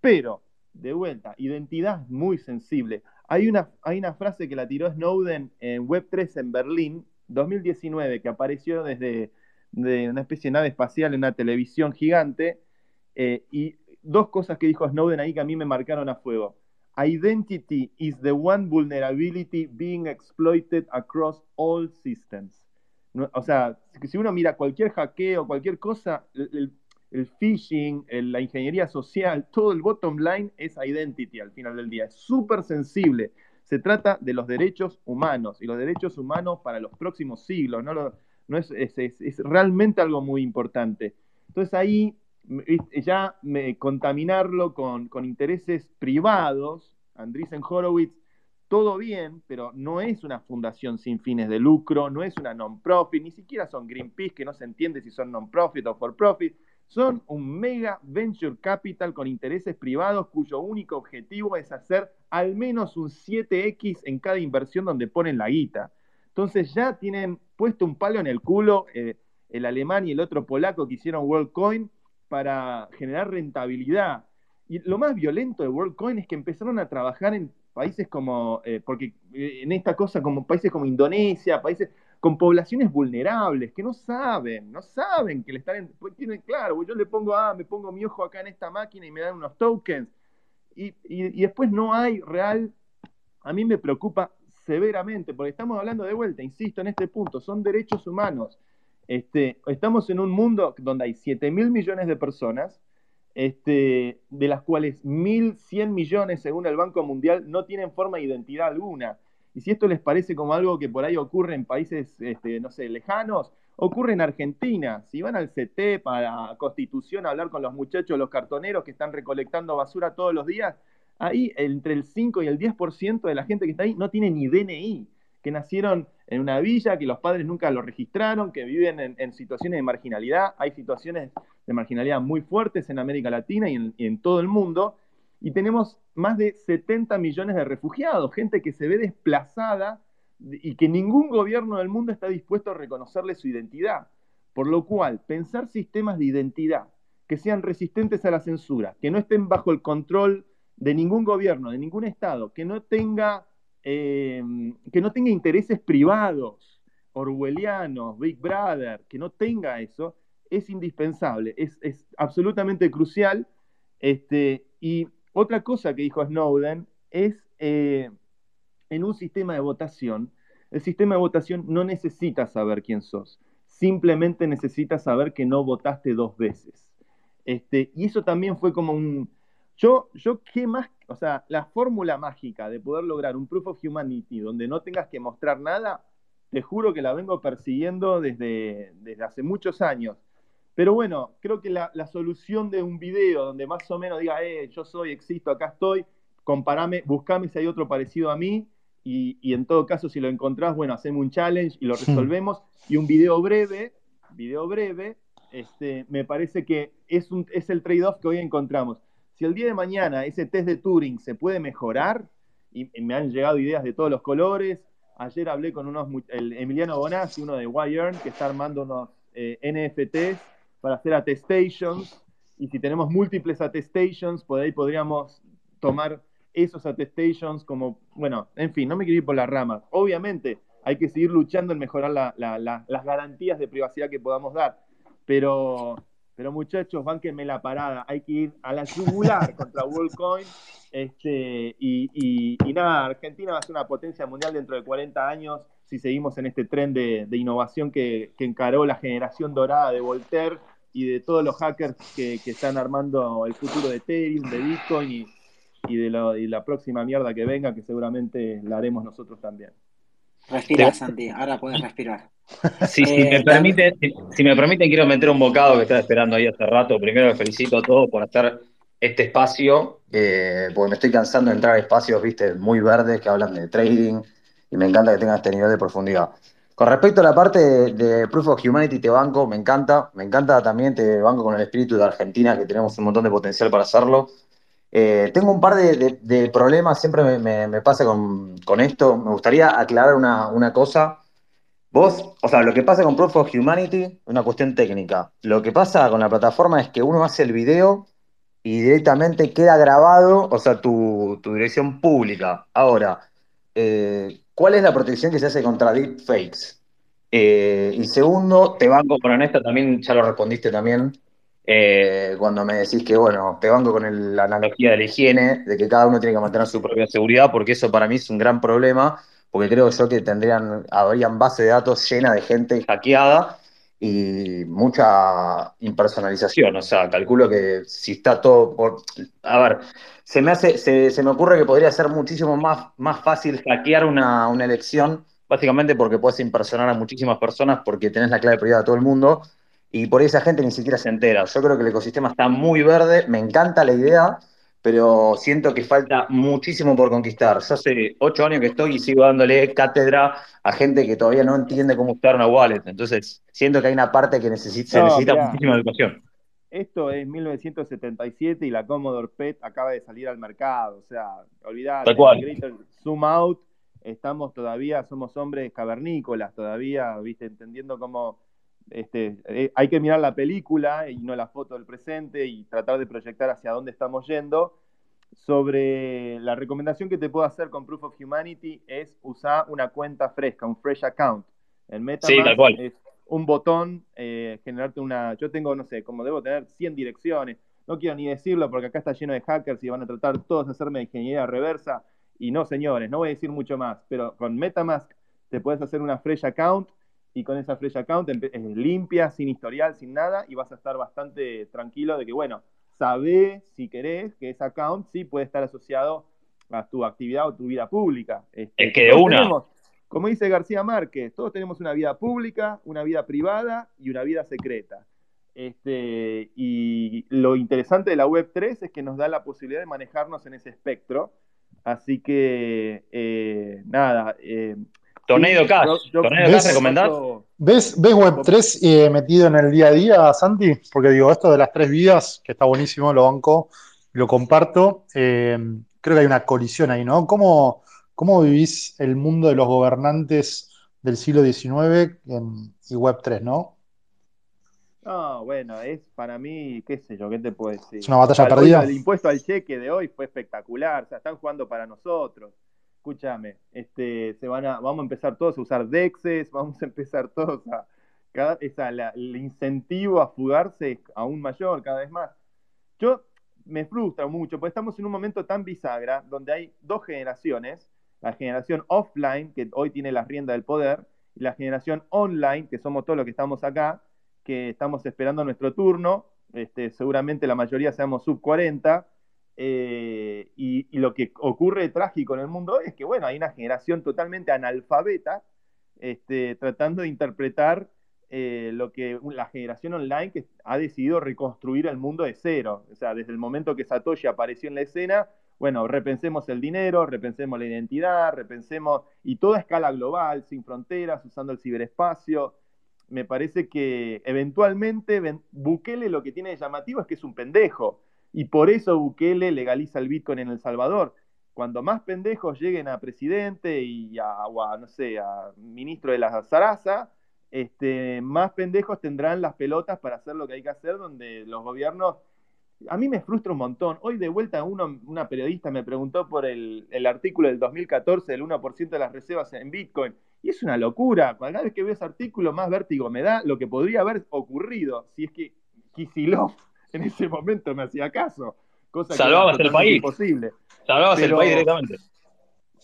pero, de vuelta, identidad muy sensible. Hay una, hay una frase que la tiró Snowden en Web3 en Berlín, 2019, que apareció desde de una especie de nave espacial en una televisión gigante. Eh, y dos cosas que dijo Snowden ahí que a mí me marcaron a fuego. Identity is the one vulnerability being exploited across all systems. o sea, si uno mira cualquier hackeo, cualquier cosa, el, phishing, la ingeniería social, todo el bottom line es identity al final del día. Es súper sensible. Se trata de los derechos humanos y los derechos humanos para los próximos siglos, no es, es, realmente algo muy importante. Entonces ahí ya contaminarlo con, intereses privados, Andreessen Horowitz, todo bien, pero no es una fundación sin fines de lucro, no es una non-profit, ni siquiera son Greenpeace, que no se entiende si son non-profit o for-profit, son un mega venture capital con intereses privados cuyo único objetivo es hacer al menos un 7X en cada inversión donde ponen la guita. Entonces ya tienen puesto un palo en el culo eh, el alemán y el otro polaco que hicieron WorldCoin para generar rentabilidad. Y lo más violento de WorldCoin es que empezaron a trabajar en países como, eh, porque eh, en esta cosa, como países como Indonesia, países con poblaciones vulnerables que no saben, no saben que le están, pues tienen, claro, yo le pongo, ah, me pongo mi ojo acá en esta máquina y me dan unos tokens. Y, y después no hay real, a mí me preocupa severamente, porque estamos hablando de vuelta, insisto en este punto, son derechos humanos. Este, estamos en un mundo donde hay 7 mil millones de personas, este, de las cuales 1.100 millones, según el Banco Mundial, no tienen forma de identidad alguna. Y si esto les parece como algo que por ahí ocurre en países, este, no sé, lejanos, ocurre en Argentina. Si van al CT para Constitución a hablar con los muchachos, los cartoneros que están recolectando basura todos los días, ahí entre el 5 y el 10% de la gente que está ahí no tiene ni DNI, que nacieron en una villa, que los padres nunca lo registraron, que viven en, situaciones de marginalidad. Hay situaciones de marginalidad muy fuertes en América Latina y en, todo el mundo. Y tenemos más de 70 millones de refugiados, gente que se ve desplazada y que ningún gobierno del mundo está dispuesto a reconocerle su identidad. Por lo cual, pensar sistemas de identidad que sean resistentes a la censura, que no estén bajo el control de ningún gobierno, de ningún Estado, que no tenga, eh, que no tenga intereses privados, orwellianos, Big Brother, que no tenga eso, es indispensable, es, absolutamente crucial. Este, y otra cosa que dijo Snowden es, eh, en un sistema de votación, el sistema de votación no necesita saber quién sos, simplemente necesita saber que no votaste dos veces. Este, y eso también fue como un, yo, yo, ¿qué más? O sea, la fórmula mágica de poder lograr un proof of humanity donde no tengas que mostrar nada, te juro que la vengo persiguiendo desde, desde hace muchos años. Pero bueno, creo que la, solución de un video donde más o menos diga, eh, yo soy, existo, acá estoy, comparame, buscame si hay otro parecido a mí y, en todo caso, si lo encontrás, bueno, hacemos un challenge y lo resolvemos. Y un video breve, video breve, este, me parece que es, un, es el trade-off que hoy encontramos. Si el día de mañana ese test de Turing se puede mejorar, y, me han llegado ideas de todos los colores, ayer hablé con unos, Emiliano Bonazzi, uno de Wirearn, que está armando unos eh, NFTs para hacer attestations, y si tenemos múltiples attestations, por ahí podríamos tomar esos attestations como, bueno, en fin, no me quiero ir por las ramas. Obviamente hay que seguir luchando en mejorar las garantías de privacidad que podamos dar, pero, pero muchachos, bánquenme la parada, hay que ir a la yugular contra WorldCoin. Este, y, nada, Argentina va a ser una potencia mundial dentro de 40 años si seguimos en este tren de, innovación que, encaró la generación dorada de Voltaire y de todos los hackers que, que están armando el futuro de Ethereum, de Bitcoin y, y de, la próxima mierda que venga, que seguramente la haremos nosotros también.
Respira, Santi, ahora puedes respirar.
si, me eh, permite, si, me permiten, quiero meter un bocado que estaba esperando ahí hace rato. Primero, felicito a todos por hacer este espacio, eh, porque me estoy cansando de entrar a espacios, viste, muy verdes que hablan de trading y me encanta que tengan este nivel de profundidad. Con respecto a la parte de, Proof of Humanity, te banco, me encanta. Me encanta también, te banco con el espíritu de Argentina, que tenemos un montón de potencial para hacerlo. Eh, tengo un par de, problemas, siempre me, pasa con, esto. Me gustaría aclarar una, cosa. Vos, o sea, lo que pasa con Proof of Humanity es una cuestión técnica. Lo que pasa con la plataforma es que uno hace el video y directamente queda grabado, o sea, tu, dirección pública. Ahora, eh, ¿cuál es la protección que se hace contra deepfakes? Eh, y segundo, te banco con honesta, también ya lo respondiste también. Eh, cuando me decís que, bueno, te banco con la analogía de la higiene, de que cada uno tiene que mantener su propia seguridad, porque eso para mí es un gran problema, porque creo yo que tendrían, habrían base de datos llena de gente hackeada y mucha impersonalización. O sea, calculo que si está todo por. A ver, se me hace, se, me ocurre que podría ser muchísimo más, más fácil hackear una, una elección, básicamente porque puedes impersonar a muchísimas personas porque tenés la clave privada de todo el mundo y por esa gente ni siquiera se entera. Yo creo que el ecosistema está muy verde, me encanta la idea, pero siento que falta muchísimo por conquistar. Yo hace ocho años que estoy y sigo dándole cátedra a gente que todavía no entiende cómo usar una wallet. Entonces, siento que hay una parte que necesita, se necesita muchísima educación.
Esto es 1977 y la Commodore PET acaba de salir al mercado. O sea, olvidate, zoom out, estamos todavía, somos hombres cavernícolas todavía, viste, entendiendo cómo este, eh, hay que mirar la película y no la foto del presente y tratar de proyectar hacia dónde estamos yendo. Sobre la recomendación que te puedo hacer con Proof of Humanity es usar una cuenta fresca, un fresh account. El MetaMask es un botón, eh, generarte una. Yo tengo, no sé, como debo tener 100 direcciones. No quiero ni decirlo porque acá está lleno de hackers y van a tratar todos de hacerme ingeniería reversa. Y no, señores, no voy a decir mucho más. Pero con MetaMask te puedes hacer una fresh account y con esa fresh account es limpia, sin historial, sin nada, y vas a estar bastante tranquilo de que, bueno, sabés, si querés, que ese account sí puede estar asociado a tu actividad o tu vida pública.
Este, es que de una.
como dice García Márquez, todos tenemos una vida pública, una vida privada y una vida secreta. Este, y lo interesante de la Web3 es que nos da la posibilidad de manejarnos en ese espectro. Así que, eh, nada, eh,
Tornado Cash. Tornado Cash recomendado.
¿Ves, ¿Ves Web3 eh, metido en el día a día, Santi? Porque digo, esto de las tres vidas, que está buenísimo, lo banco, lo comparto. Eh, creo que hay una colisión ahí, ¿no? ¿Cómo, ¿Cómo vivís el mundo de los gobernantes del siglo XIX y Web3, no?
No, bueno, es para mí, qué sé yo, ¿qué te puedo decir?
Es una batalla perdida.
El impuesto al cheque de hoy fue espectacular, o sea, están jugando para nosotros escúchame, este, se van a, vamos a empezar todos a usar DEXes, vamos a empezar todos a, cada, el incentivo a fugarse es aún mayor cada vez más. Yo me frustra mucho, porque estamos en un momento tan bisagra, donde hay dos generaciones, la generación offline, que hoy tiene la rienda del poder, y la generación online, que somos todos los que estamos acá, que estamos esperando nuestro turno, este, seguramente la mayoría seamos sub 40, eh, y, lo que ocurre trágico en el mundo hoy es que, bueno, hay una generación totalmente analfabeta este, tratando de interpretar eh, lo que la generación online que ha decidido reconstruir el mundo de cero. O sea, desde el momento que Satoshi apareció en la escena, bueno, repensemos el dinero, repensemos la identidad, repensemos, y toda escala global, sin fronteras, usando el ciberespacio. Me parece que eventualmente Bukele lo que tiene de llamativo es que es un pendejo, y por eso Bukele legaliza el Bitcoin en El Salvador. Cuando más pendejos lleguen a presidente y a, no sé, a ministro de la Zaraza, este, más pendejos tendrán las pelotas para hacer lo que hay que hacer, donde los gobiernos... A mí me frustra un montón. Hoy de vuelta una periodista me preguntó por el, artículo del 2014 del 1% de las reservas en Bitcoin. Y es una locura. Cada vez que veo ese artículo, más vértigo me da lo que podría haber ocurrido si es que Kisilov en ese momento me hacía caso.
Cosa Salvabas el país.
Imposible.
Salvabas el país directamente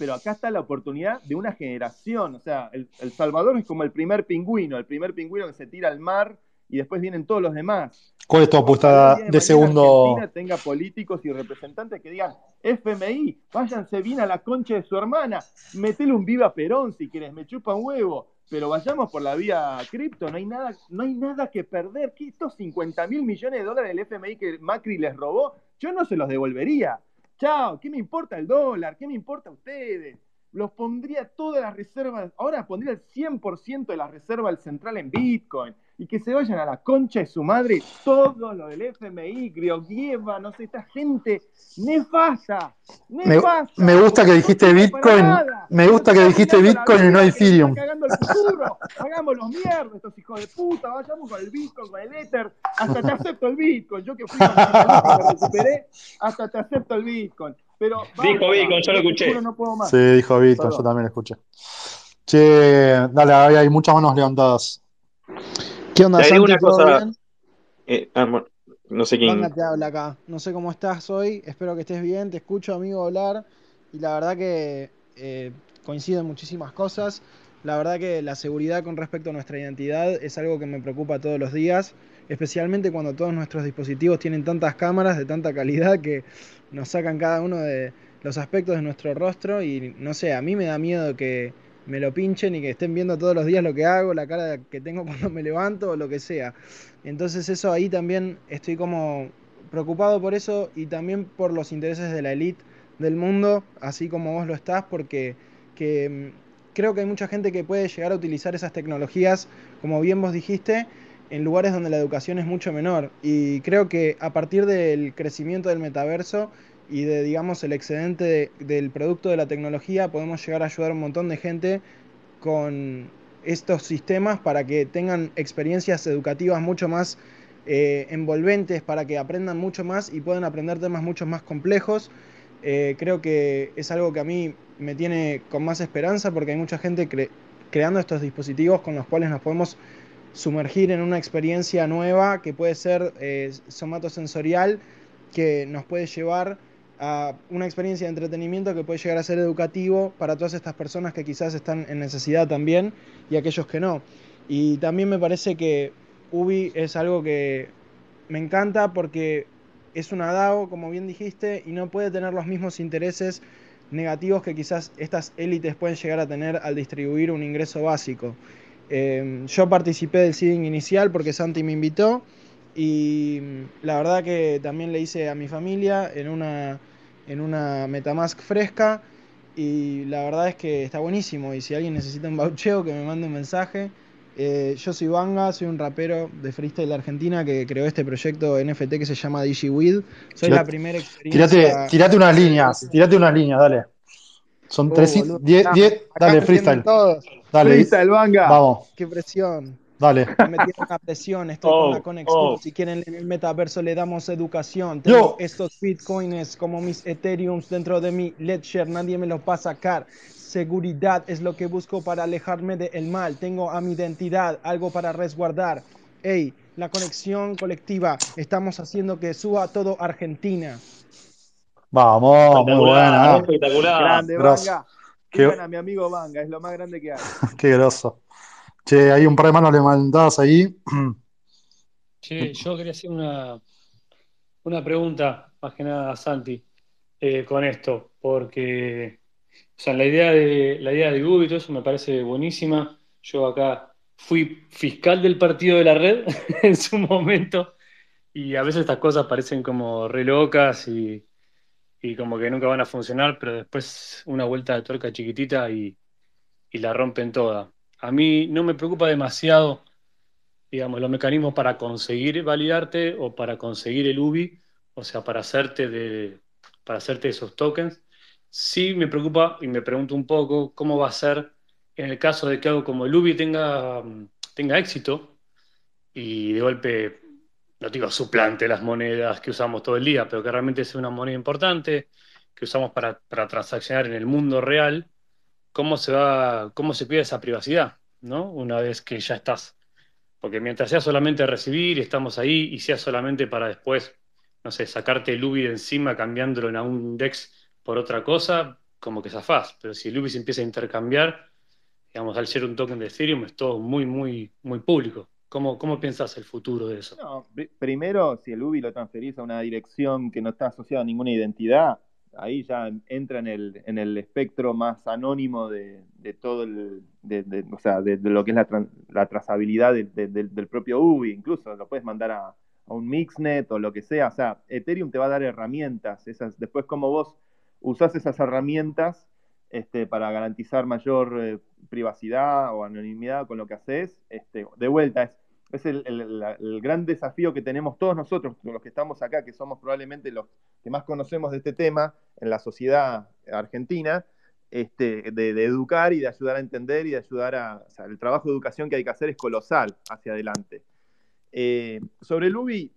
pero acá está la oportunidad de una generación. O sea, el, Salvador es como el primer pingüino, el primer pingüino que se tira al mar y después vienen todos los demás.
¿Cuál es tu apuesta de, segundo?
Argentina tenga políticos y representantes que digan, FMI, váyanse bien a la concha de su hermana, metele un viva Perón si quieres, me chupa un huevo, pero vayamos por la vía cripto, no hay nada, no hay nada que perder. ¿Qué estos 50 mil millones de dólares del FMI que Macri les robó, yo no se los devolvería. Chao, ¿qué me importa el dólar? ¿Qué me importa a ustedes? Los pondría todas las reservas, ahora pondría el 100% de la reserva del central en Bitcoin y que se vayan a la concha de su madre todo lo del FMI, Griogieva, no sé, esta gente nefasta, nefasta.
Me, me gusta que dijiste Bitcoin, me gusta que dijiste Bitcoin y no Ethereum.
Cagando el futuro, hagamos los mierdas, estos hijos de puta, vayamos con el Bitcoin, con el Ether, hasta te acepto el Bitcoin, yo que fui con me recuperé, hasta te acepto el Bitcoin. Pero,
dijo Bitcoin, yo lo escuché.
No puedo más.
Sí, dijo Bitcoin, yo también lo escuché. Che, dale, hay muchas manos levantadas.
¿Qué onda, Santi? cosa,
eh, ah, no sé quién.
te habla acá. No sé cómo estás hoy. Espero que estés bien. Te escucho, amigo, hablar. Y la verdad que eh, coincido en muchísimas cosas. La verdad que la seguridad con respecto a nuestra identidad es algo que me preocupa todos los días, especialmente cuando todos nuestros dispositivos tienen tantas cámaras de tanta calidad que nos sacan cada uno de los aspectos de nuestro rostro y no sé, a mí me da miedo que me lo pinchen y que estén viendo todos los días lo que hago, la cara que tengo cuando me levanto o lo que sea. Entonces eso ahí también estoy como preocupado por eso y también por los intereses de la élite del mundo, así como vos lo estás, porque que, mm, creo que hay mucha gente que puede llegar a utilizar esas tecnologías, como bien vos dijiste, en lugares donde la educación es mucho menor. Y creo que a partir del crecimiento del metaverso y de, digamos, el excedente del producto de la tecnología, podemos llegar a ayudar a un montón de gente con estos sistemas para que tengan experiencias educativas mucho más eh, envolventes, para que aprendan mucho más y puedan aprender temas mucho más complejos. Eh, creo que es algo que a mí me tiene con más esperanza porque hay mucha gente creando estos dispositivos con los cuales nos podemos sumergir en una experiencia nueva que puede ser eh, somatosensorial, que nos puede llevar a una experiencia de entretenimiento que puede llegar a ser educativo para todas estas personas que quizás están en necesidad también y aquellos que no. Y también me parece que Ubi es algo que me encanta porque es una DAO, como bien dijiste, y no puede tener los mismos intereses negativos que quizás estas élites pueden llegar a tener al distribuir un ingreso básico. Em, yo participé del seeding inicial porque Santi me invitó y la verdad que también le hice a mi familia en una en una Metamask fresca y la verdad es que está buenísimo y si alguien necesita un baucheo que me mande un mensaje. Eh, yo soy Vanga, soy un rapero de freestyle de Argentina que creó este proyecto NFT que se llama DigiWeed. Soy la primera
experiencia. Tirate, unas líneas, tirate unas líneas, dale. Son 10, uh, dale, freestyle. Dale,
freestyle, Vanga.
Vamos.
Qué presión.
Dale.
Me metieron una presión, estoy con la oh, conexión. Oh. Si quieren en el metaverso le damos educación. Tengo estos bitcoins como mis ethereums dentro de mi ledger, nadie me los va a sacar. Seguridad es lo que busco para alejarme del mal. Tengo a mi identidad, algo para resguardar. Ey, la conexión colectiva. Estamos haciendo que suba todo Argentina.
Vamos, muy buena.
Espectacular. Grande, Vanga. Qué... a mi amigo Vanga, es lo más grande que hay.
Qué groso. Che, hay un par de manos levantadas ahí.
Che, yo quería hacer una, una pregunta, más que nada a Santi, eh, con esto, porque o sea, la idea de la idea de Google y todo eso me parece buenísima. Yo acá fui fiscal del partido de la red en su momento y a veces estas cosas parecen como re locas y, como que nunca van a funcionar, pero después una vuelta de tuerca chiquitita y, y la rompen toda. A mí no me preocupa demasiado, digamos, los mecanismos para conseguir validarte o para conseguir el UBI, o sea, para hacerte, de, para hacerte esos tokens. Sí me preocupa y me pregunto un poco cómo va a ser en el caso de que algo como el UBI tenga, tenga éxito y de golpe, no digo suplante las monedas que usamos todo el día, pero que realmente sea una moneda importante que usamos para, para transaccionar en el mundo real, ¿cómo se va, cómo se pide esa privacidad, ¿no? Una vez que ya estás. Porque mientras sea solamente recibir, estamos ahí, y sea solamente para después, no sé, sacarte el UBI de encima cambiándolo en un DEX por otra cosa, como que zafás. Pero si el UBI se empieza a intercambiar, digamos, al ser un token de Ethereum es todo muy, muy, muy público. ¿Cómo, cómo piensas el futuro de eso?
primero, si el UBI lo transferís a una dirección que no está asociada a ninguna identidad, ahí ya entra en el, en el espectro más anónimo de, todo el, de, o sea, de, lo que es la, la trazabilidad del propio UBI, incluso lo puedes mandar a, a, un Mixnet o lo que sea, o sea, Ethereum te va a dar herramientas, esas, después como vos usás esas herramientas este, para garantizar mayor eh, privacidad o anonimidad con lo que haces. Este, de vuelta, es, es el, gran desafío que tenemos todos nosotros, los que estamos acá, que somos probablemente los que más conocemos de este tema en la sociedad argentina, este, de, educar y de ayudar a entender y de ayudar a... O sea, el trabajo de educación que hay que hacer es colosal hacia adelante. Eh, sobre el UBI,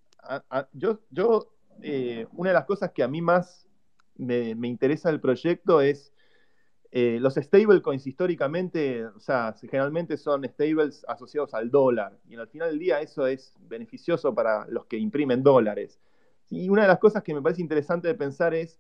yo, yo eh, una de las cosas que a mí más me, me interesa del proyecto es eh, los stablecoins históricamente, o sea, generalmente son stables asociados al dólar y al final del día eso es beneficioso para los que imprimen dólares. Y una de las cosas que me parece interesante de pensar es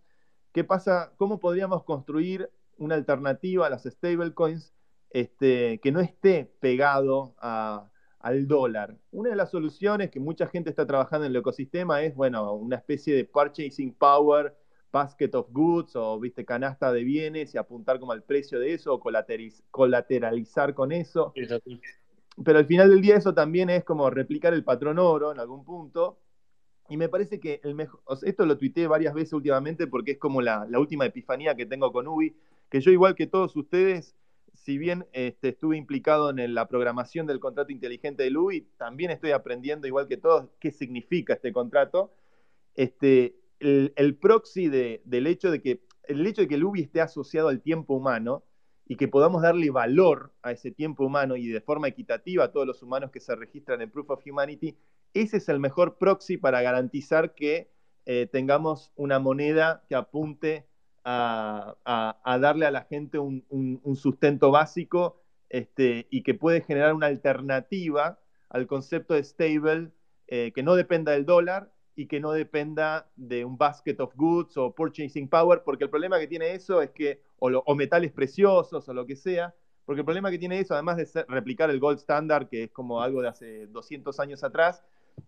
qué pasa, cómo podríamos construir una alternativa a las stablecoins este, que no esté pegado al dólar. Una de las soluciones que mucha gente está trabajando en el ecosistema es, bueno, una especie de purchasing power basket of goods o viste canasta de bienes y apuntar como al precio de eso o colateralizar con eso. Pero al final del día eso también es como replicar el patrón oro en algún punto. Y me parece que el mejor, esto lo tuiteé varias veces últimamente porque es como la, última epifanía que tengo con Ubi, que yo igual que todos ustedes, si bien este, estuve implicado en la programación del contrato inteligente de Ubi, también estoy aprendiendo igual que todos qué significa este contrato. Este, el, proxy del hecho de que el hecho de que el UBI esté asociado al tiempo humano y que podamos darle valor a ese tiempo humano y de forma equitativa a todos los humanos que se registran en Proof of Humanity, ese es el mejor proxy para garantizar que eh, tengamos una moneda que apunte a, darle a la gente un, sustento básico este, y que puede generar una alternativa al concepto de stable eh, que no dependa del dólar y que no dependa de un basket of goods o purchasing power, porque el problema que tiene eso es que, o, metales preciosos o lo que sea, porque el problema que tiene eso, además de replicar el gold standard, que es como algo de hace 200 años atrás,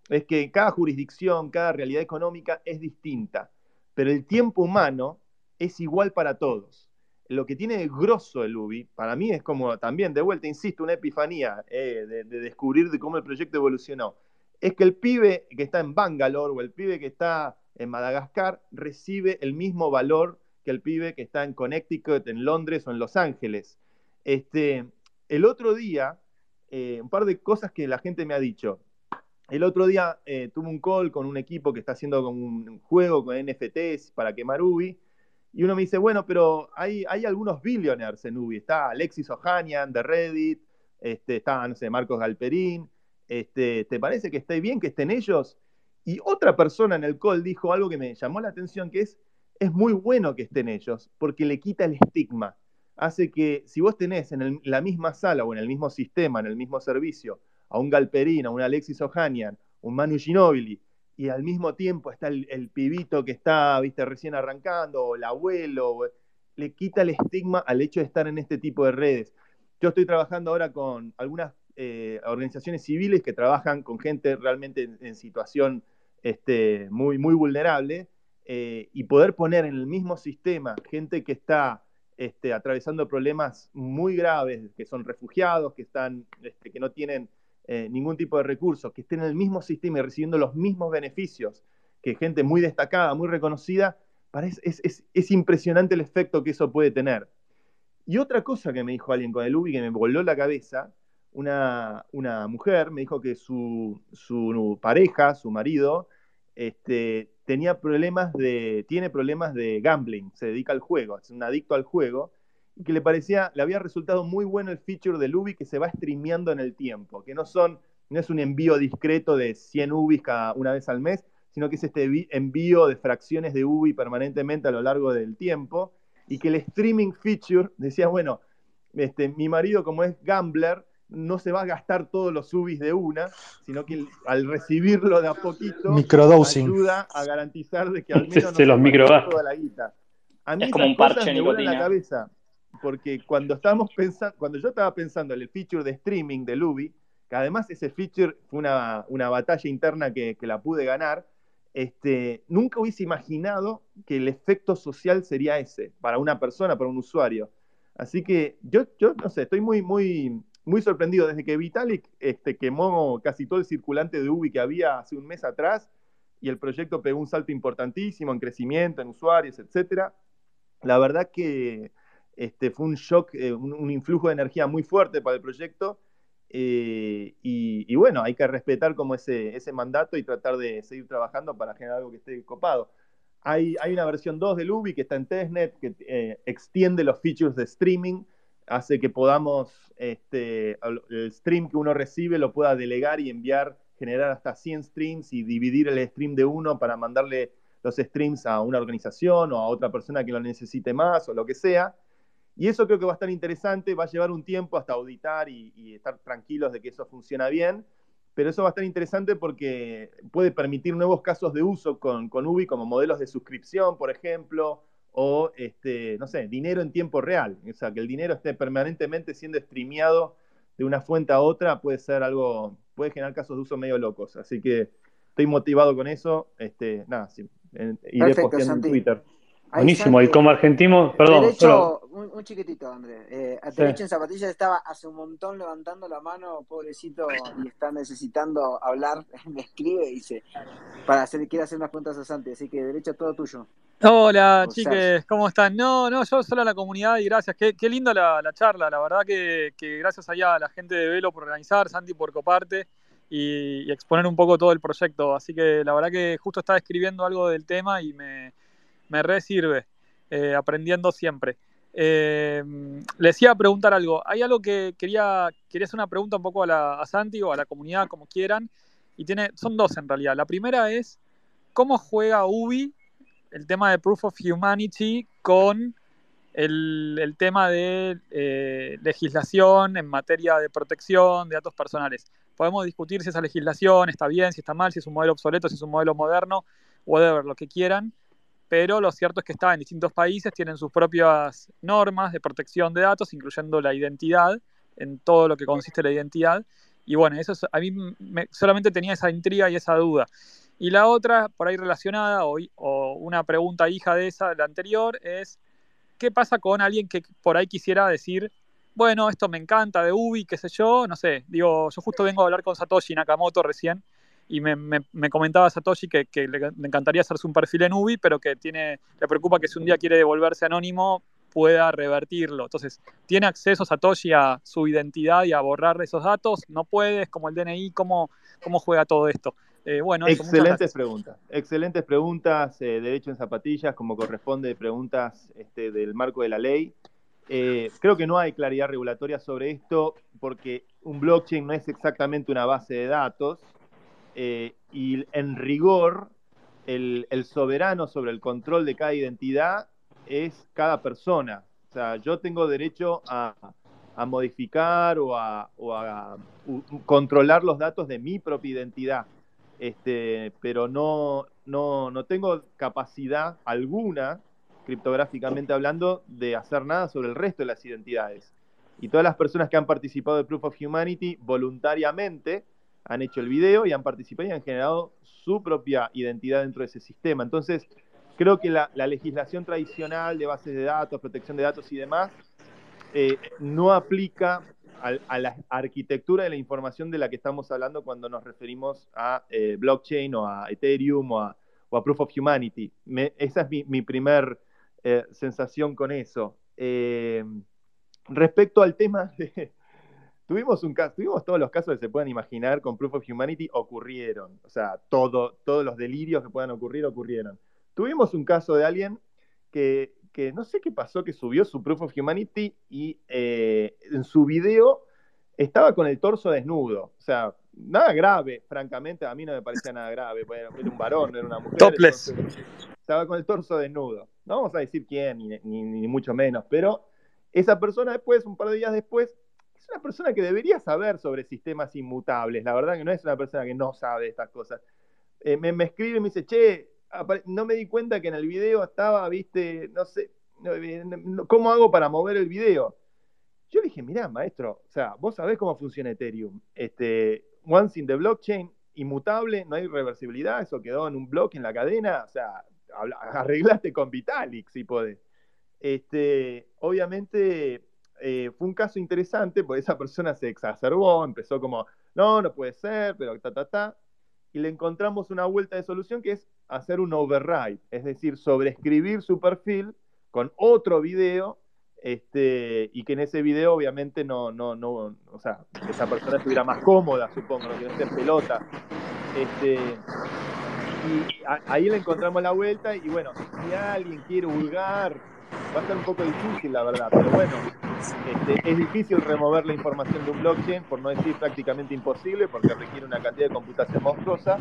es que cada jurisdicción, cada realidad económica es distinta, pero el tiempo humano es igual para todos. Lo que tiene de grosso el UBI, para mí es como también, de vuelta, insisto, una epifanía eh, de, de descubrir de cómo el proyecto evolucionó es que el pibe que está en Bangalore o el pibe que está en Madagascar recibe el mismo valor que el pibe que está en Connecticut, en Londres o en Los Ángeles. Este, el otro día, eh, un par de cosas que la gente me ha dicho. El otro día eh, tuve un call con un equipo que está haciendo un juego con NFTs para quemar Ubi. Y uno me dice, bueno, pero hay, hay algunos billionaires en Ubi. Está Alexis Ohanian de Reddit, este, está, no sé, Marcos Galperín, este, ¿te parece que está bien que estén ellos? Y otra persona en el call dijo algo que me llamó la atención, que es, es muy bueno que estén ellos, porque le quita el estigma. Hace que si vos tenés en la misma sala o en el mismo sistema, en el mismo servicio, a un Galperín, a un Alexis Ohanian, un Manu Ginobili, y al mismo tiempo está el, pibito que está, viste, recién arrancando, o el abuelo, le quita el estigma al hecho de estar en este tipo de redes. Yo estoy trabajando ahora con algunas eh, organizaciones civiles que trabajan con gente realmente en, situación este, muy, muy vulnerable eh, y poder poner en el mismo sistema gente que está este, atravesando problemas muy graves, que son refugiados, que, están, este, que no tienen eh, ningún tipo de recursos, que estén en el mismo sistema y recibiendo los mismos beneficios que gente muy destacada, muy reconocida, parece, es, impresionante el efecto que eso puede tener. Y otra cosa que me dijo alguien con el UBI que me voló la cabeza, una, una mujer me dijo que su, su pareja, su marido, este, tenía problemas de, tiene problemas de gambling, se dedica al juego, es un adicto al juego, y que le parecía, le había resultado muy bueno el feature del UBI que se va streameando en el tiempo, que no son, no es un envío discreto de 100 UBIs cada una vez al mes, sino que es este envío de fracciones de UBI permanentemente a lo largo del tiempo, y que el streaming feature decía, bueno, este, mi marido como es gambler, no se va a gastar todos los subis de una, sino que al recibirlo de a poquito ayuda a garantizar de que al menos no
se, los micro
toda la guita. A mí es como un parche me en la cabeza, porque cuando estábamos pensando, cuando yo estaba pensando en el feature de streaming de Luby, que además ese feature fue una, una batalla interna que, que, la pude ganar, este, nunca hubiese imaginado que el efecto social sería ese, para una persona, para un usuario. Así que yo, yo no sé, estoy muy, muy, muy sorprendido. Desde que Vitalik este, quemó casi todo el circulante de Ubi que había hace un mes atrás y el proyecto pegó un salto importantísimo en crecimiento, en usuarios, etc. La verdad que este, fue un shock, eh, un, influjo de energía muy fuerte para el proyecto. Eh, y, bueno, hay que respetar como ese, mandato y tratar de seguir trabajando para generar algo que esté copado. Hay, hay una versión 2 del Ubi que está en testnet, que eh, extiende los features de streaming hace que podamos, este, el stream que uno recibe lo pueda delegar y enviar, generar hasta 100 streams y dividir el stream de uno para mandarle los streams a una organización o a otra persona que lo necesite más o lo que sea. Y eso creo que va a estar interesante, va a llevar un tiempo hasta auditar y, estar tranquilos de que eso funciona bien, pero eso va a estar interesante porque puede permitir nuevos casos de uso con, con Ubi como modelos de suscripción, por ejemplo, o, este, no sé, dinero en tiempo real. O sea, que el dinero esté permanentemente siendo streameado de una fuente a otra puede ser algo, puede generar casos de uso medio locos. Así que estoy motivado con eso. Este, nada, sí, iré posteando en Twitter.
Buenísimo, y como argentino, perdón.
Derecho, Un, chiquitito, Andrés. Eh, Derecho en Zapatillas estaba hace un montón levantando la mano, pobrecito, y está necesitando hablar. Me escribe y dice, para hacer, quiere hacer unas preguntas a Santi, así que Derecho todo tuyo.
Hola, chiques, ¿cómo están? No, no, yo solo a la comunidad y gracias. Qué, qué linda la, charla, la verdad que, gracias allá a la gente de Velo por organizar, Santi por coparte y, exponer un poco todo el proyecto. Así que la verdad que justo estaba escribiendo algo del tema y me, me re sirve, eh, aprendiendo siempre. Eh, les iba a preguntar algo. Hay algo que quería, quería hacer una pregunta un poco a, la, a Santi o a la comunidad, como quieran. Y tiene, son dos en realidad. La primera es, ¿cómo juega Ubi el tema de Proof of Humanity con el, tema de eh, legislación en materia de protección de datos personales? Podemos discutir si esa legislación está bien, si está mal, si es un modelo obsoleto, si es un modelo moderno, whatever, lo que quieran pero lo cierto es que está en distintos países, tienen sus propias normas de protección de datos, incluyendo la identidad, en todo lo que consiste la identidad. Y bueno, eso a mí solamente tenía esa intriga y esa duda. Y la otra, por ahí relacionada, o, o una pregunta hija de esa, la anterior, es, ¿qué pasa con alguien que por ahí quisiera decir, bueno, esto me encanta de Ubi, qué sé yo, no sé, digo, yo justo vengo a hablar con Satoshi Nakamoto recién, y me, me, comentaba Satoshi que, que le, encantaría hacerse un perfil en Ubi, pero que tiene, le preocupa que si un día quiere devolverse anónimo pueda revertirlo. Entonces, ¿tiene acceso Satoshi a su identidad y a borrar esos datos? ¿No puede? como el DNI? ¿Cómo, cómo juega todo esto?
Eh, bueno, excelentes preguntas, excelentes preguntas, eh, derecho en zapatillas, como corresponde, preguntas este, del marco de la ley. Eh, creo que no hay claridad regulatoria sobre esto porque un blockchain no es exactamente una base de datos, eh, y en rigor, el, soberano sobre el control de cada identidad es cada persona. O sea, yo tengo derecho a, modificar o a, controlar los datos de mi propia identidad, este, pero no, no, no tengo capacidad alguna, criptográficamente hablando, de hacer nada sobre el resto de las identidades. Y todas las personas que han participado de Proof of Humanity voluntariamente, han hecho el video y han participado y han generado su propia identidad dentro de ese sistema. Entonces, creo que la, legislación tradicional de bases de datos, protección de datos y demás, eh, no aplica a, la arquitectura de la información de la que estamos hablando cuando nos referimos a eh, blockchain o a Ethereum o a, Proof of Humanity. esa es mi, mi primer eh, sensación con eso. respecto al tema de, Tuvimos, un caso, tuvimos todos los casos que se puedan imaginar con Proof of Humanity ocurrieron. O sea, todo, todos los delirios que puedan ocurrir ocurrieron. Tuvimos un caso de alguien que, no sé qué pasó, que subió su Proof of Humanity y eh, en su video estaba con el torso desnudo. O sea, nada grave, francamente, a mí no me parecía nada grave. Era, un varón, no era una mujer.
Topless.
estaba con el torso desnudo. No vamos a decir quién, ni, ni mucho menos, pero esa persona después, un par de días después, es una persona que debería saber sobre sistemas inmutables. La verdad que no es una persona que no sabe estas cosas. Eh, me, escribe y me dice, che, no me di cuenta que en el video estaba, viste, no sé, ¿cómo hago para mover el video? Yo le dije, mirá, maestro, o sea, vos sabés cómo funciona Ethereum. Este, once in the blockchain, inmutable, no hay reversibilidad, eso quedó en un bloque en la cadena, o sea, arreglaste con Vitalik si podés. Este, obviamente eh, fue un caso interesante porque esa persona se exacerbó, empezó como, no, no puede ser, pero ta, ta, ta. Y le encontramos una vuelta de solución que es hacer un override, es decir, sobreescribir su perfil con otro video este, y que en ese video obviamente no, no, no, o sea, esa persona estuviera más cómoda, supongo, no esté pelota. Este, y ahí le encontramos la vuelta y bueno, si alguien quiere hurgar va a ser un poco difícil, la verdad, pero bueno, este, es difícil remover la información de un blockchain, por no decir prácticamente imposible, porque requiere una cantidad de computación monstruosa,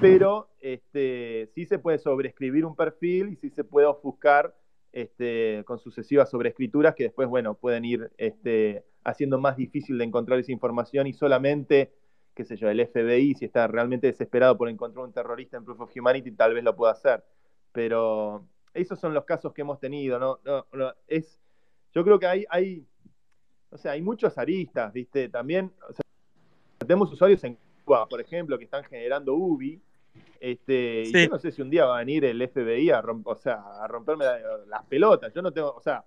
pero este, sí se puede sobreescribir un perfil y sí se puede ofuscar este, con sucesivas sobreescrituras que después, bueno, pueden ir este, haciendo más difícil de encontrar esa información y solamente, qué sé yo, el FBI, si está realmente desesperado por encontrar un terrorista en Proof of Humanity, tal vez lo pueda hacer. Pero esos son los casos que hemos tenido, ¿no? es, yo creo que hay, hay, o sea, hay muchos aristas, ¿viste? También, tenemos usuarios en Cuba, por ejemplo, que están generando UBI, este, y yo no sé si un día va a venir el FBI a, o sea, a romperme las pelotas, yo no tengo, o sea,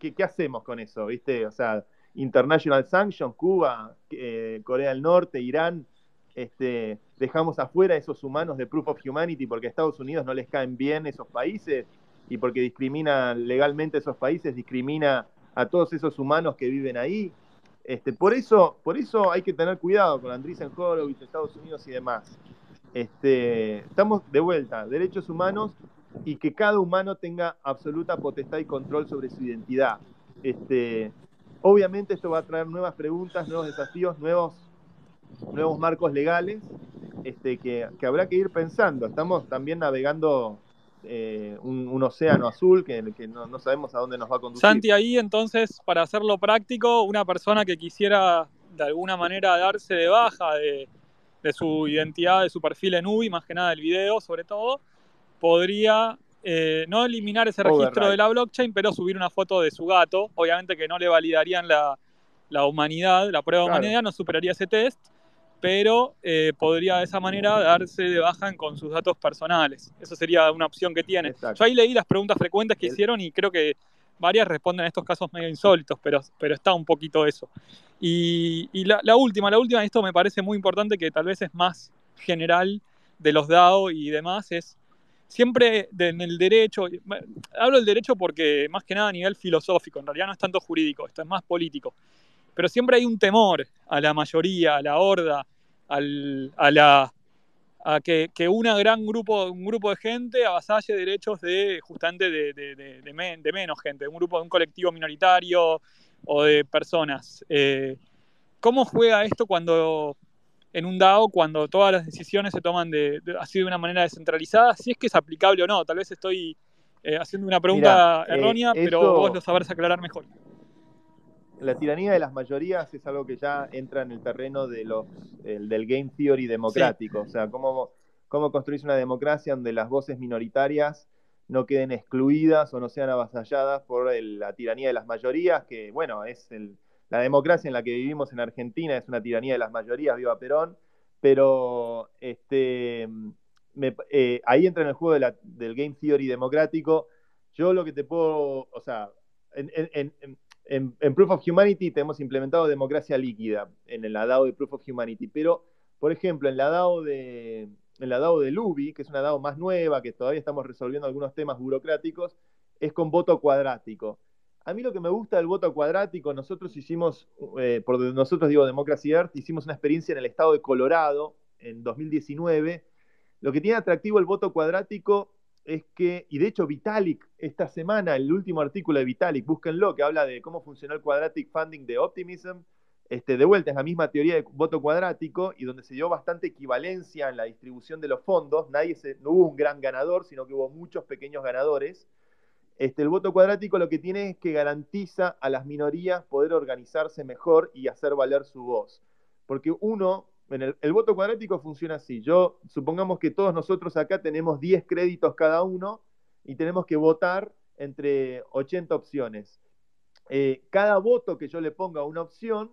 ¿qué, hacemos con eso, viste? O sea, International Sanctions, Cuba, eh, Corea del Norte, Irán, este, dejamos afuera esos humanos de Proof of Humanity porque a Estados Unidos no les caen bien esos países y porque discrimina legalmente esos países, discrimina a todos esos humanos que viven ahí. Este, por, eso, por eso hay que tener cuidado con Andreessen Horowitz, Estados Unidos y demás. Este, estamos de vuelta, derechos humanos y que cada humano tenga absoluta potestad y control sobre su identidad. Este, obviamente esto va a traer nuevas preguntas, nuevos desafíos, nuevos, nuevos marcos legales que habrá que ir pensando. Estamos también navegando eh, un, océano azul que, no, sabemos a dónde nos va a conducir.
Santi, ahí entonces, para hacerlo práctico, una persona que quisiera de alguna manera darse de baja de, su identidad, de su perfil en UBI, más que nada del video sobre todo, podría eh, no eliminar ese registro de la blockchain, pero subir una foto de su gato. Obviamente que no le validarían la, humanidad, la prueba de humanidad, no superaría ese test, pero eh, podría de esa manera darse de baja con sus datos personales. Esa sería una opción que tiene. Yo ahí leí las preguntas frecuentes que hicieron y creo que varias responden a estos casos medio insólitos, pero, pero está un poquito eso. Y, la, última, la última, esto me parece muy importante, que tal vez es más general de los DAO y demás, es siempre en el derecho, hablo del derecho porque más que nada a nivel filosófico, en realidad no es tanto jurídico, esto es más político pero siempre hay un temor a la mayoría, a la horda, al, a la a que, una gran grupo, un grupo de gente avasalle derechos de justamente de, de, menos gente, un grupo, de un colectivo minoritario o de personas. Eh, ¿Cómo juega esto cuando en un DAO, cuando todas las decisiones se toman de, así de una manera descentralizada, si es que es aplicable o no? Tal vez estoy eh, haciendo una pregunta eh, errónea, pero vos lo sabrás aclarar mejor
la tiranía de las mayorías es algo que ya entra en el terreno de los, del game theory democrático. O sea, cómo, cómo construís una democracia donde las voces minoritarias no queden excluidas o no sean avasalladas por la tiranía de las mayorías, que bueno, es la democracia en la que vivimos en Argentina, es una tiranía de las mayorías, viva Perón, pero este, eh, ahí entra en el juego del game theory democrático. Yo lo que te puedo, o sea, en, Proof of Humanity tenemos implementado democracia líquida en la DAO de Proof of Humanity, pero, por ejemplo, en la DAO de, en la DAO de Luby, que es una DAO más nueva, que todavía estamos resolviendo algunos temas burocráticos, es con voto cuadrático. A mí lo que me gusta del voto cuadrático, nosotros hicimos, eh, por nosotros digo Democracy Earth, hicimos una experiencia en el estado de Colorado en 2019. Lo que tiene atractivo el voto cuadrático es que, y de hecho Vitalik, esta semana, el último artículo de Vitalik, búsquenlo, que habla de cómo funcionó el quadratic funding de Optimism, este, de vuelta es la misma teoría de voto cuadrático y donde se dio bastante equivalencia en la distribución de los fondos. Nadie se, no hubo un gran ganador, sino que hubo muchos pequeños ganadores. Este, el voto cuadrático lo que tiene es que garantiza a las minorías poder organizarse mejor y hacer valer su voz. Porque uno, en el, el voto cuadrático funciona así. Yo, supongamos que todos nosotros acá tenemos 10 créditos cada uno y tenemos que votar entre 80 opciones. Eh, cada voto que yo le ponga a una opción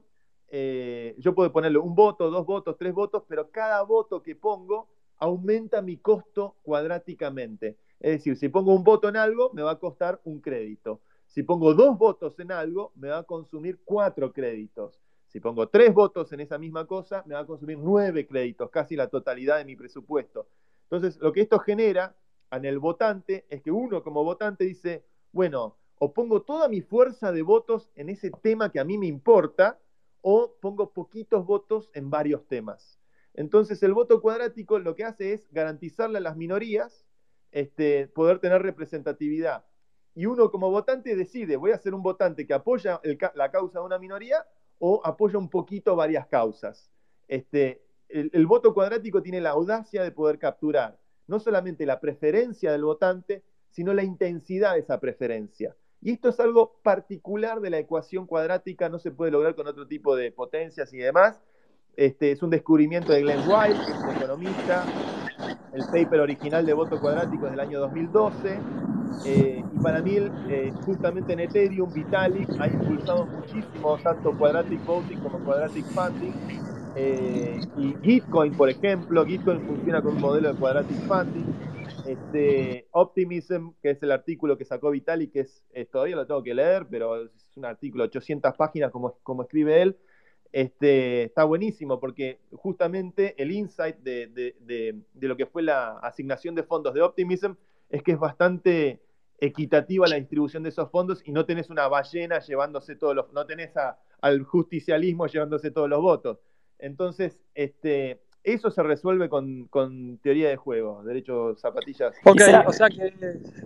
eh, yo puedo ponerle un voto, dos votos, tres votos, pero cada voto que pongo aumenta mi costo cuadráticamente. Es decir, si pongo un voto en algo, me va a costar un crédito. Si pongo dos votos en algo, me va a consumir cuatro créditos. Si pongo tres votos en esa misma cosa, me va a consumir nueve créditos, casi la totalidad de mi presupuesto. Entonces, lo que esto genera en el votante es que uno como votante dice, bueno, o pongo toda mi fuerza de votos en ese tema que a mí me importa, o pongo poquitos votos en varios temas. Entonces el voto cuadrático lo que hace es garantizarle a las minorías este, poder tener representatividad. Y uno como votante decide, voy a ser un votante que apoya la causa de una minoría o apoya un poquito varias causas. Este, el, voto cuadrático tiene la audacia de poder capturar no solamente la preferencia del votante, sino la intensidad de esa preferencia. Y esto es algo particular de la ecuación cuadrática, no se puede lograr con otro tipo de potencias y demás. Este, es un descubrimiento de Glenn White, que es un economista. El paper original de voto cuadrático es del año 2012. Eh, y para mí, eh, justamente en Ethereum, Vitalik ha impulsado muchísimo tanto quadratic voting como quadratic funding. Eh, y Gitcoin, por ejemplo, Gitcoin funciona con un modelo de quadratic funding. Este, Optimism, que es el artículo que sacó Vitalik, que es, todavía lo tengo que leer, pero es un artículo de 800 páginas como, como escribe él, este, está buenísimo porque justamente el insight de, lo que fue la asignación de fondos de Optimism es que es bastante equitativa la distribución de esos fondos y no tenés una ballena llevándose todos los, no tenés al justicialismo llevándose todos los votos. Entonces, este, eso se resuelve con, teoría de juego, derecho zapatillas.
Ok, o sea que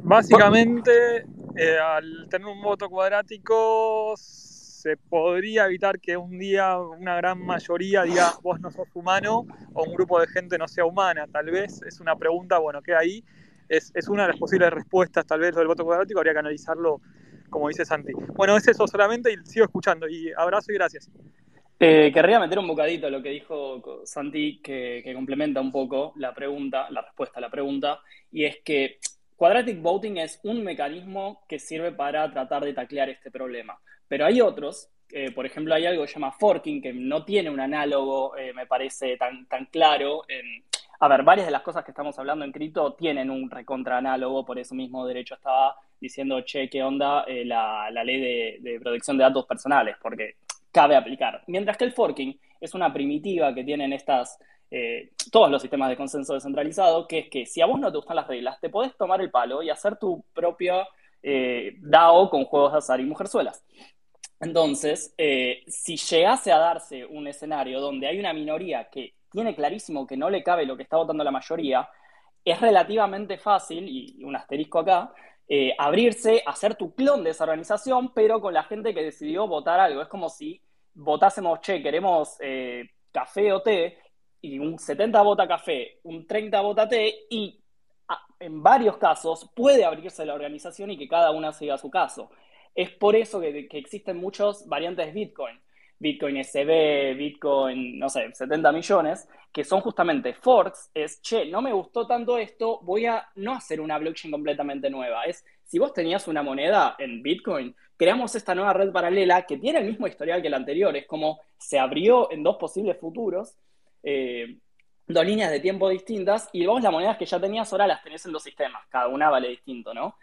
básicamente eh, al tener un voto cuadrático se podría evitar que un día una gran mayoría diga vos no sos humano o un grupo de gente no sea humana. Tal vez es una pregunta, bueno, que ahí es, es una de las posibles respuestas, tal vez del voto cuadrático, habría que analizarlo como dice Santi. Bueno, es eso solamente y sigo escuchando. Y abrazo y gracias.
Eh, querría meter un bocadito lo que dijo Santi, que, complementa un poco la pregunta, la respuesta a la pregunta, y es que Quadratic Voting es un mecanismo que sirve para tratar de taclear este problema. Pero hay otros, eh, por ejemplo, hay algo que se llama forking, que no tiene un análogo, eh, me parece, tan, tan claro. A ver, varias de las cosas que estamos hablando en cripto tienen un recontra análogo, por eso mismo derecho estaba diciendo, che, ¿qué onda la, ley de, protección de datos personales? Porque cabe aplicar. Mientras que el forking es una primitiva que tienen estas, eh, todos los sistemas de consenso descentralizado, que es que si a vos no te gustan las reglas, te podés tomar el palo y hacer tu propia eh, DAO con juegos de azar y mujerzuelas. Entonces, eh, si llegase a darse un escenario donde hay una minoría que tiene clarísimo que no le cabe lo que está votando la mayoría, es relativamente fácil, y un asterisco acá, eh, abrirse, hacer tu clon de esa organización, pero con la gente que decidió votar algo. Es como si votásemos, che, queremos eh, café o té, y un 70 vota café, un 30 vota té, y en varios casos puede abrirse la organización y que cada una siga su caso. Es por eso que, que existen muchas variantes de Bitcoin. Bitcoin SB, Bitcoin, no sé, 70 millones, que son justamente forks, es, che, no me gustó tanto esto, voy a no hacer una blockchain completamente nueva. Es, si vos tenías una moneda en Bitcoin, creamos esta nueva red paralela que tiene el mismo historial que la anterior, es como se abrió en dos posibles futuros. Eh, dos líneas de tiempo distintas y vos las monedas que ya tenías ahora las tenés en dos sistemas, cada una vale distinto, ¿no?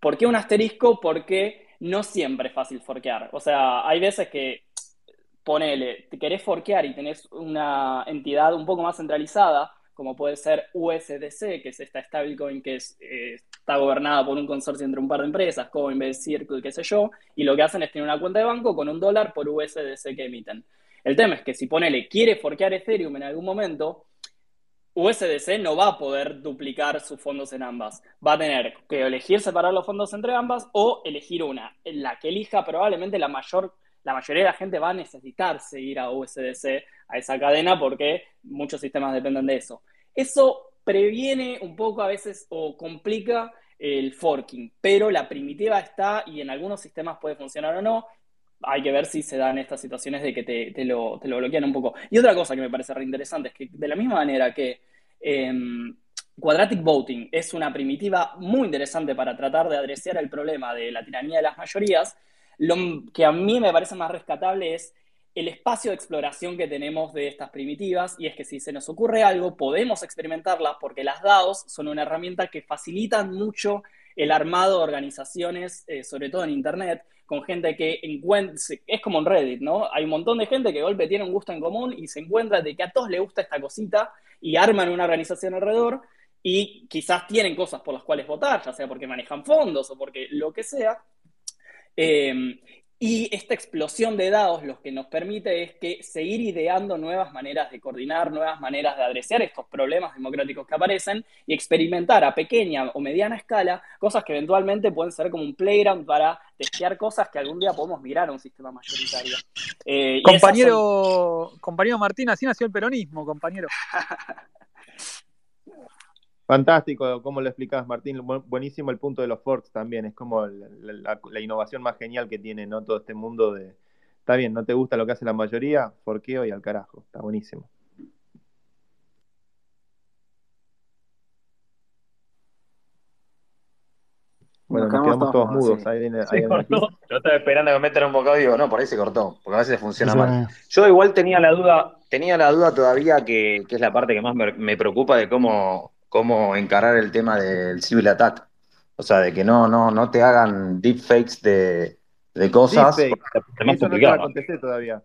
¿Por qué un asterisco? Porque no siempre es fácil forquear. O sea, hay veces que, ponele, te querés forquear y tenés una entidad un poco más centralizada, como puede ser USDC, que es esta stablecoin que eh, está gobernada por un consorcio entre un par de empresas, Coinbase, Circle, qué sé yo, y lo que hacen es tener una cuenta de banco con un dólar por USDC que emiten. El tema es que si ponele, quiere forquear Ethereum en algún momento, USDC no va a poder duplicar sus fondos en ambas. Va a tener que elegir separar los fondos entre ambas o elegir una. La que elija probablemente la mayor la mayoría de la gente va a necesitar seguir a USDC, a esa cadena, porque muchos sistemas dependen de eso. Eso previene un poco a veces o complica el forking, pero la primitiva está y en algunos sistemas puede funcionar o no. Hay que ver si se dan estas situaciones de que te, lo, bloquean un poco. Y otra cosa que me parece reinteresante es que de la misma manera que em, Quadratic Voting es una primitiva muy interesante para tratar de adresar el problema de la tiranía de las mayorías, lo que a mí me parece más rescatable es el espacio de exploración que tenemos de estas primitivas y es que si se nos ocurre algo podemos experimentarlas porque las DAOs son una herramienta que facilitan mucho el armado de organizaciones, eh, sobre todo en Internet, con gente que encuentra, es como en Reddit, ¿no? Hay un montón de gente que de golpe tiene un gusto en común y se encuentra de que a todos les gusta esta cosita y arman una organización alrededor y quizás tienen cosas por las cuales votar, ya sea porque manejan fondos o porque lo que sea, Em, y esta explosión de dados lo que nos permite es que seguir ideando nuevas maneras de coordinar, nuevas maneras de adresar estos problemas democráticos que aparecen y experimentar a pequeña o mediana escala cosas que eventualmente pueden ser como un playground para testear cosas que algún día podemos mirar a un sistema mayoritario.
Eh, compañero, compañero Martín, así nació el peronismo, compañero.
Fantástico, ¿cómo lo explicás, Martín? Buenísimo el punto de los forks también, es como la, innovación más genial que tiene ¿no? todo este mundo de, está bien, no te gusta lo que hace la mayoría, forqueo y al carajo, está buenísimo.
Bueno, nos, quedamos, todos, mudos. Ahí viene, Yo estaba esperando que me metan un bocado y digo, no, por ahí se cortó, porque a veces funciona mal. Yo igual tenía la duda, tenía la duda todavía que, es la parte que más me preocupa de cómo cómo encarar el tema del civil attack. O sea, de que no, no, no te hagan deepfakes de, de cosas.
Eso no contesté todavía.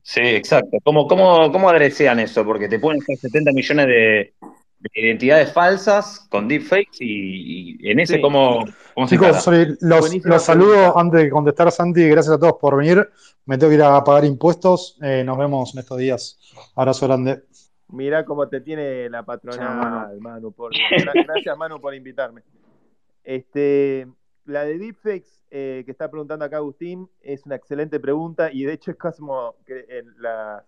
Sí, exacto. ¿Cómo, cómo, cómo adresean eso? Porque te ponen 70 millones de, identidades falsas con deepfakes y, y en ese cómo,
cómo Chicos, los, los saludo antes de contestar, Santi. Gracias a todos por venir. Me tengo que ir a pagar impuestos. Eh, nos vemos en estos días. Abrazo grande.
Mira cómo te tiene la patrona, Manu. Por, gracias, Manu, por invitarme. Este, la de deepfakes eh, que está preguntando acá Agustín es una excelente pregunta y de hecho es como que en la,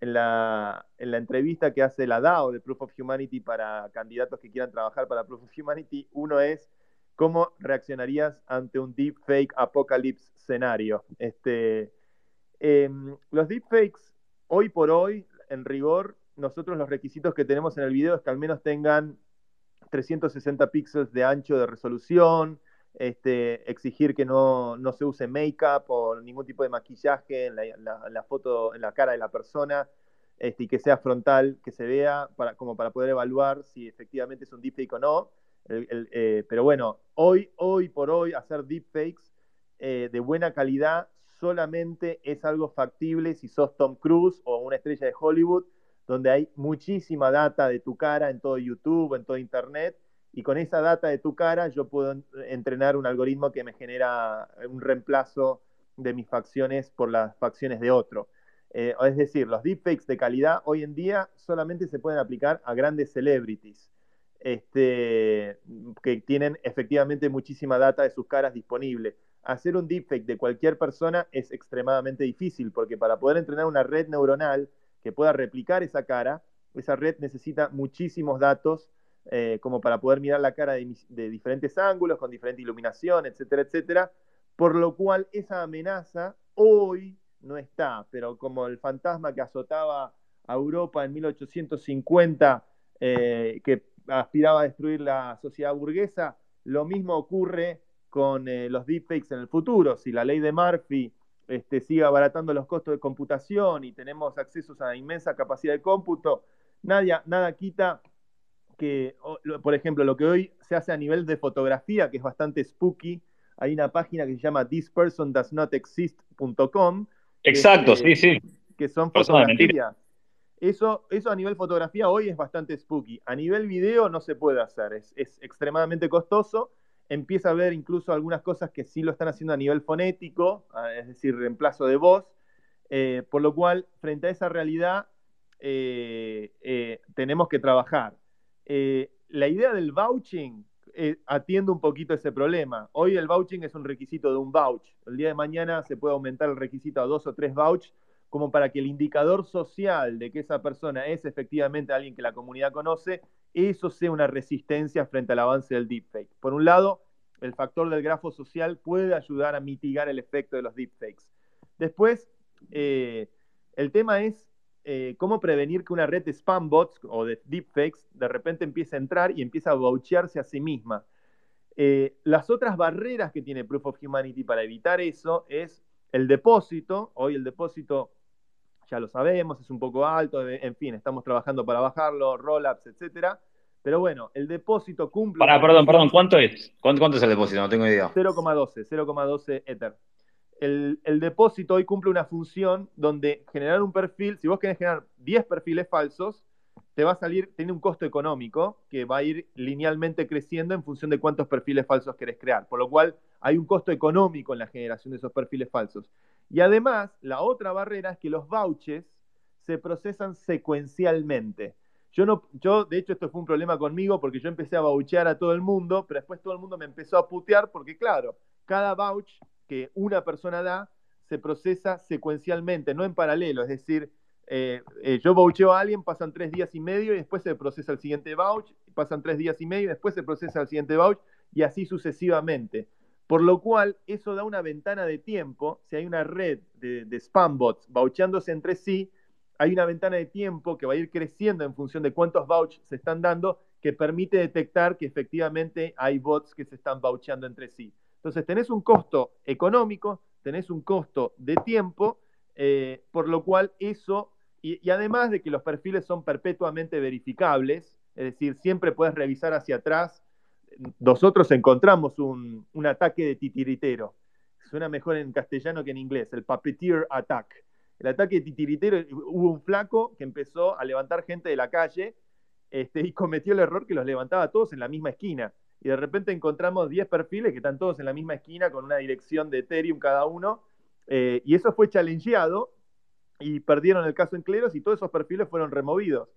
en la, en la entrevista que hace la DAO de Proof of Humanity para candidatos que quieran trabajar para Proof of Humanity, uno es ¿cómo reaccionarías ante un deepfake apocalypse escenario? Este, em, los deepfakes, hoy por hoy, en rigor, nosotros los requisitos que tenemos en el video es que al menos tengan 360 píxeles de ancho de resolución, este, exigir que no, se use make-up o ningún tipo de maquillaje en la, foto, en la cara de la persona, este, y que sea frontal, que se vea para, como para poder evaluar si efectivamente es un deepfake o no. Eh, pero bueno, hoy, hoy por hoy, hacer deepfakes eh, de buena calidad solamente es algo factible si sos Tom Cruise o una estrella de Hollywood donde hay muchísima data de tu cara en todo YouTube, en todo Internet, y con esa data de tu cara yo puedo entrenar un algoritmo que me genera un reemplazo de mis facciones por las facciones de otro. Eh, es decir, los deepfakes de calidad hoy en día solamente se pueden aplicar a grandes celebrities este, que tienen efectivamente muchísima data de sus caras disponible. Hacer un deepfake de cualquier persona es extremadamente difícil porque para poder entrenar una red neuronal que pueda replicar esa cara, esa red necesita muchísimos datos eh, como para poder mirar la cara de, diferentes ángulos, con diferente iluminación, etcétera, etcétera, por lo cual esa amenaza hoy no está, pero como el fantasma que azotaba a Europa en 1850, eh, que aspiraba a destruir la sociedad burguesa, lo mismo ocurre con eh, los deepfakes en el futuro. Si la ley de Murphy este, siga abaratando los costos de computación y tenemos acceso a inmensa capacidad de cómputo, nada, nada quita que, por ejemplo, lo que hoy se hace a nivel de fotografía, que es bastante spooky, hay una página que se llama thispersondoesnotexist.com.
Exacto, sí, sí.
Que son fotografías. Eso, eso a nivel fotografía hoy es bastante spooky. A nivel video no se puede hacer, es, extremadamente costoso. Empieza a haber incluso algunas cosas que sí lo están haciendo a nivel fonético, ah, es decir, reemplazo de voz. Eh, por lo cual, frente a esa realidad, eh, eh, tenemos que trabajar. la idea del vouching atiende un poquito ese problema. Hoy el vouching es un requisito de un vouch. El día de mañana se puede aumentar el requisito a dos o tres vouch como para que el indicador social de que esa persona es efectivamente alguien que la comunidad conoce, eso sea una resistencia frente al avance del deepfake. Por un lado, el factor del grafo social puede ayudar a mitigar el efecto de los deepfakes. Después, eh, el tema es eh, cómo prevenir que una red de spam bots o de deepfakes de repente empiece a entrar y empiece a vouchearse a sí misma. Eh, las otras barreras que tiene Proof of Humanity para evitar eso es el depósito. Hoy el depósito ya lo sabemos, es un poco alto, en fin, estamos trabajando para bajarlo, roll-ups, etcétera. Pero bueno, el depósito cumple.
Para, perdón, perdón, ¿cuánto es? ¿Cuánto, es el depósito? No tengo idea.
0,12, 0,12 Ether. El, el, depósito hoy cumple una función donde generar un perfil, si vos querés generar 10 perfiles falsos, te va a salir, tiene un costo económico que va a ir linealmente creciendo en función de cuántos perfiles falsos querés crear. Por lo cual hay un costo económico en la generación de esos perfiles falsos. Y además, la otra barrera es que los vouchers se procesan secuencialmente. Yo, no, yo, de hecho, esto fue un problema conmigo porque yo empecé a vouchear a todo el mundo, pero después todo el mundo me empezó a putear porque, claro, cada vouch que una persona da se procesa secuencialmente, no en paralelo. Es decir, eh, eh, yo voucheo a alguien, pasan tres días y medio y después se procesa el siguiente vouch, pasan tres días y medio y después se procesa el siguiente vouch y así sucesivamente. Por lo cual, eso da una ventana de tiempo. Si hay una red de, spam bots vouchándose entre sí, hay una ventana de tiempo que va a ir creciendo en función de cuántos vouchs se están dando, que permite detectar que efectivamente hay bots que se están vouchando entre sí. Entonces, tenés un costo económico, tenés un costo de tiempo, eh, por lo cual eso, y, además de que los perfiles son perpetuamente verificables, es decir, siempre puedes revisar hacia atrás nosotros encontramos un, ataque de titiritero. Suena mejor en castellano que en inglés, el puppeteer attack. El ataque de titiritero, hubo un flaco que empezó a levantar gente de la calle este, y cometió el error que los levantaba todos en la misma esquina. Y de repente encontramos 10 perfiles que están todos en la misma esquina con una dirección de Ethereum cada uno. Eh, y eso fue challengeado y perdieron el caso en Cleros y todos esos perfiles fueron removidos.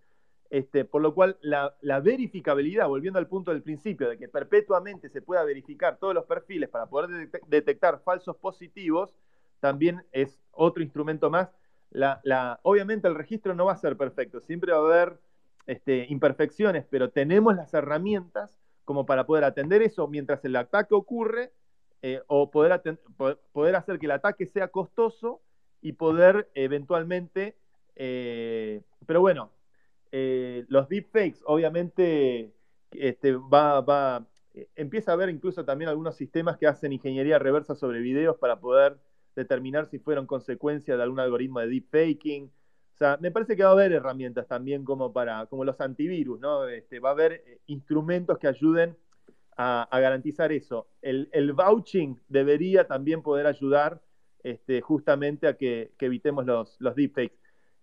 Este, por lo cual, la, verificabilidad, volviendo al punto del principio, de que perpetuamente se pueda verificar todos los perfiles para poder detectar falsos positivos, también es otro instrumento más. obviamente el registro no va a ser perfecto, siempre va a haber este, imperfecciones, pero tenemos las herramientas como para poder atender eso mientras el ataque ocurre eh, o poder, hacer que el ataque sea costoso y poder eventualmente, eh, pero bueno, eh, los deepfakes, obviamente, este, va, va, eh, empieza a haber incluso también algunos sistemas que hacen ingeniería reversa sobre videos para poder determinar si fueron consecuencia de algún algoritmo de deepfaking. O sea, me parece que va a haber herramientas también como para, como los antivirus, ¿no? Este, va a haber eh, instrumentos que ayuden a, garantizar eso. El, vouching debería también poder ayudar este, justamente a que, evitemos los deepfakes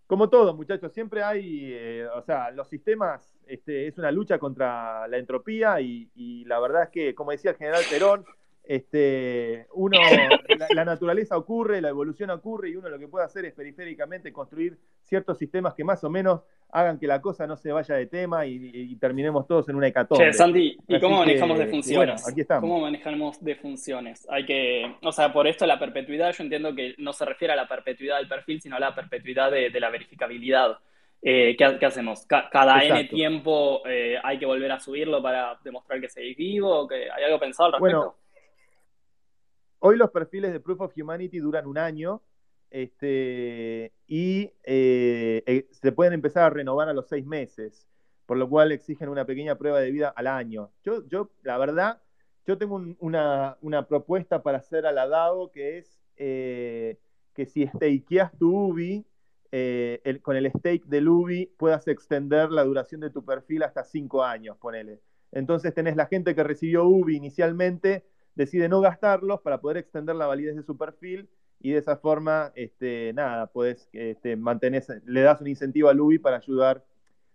como todo, muchachos, siempre hay, eh, o sea, los sistemas este, es una lucha contra la entropía y, la verdad es que, como decía el general Perón, este, uno, la, naturaleza ocurre, la evolución ocurre y uno lo que puede hacer es periféricamente construir ciertos sistemas que más o menos hagan que la cosa no se vaya de tema y, terminemos todos en una hecatombe.
Che, Santi, ¿y cómo manejamos de funciones? aquí estamos. ¿Cómo manejamos de funciones? Hay que, o sea, por esto la perpetuidad, yo entiendo que no se refiere a la perpetuidad del perfil, sino a la perpetuidad de, la verificabilidad. Eh, ¿qué, hacemos? ¿Cada N tiempo eh, hay que volver a subirlo para demostrar que seguís vivo? ¿Que ¿Hay algo pensado al respecto? Bueno,
hoy los perfiles de Proof of Humanity duran un año este, y eh, eh, se pueden empezar a renovar a los seis meses, por lo cual exigen una pequeña prueba de vida al año. Yo, yo la verdad, yo tengo una, propuesta para hacer a la DAO que es eh, que si stakeas tu UBI, eh, con el stake de UBI puedas extender la duración de tu perfil hasta cinco años, ponele. Entonces tenés la gente que recibió UBI inicialmente, decide no gastarlos para poder extender la validez de su perfil y de esa forma, este, nada, puedes este, le das un incentivo al UBI para ayudar.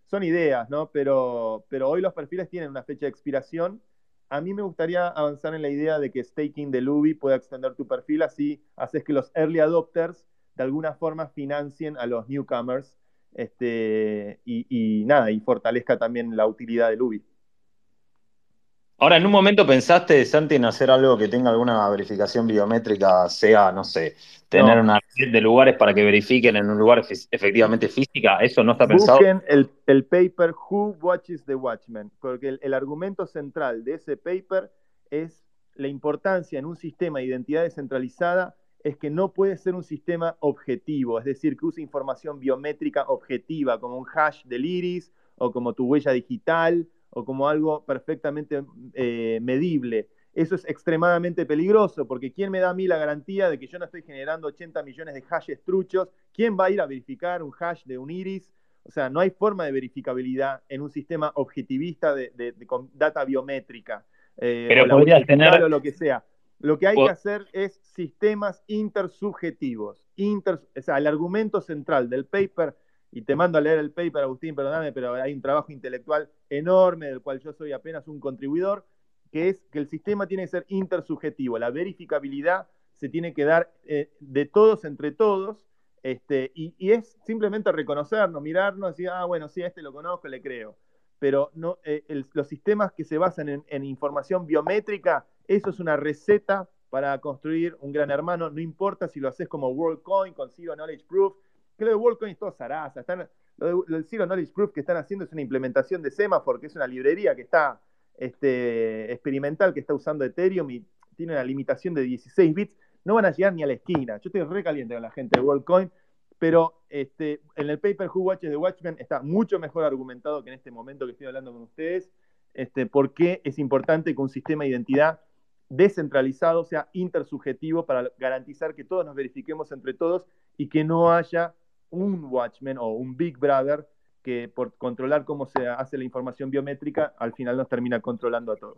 Son ideas, ¿no? Pero, pero hoy los perfiles tienen una fecha de expiración. A mí me gustaría avanzar en la idea de que staking de UBI pueda extender tu perfil, así haces que los early adopters de alguna forma financien a los newcomers este, y, nada, y fortalezca también la utilidad del UBI.
Ahora, en un momento pensaste, Santi, en hacer algo que tenga alguna verificación biométrica, sea, no sé, tener una red de lugares para que verifiquen en un lugar efectivamente física, ¿eso no está pensado?
Busquen el, el paper Who Watches the Watchman, porque el, argumento central de ese paper es la importancia en un sistema de identidad descentralizada es que no puede ser un sistema objetivo, es decir, que use información biométrica objetiva, como un hash del iris o como tu huella digital o como algo perfectamente eh, medible. Eso es extremadamente peligroso, porque ¿quién me da a mí la garantía de que yo no estoy generando 80 millones de hashes truchos? ¿Quién va a ir a verificar un hash de un iris? O sea, no hay forma de verificabilidad en un sistema objetivista de, con data biométrica.
Eh, Pero podría tener...
O lo que sea. Lo que hay que hacer es sistemas intersubjetivos. o sea, el argumento central del paper y te mando a leer el paper, Agustín, perdóname, pero hay un trabajo intelectual enorme del cual yo soy apenas un contribuidor, que es que el sistema tiene que ser intersubjetivo, la verificabilidad se tiene que dar eh, de todos entre todos, este, y, es simplemente reconocernos, mirarnos, decir, ah, bueno, sí, a este lo conozco, le creo. Pero no, eh, los sistemas que se basan en, en información biométrica, eso es una receta para construir un gran hermano, no importa si lo haces como WorldCoin, con Zero Knowledge Proof, que lo de WorldCoin es todo zaraza. Lo, del Zero Knowledge Proof que están haciendo es una implementación de Semaphore, que es una librería que está este, experimental, que está usando Ethereum y tiene una limitación de 16 bits. No van a llegar ni a la esquina. Yo estoy recaliente con la gente de WorldCoin, pero este, en el paper Who Watches the Watchmen está mucho mejor argumentado que en este momento que estoy hablando con ustedes, este, por qué es importante que un sistema de identidad descentralizado sea intersubjetivo para garantizar que todos nos verifiquemos entre todos y que no haya un Watchman o un Big Brother que por controlar cómo se hace la información biométrica, al final nos termina controlando a todos.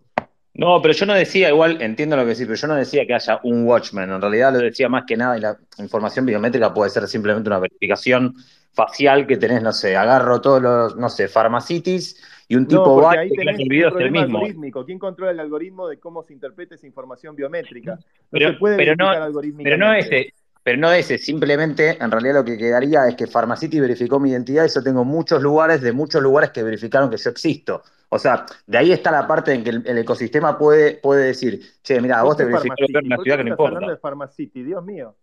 No, pero yo no decía, igual entiendo lo que decís, pero yo no decía que haya un Watchman. En realidad lo decía más que nada, y la información biométrica puede ser simplemente una verificación facial que tenés, no sé, agarro todos los, no sé, Pharmacities y un tipo
va ahí tenés el video el mismo. Algorítmico. ¿Quién controla el algoritmo de cómo se interpreta esa información biométrica? No
pero,
se puede
pero no, pero no ese, pero no ese, simplemente en realidad lo que quedaría es que Pharmacity verificó mi identidad y yo tengo muchos lugares de muchos lugares que verificaron que yo existo. O sea, de ahí está la parte en que el, ecosistema puede, puede decir, che, mira, vos te verificaron en una ciudad que no importa. hablando
de Pharmacity, Dios mío.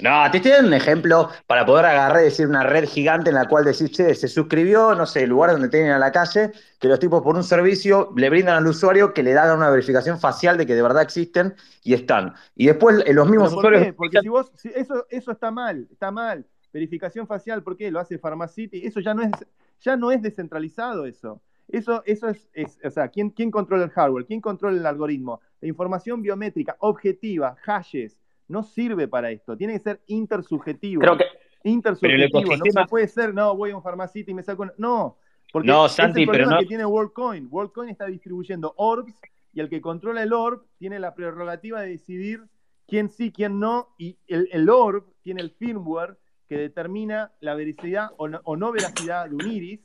No, te estoy dando un ejemplo para poder agarrar y decir una red gigante en la cual decís, che, se suscribió, no sé, lugares donde tienen a la calle, que los tipos por un servicio le brindan al usuario que le dan una verificación facial de que de verdad existen y están. Y después eh, los mismos usuarios.
Porque si vos, eso, eso está mal, está mal. Verificación facial, ¿por qué? Lo hace Pharmacity, eso ya no es, ya no es descentralizado eso. Eso, eso es, es, o sea, ¿quién, ¿quién controla el hardware? ¿Quién controla el algoritmo? La información biométrica, objetiva, hashes, no sirve para esto. Tiene que ser intersubjetivo.
Creo que.
Intersubjetivo. No puede ser, no, voy a un farmacito y me saco. No. Porque
no, Santi,
es el
pero
que tiene WorldCoin. WorldCoin está distribuyendo orbs y el que controla el orb tiene la prerrogativa de decidir quién sí, quién no. Y el, orb tiene el firmware que determina la veracidad o no, veracidad de un iris.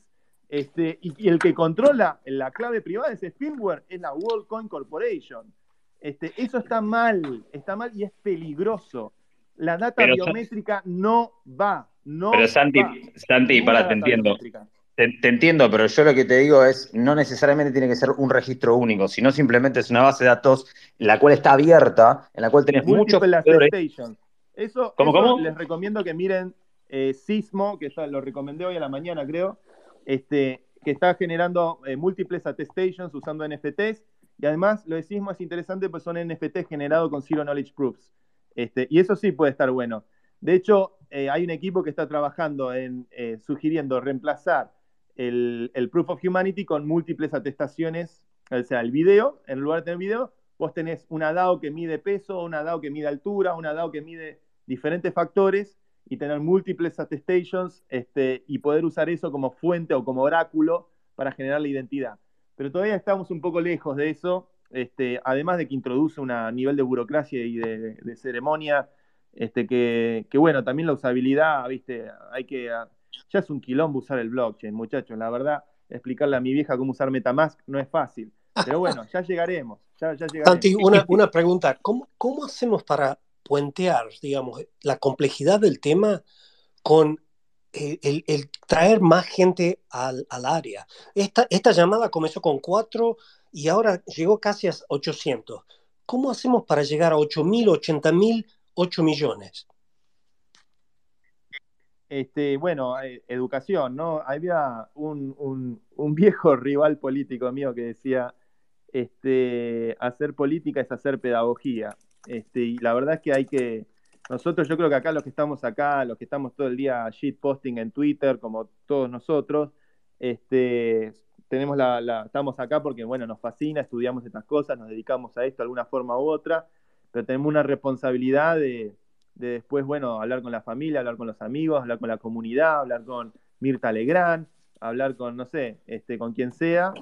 Este, y, y, el que controla la clave privada de ese firmware es la WorldCoin Corporation. Este, eso está mal, está mal y es peligroso. La data biométrica no va, no
Pero Santi, Santi, para, te entiendo. Te, entiendo, pero yo lo que te digo es, no necesariamente tiene que ser un registro único, sino simplemente es una base de datos la cual está abierta, en la cual tenés muchos...
Eso, ¿Cómo, les recomiendo que miren eh, Sismo, que lo recomendé hoy a la mañana, creo, este, que está generando eh, múltiples attestations usando NFTs y además, lo decís más interesante, pues son NFT generados con Zero Knowledge Proofs. Este, y eso sí puede estar bueno. De hecho, eh, hay un equipo que está trabajando en eh, sugiriendo reemplazar el, Proof of Humanity con múltiples atestaciones, o sea, el video, en lugar de tener video, vos tenés una DAO que mide peso, una DAO que mide altura, una DAO que mide diferentes factores, y tener múltiples attestations este, y poder usar eso como fuente o como oráculo para generar la identidad. Pero todavía estamos un poco lejos de eso, este, además de que introduce un nivel de burocracia y de, ceremonia, este, que, bueno, también la usabilidad, viste, hay que, ya es un quilombo usar el blockchain, muchachos, la verdad, explicarle a mi vieja cómo usar Metamask no es fácil, pero bueno, ya llegaremos, ya,
Santi, una, pregunta, ¿Cómo, ¿cómo hacemos para puentear, digamos, la complejidad del tema con el, traer más gente al, área. Esta, esta, llamada comenzó con cuatro y ahora llegó casi a 800. ¿Cómo hacemos para llegar a 8.000, 80.000, 8 millones?
Este, bueno, eh, educación, ¿no? Había un, un, viejo rival político mío que decía, este, hacer política es hacer pedagogía. Este, y la verdad es que hay que, nosotros yo creo que acá los que estamos acá, los que estamos todo el día posting en Twitter, como todos nosotros, este, tenemos la, estamos acá porque bueno, nos fascina, estudiamos estas cosas, nos dedicamos a esto de alguna forma u otra, pero tenemos una responsabilidad de, después, bueno, hablar con la familia, hablar con los amigos, hablar con la comunidad, hablar con Mirta Legrand, hablar con, no sé, este, con quien sea,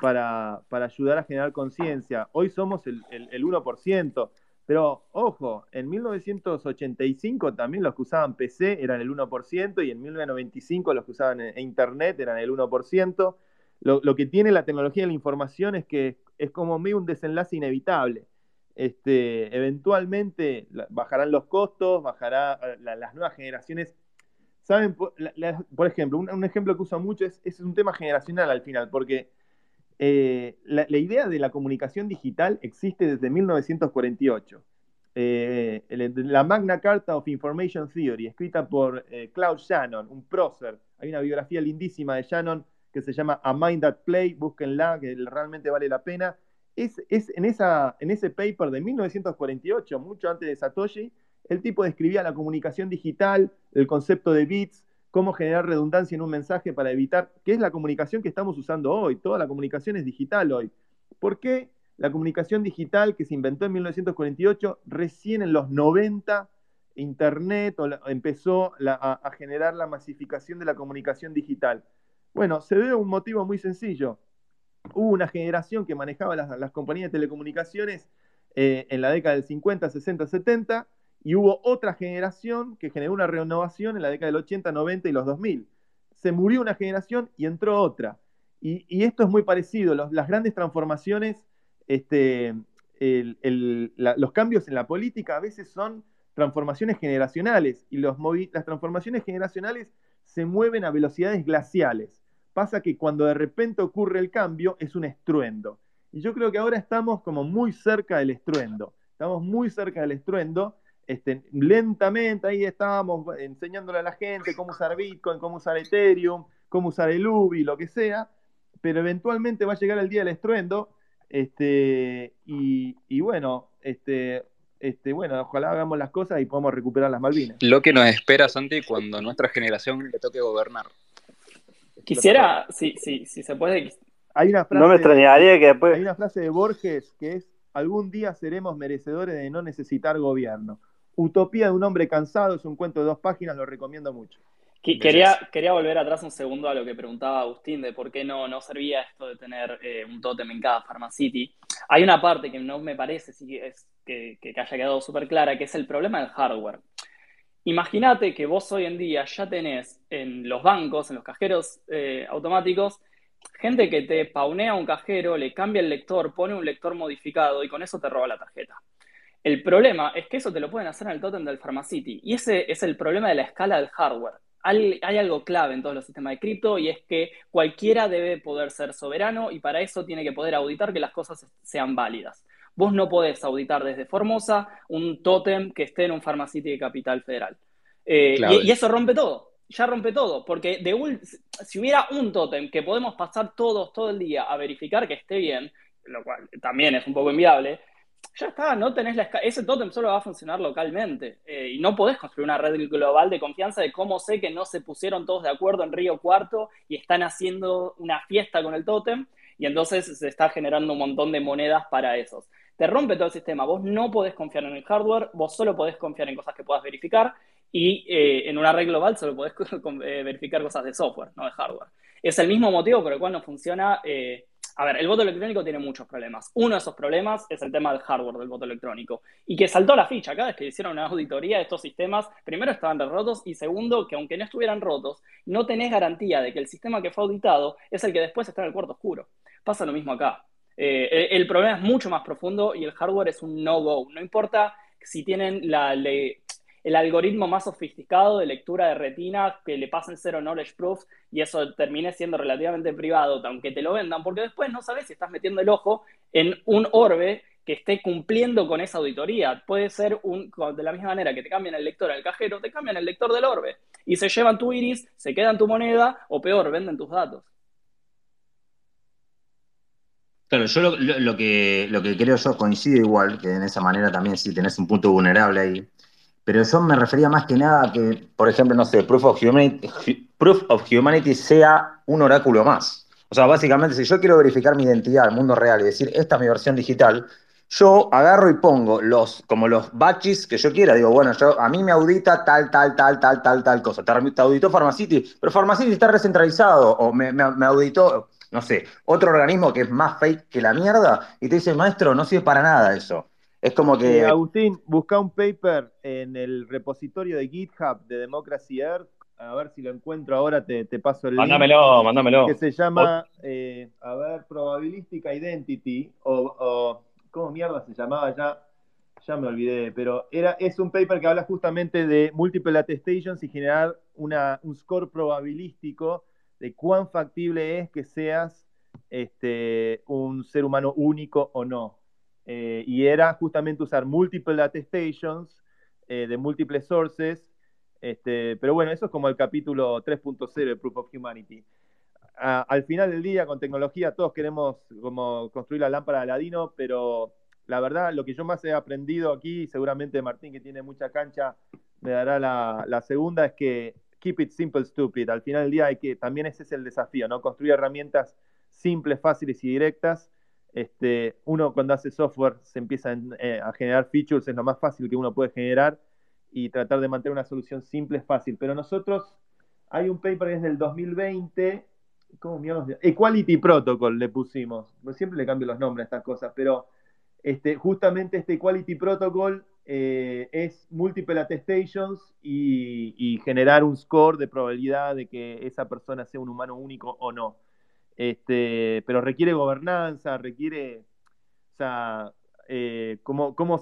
para, ayudar a generar conciencia. Hoy somos el, el, el 1%. Pero ojo, en 1985 también los que usaban PC eran el 1% y en 1995 los que usaban e-, Internet eran el 1%. Lo, que tiene la tecnología de la información es que es como un desenlace inevitable. Este, eventualmente bajarán los costos, bajará eh, las nuevas generaciones. Saben, por, ejemplo, un, ejemplo que uso mucho es, es un tema generacional al final, porque eh, la, idea de la comunicación digital existe desde 1948. Eh, la Magna Carta of Information Theory, escrita por eh, Shannon, un prócer. Hay una biografía lindísima de Shannon que se llama A Mind That Play, búsquenla, que realmente vale la pena. Es, en ese paper de 1948, mucho antes de Satoshi, el tipo describía la comunicación digital, el concepto de bits, cómo generar redundancia en un mensaje para evitar, que es la comunicación que estamos usando hoy, toda la comunicación es digital hoy. ¿Por qué la comunicación digital que se inventó en 1948, recién en los 90, Internet empezó a, generar la masificación de la comunicación digital? Bueno, se a un motivo muy sencillo. Hubo una generación que manejaba las, compañías de telecomunicaciones eh, en la década del 50, 60, 70, y hubo otra generación que generó una renovación en la década del 80, 90 y los 2000. Se murió una generación y entró otra. Y, esto es muy parecido. las grandes transformaciones, este, los cambios en la política a veces son transformaciones generacionales y los las transformaciones generacionales se mueven a velocidades glaciales. Pasa que cuando de repente ocurre el cambio es un estruendo. Y yo creo que ahora estamos como muy cerca del estruendo. Estamos muy cerca del estruendo este, lentamente ahí estábamos enseñándole a la gente cómo usar Bitcoin, cómo usar Ethereum, cómo usar el UBI, lo que sea, pero eventualmente va a llegar el día del estruendo, este, y, bueno, este, este, bueno, ojalá hagamos las cosas y podamos recuperar las Malvinas.
Lo que nos espera, Santi, cuando nuestra generación le toque gobernar.
Quisiera, si, si, si se puede...
Hay una frase,
no me extrañaría que después...
Hay una frase de Borges que es, algún día seremos merecedores de no necesitar gobierno. Utopía de un hombre cansado es un cuento de dos páginas, lo recomiendo mucho.
Quería, quería volver atrás un segundo a lo que preguntaba Agustín de por qué no, no servía esto de tener eh, un tótem en cada Pharmacity. Hay una parte que no me parece sí, es, que, que, haya quedado súper clara, que es el problema del hardware. Imagínate que vos hoy en día ya tenés en los bancos, en los cajeros eh, automáticos, gente que te paunea un cajero, le cambia el lector, pone un lector modificado y con eso te roba la tarjeta. El problema es que eso te lo pueden hacer en el totem del Pharmacity. Y ese es el problema de la escala del hardware. Hay, algo clave en todos los sistemas de cripto y es que cualquiera debe poder ser soberano y para eso tiene que poder auditar que las cosas sean válidas. Vos no podés auditar desde Formosa un tótem que esté en un Pharmacity de Capital Federal. Eh, y, eso rompe todo. Ya rompe todo. Porque de si hubiera un tótem que podemos pasar todos todo el día a verificar que esté bien, lo cual también es un poco inviable, ya está, no tenés la ese tótem solo va a funcionar localmente eh, y no podés construir una red global de confianza de cómo sé que no se pusieron todos de acuerdo en Río Cuarto y están haciendo una fiesta con el tótem y entonces se está generando un montón de monedas para esos. Te rompe todo el sistema, vos no podés confiar en el hardware, vos solo podés confiar en cosas que puedas verificar y eh, en una red global solo podés eh, verificar cosas de software, no de hardware. Es el mismo motivo por el cual no funciona. A ver, el voto electrónico tiene muchos problemas. Uno de esos problemas es el tema del hardware del voto electrónico. Y que saltó la ficha. Cada vez que hicieron una auditoría de estos sistemas, primero estaban rotos y segundo, que aunque no estuvieran rotos, no tenés garantía de que el sistema que fue auditado es el que después está en el cuarto oscuro. Pasa lo mismo acá. el problema es mucho más profundo y el hardware es un no-go. No importa si tienen la, ley el algoritmo más sofisticado de lectura de retina que le pasen cero knowledge proofs y eso termine siendo relativamente privado, aunque te lo vendan, porque después no sabes si estás metiendo el ojo en un orbe que esté cumpliendo con esa auditoría. Puede ser un, de la misma manera que te cambian el lector al cajero, te cambian el lector del orbe y se llevan tu iris, se quedan tu moneda o peor, venden tus datos.
Claro, yo lo, que, lo que creo yo coincido igual, que en esa manera también si tenés un punto vulnerable ahí, pero yo me refería más que nada a que, por ejemplo, no sé, Proof of, Humanity, Proof of Humanity sea un oráculo más. O sea, básicamente, si yo quiero verificar mi identidad al mundo real y decir, esta es mi versión digital, yo agarro y pongo los, como los batches que yo quiera. Digo, bueno, a mí me audita tal, tal, tal, tal, tal, tal cosa. Te, auditó Pharmacity, pero Pharmacity está recentralizado. O me, me, auditó, no sé, otro organismo que es más fake que la mierda. Y te dice, maestro, no sirve para nada eso. Es como que.
Agustín, busca un paper en el repositorio de GitHub de Democracy Earth. A ver si lo encuentro ahora, te, paso el
link. Mándamelo, mándamelo.
Que se llama, eh, a ver, Probabilistic Identity, o, ¿cómo mierda se llamaba ya? Ya me olvidé, pero era, es un paper que habla justamente de multiple attestations y generar una, un score probabilístico de cuán factible es que seas este, un ser humano único o no. Eh, y era justamente usar multiple attestations eh, de múltiples sources. Este, pero bueno, eso es como el capítulo 3.0 de Proof of Humanity. al final del día, con tecnología, todos queremos como construir la lámpara de Aladino, pero la verdad, lo que yo más he aprendido aquí, seguramente Martín, que tiene mucha cancha, me dará la, la segunda, es que keep it simple, stupid. Al final del día hay que, también ese es el desafío, ¿no? Construir herramientas simples, fáciles y directas este, uno cuando hace software se empieza eh, a generar features, es lo más fácil que uno puede generar y tratar de mantener una solución simple es fácil. Pero nosotros, hay un paper que es del 2020, ¿cómo Equality Protocol le pusimos. Siempre le cambio los nombres a estas cosas, pero este, justamente este Equality Protocol eh, es multiple attestations y generar un score de probabilidad de que esa persona sea un humano único o no. Este, pero requiere gobernanza, requiere, o sea, eh, ¿cómo, cómo,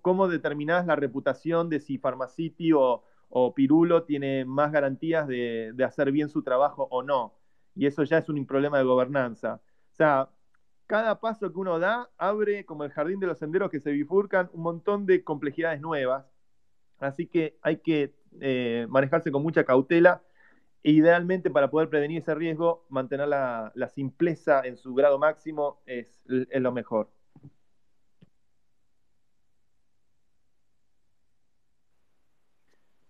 cómo, determinás la reputación de si Pharmacity o, Pirulo tiene más garantías de, hacer bien su trabajo o no? Y eso ya es un problema de gobernanza. O sea, cada paso que uno da abre, como el jardín de los senderos que se bifurcan, un montón de complejidades nuevas. Así que hay que eh, manejarse con mucha cautela idealmente, para poder prevenir ese riesgo, mantener la, simpleza en su grado máximo es, lo mejor.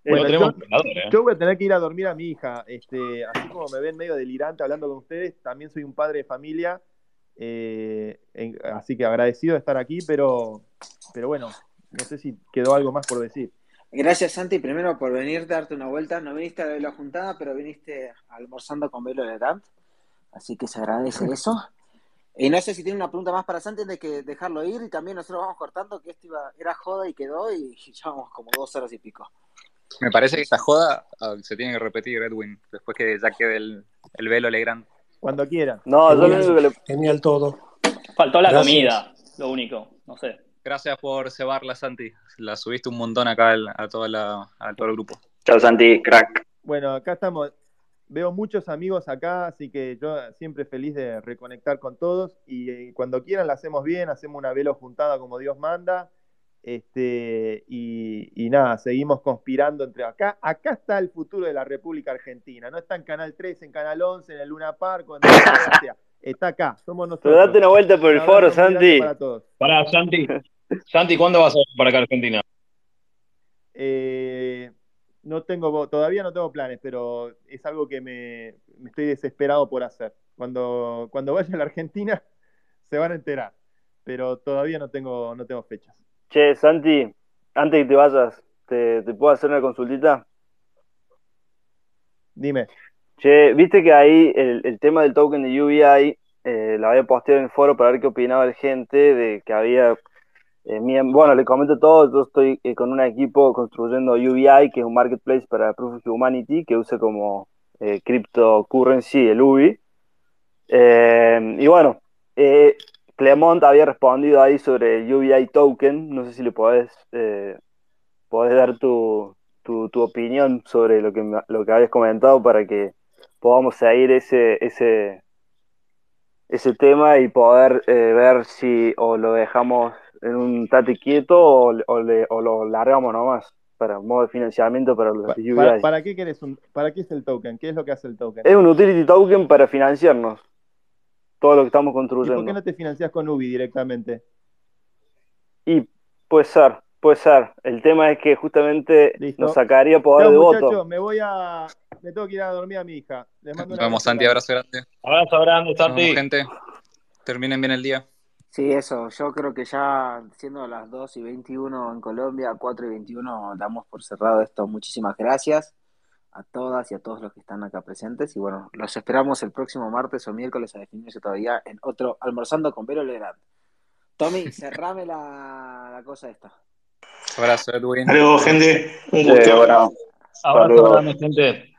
Bueno, ¿eh? yo, voy a tener que ir a dormir a mi hija. Este, así como me ven medio delirante hablando con ustedes, también soy un padre de familia. Eh, así que agradecido de estar aquí, pero, pero bueno, no sé si quedó algo más por decir.
Gracias, Santi, primero por venir, darte una vuelta. No viniste a la Juntada, pero viniste almorzando con Velo de Dant. Así que se agradece eso. Y no sé si tiene una pregunta más para Santi antes de que dejarlo ir. Y también nosotros vamos cortando que esto iba, era joda y quedó. Y llevamos como dos horas y pico.
Me parece que esta joda ah, se tiene que repetir, Edwin, después que ya quede el, el velo Legrand.
Cuando quiera.
No, genial, genial todo.
Faltó la comida, lo único. No sé.
Gracias por cebarla, Santi. La subiste un montón acá a, toda la, a todo el grupo.
Chao, Santi, crack.
Bueno, acá estamos. Veo muchos amigos acá, así que yo siempre feliz de reconectar con todos. Y, eh, cuando quieran la hacemos bien, hacemos una velo juntada como Dios manda. Este, y, nada, seguimos conspirando entre acá. Acá está el futuro de la República Argentina. No está en Canal 3, en Canal 11, en el Luna Park, en Está acá, somos nosotros.
Pero date una vuelta por el foro, Santi.
Para, Santi. Santi, ¿cuándo vas a ir para acá Argentina?
Eh, no tengo, todavía no tengo planes, pero es algo que me, estoy desesperado por hacer. Cuando, cuando vaya a la Argentina se van a enterar, pero todavía no tengo, no tengo fechas.
Che, Santi, antes que te vayas,
¿te, puedo hacer una consultita?
Dime.
Che, viste que ahí el, tema del token de UBI eh, lo había posteado en el foro para ver qué opinaba la gente de que había eh, bueno, le comento todo, yo estoy eh, con un equipo construyendo UBI, que es un marketplace para Proof of Humanity, que usa como eh, cryptocurrency el UBI. y bueno, Clemont había respondido ahí sobre UBI token, no sé si le podés, podés dar tu, tu, tu, opinión sobre lo que, lo que habías comentado para que podamos seguir ese, ese, ese tema y poder ver si o lo dejamos en un tate quieto o, lo largamos nomás para modo de financiamiento para los
para, ¿Para, qué querés un, para qué es el token? ¿Qué es lo que hace el token?
Es un utility token para financiarnos todo lo que estamos construyendo.
¿Y por qué no te financias con Ubi directamente?
Y puede ser, puede ser. El tema es que justamente nos sacaría poder de voto.
Me voy a. Me tengo que ir a dormir a mi hija.
Les mando Vamos, Santi, abrazo grande.
Abrazo grande, Santi.
gente. Terminen bien el día.
Sí, eso, yo creo que ya siendo las 2 y 21 en Colombia, 4 y 21 damos por cerrado esto. Muchísimas gracias a todas y a todos los que están acá presentes. Y bueno, los esperamos el próximo martes o miércoles a definirse todavía en otro Almorzando con Vero Legrand. Tommy, cerrame la, la cosa esta.
Abrazo, Edwin.
Adiós, gente.
Un gusto.
Abrazo, gente.